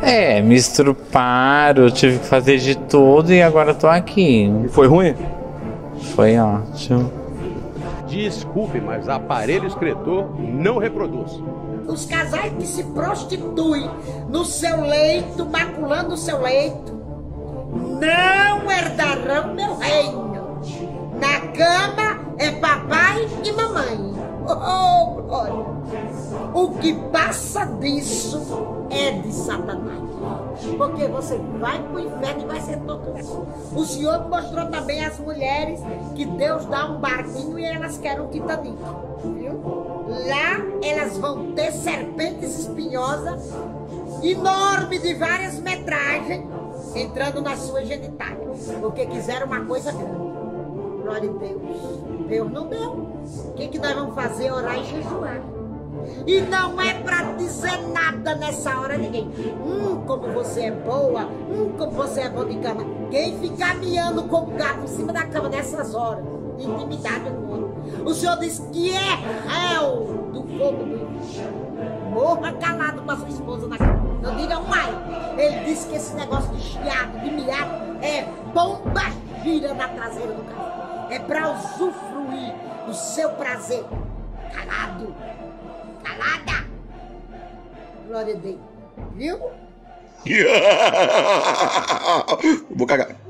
É, me estruparam, tive que fazer de tudo e agora tô aqui. Foi ruim? Foi ótimo. Desculpe, mas aparelho escritor não reproduz. Os casais que se prostituem no seu leito, maculando o seu leito, não herdarão meu reino. Na cama é papai e mamãe. Oh, glória. O que passa disso é de Satanás. Porque você vai pro inferno e vai ser torturado. O Senhor mostrou também às mulheres que Deus dá um barquinho e elas querem um Titanic. Viu? Lá elas vão ter serpentes espinhosas, enorme de várias metragens, entrando nas suas genitálias. Porque quiseram uma coisa grande. Glória a Deus. Deus não deu. O que, que nós vamos fazer? Orar e jejuar. E não é pra dizer nada nessa hora ninguém. Hum, como você é boa. Hum, como você é bom de cama. Quem ficar miando com o gato em cima da cama nessas horas, intimidade com o outro. O Senhor diz que é réu do fogo do inferno. Morra calado com a sua esposa na cama. Não diga um ai. Ele disse que esse negócio de chiado, de miado, é bomba gira na traseira do carro. É pra usufruir do seu prazer. Calado. Calada. Glória a Deus. Viu? <laughs> Vou cagar.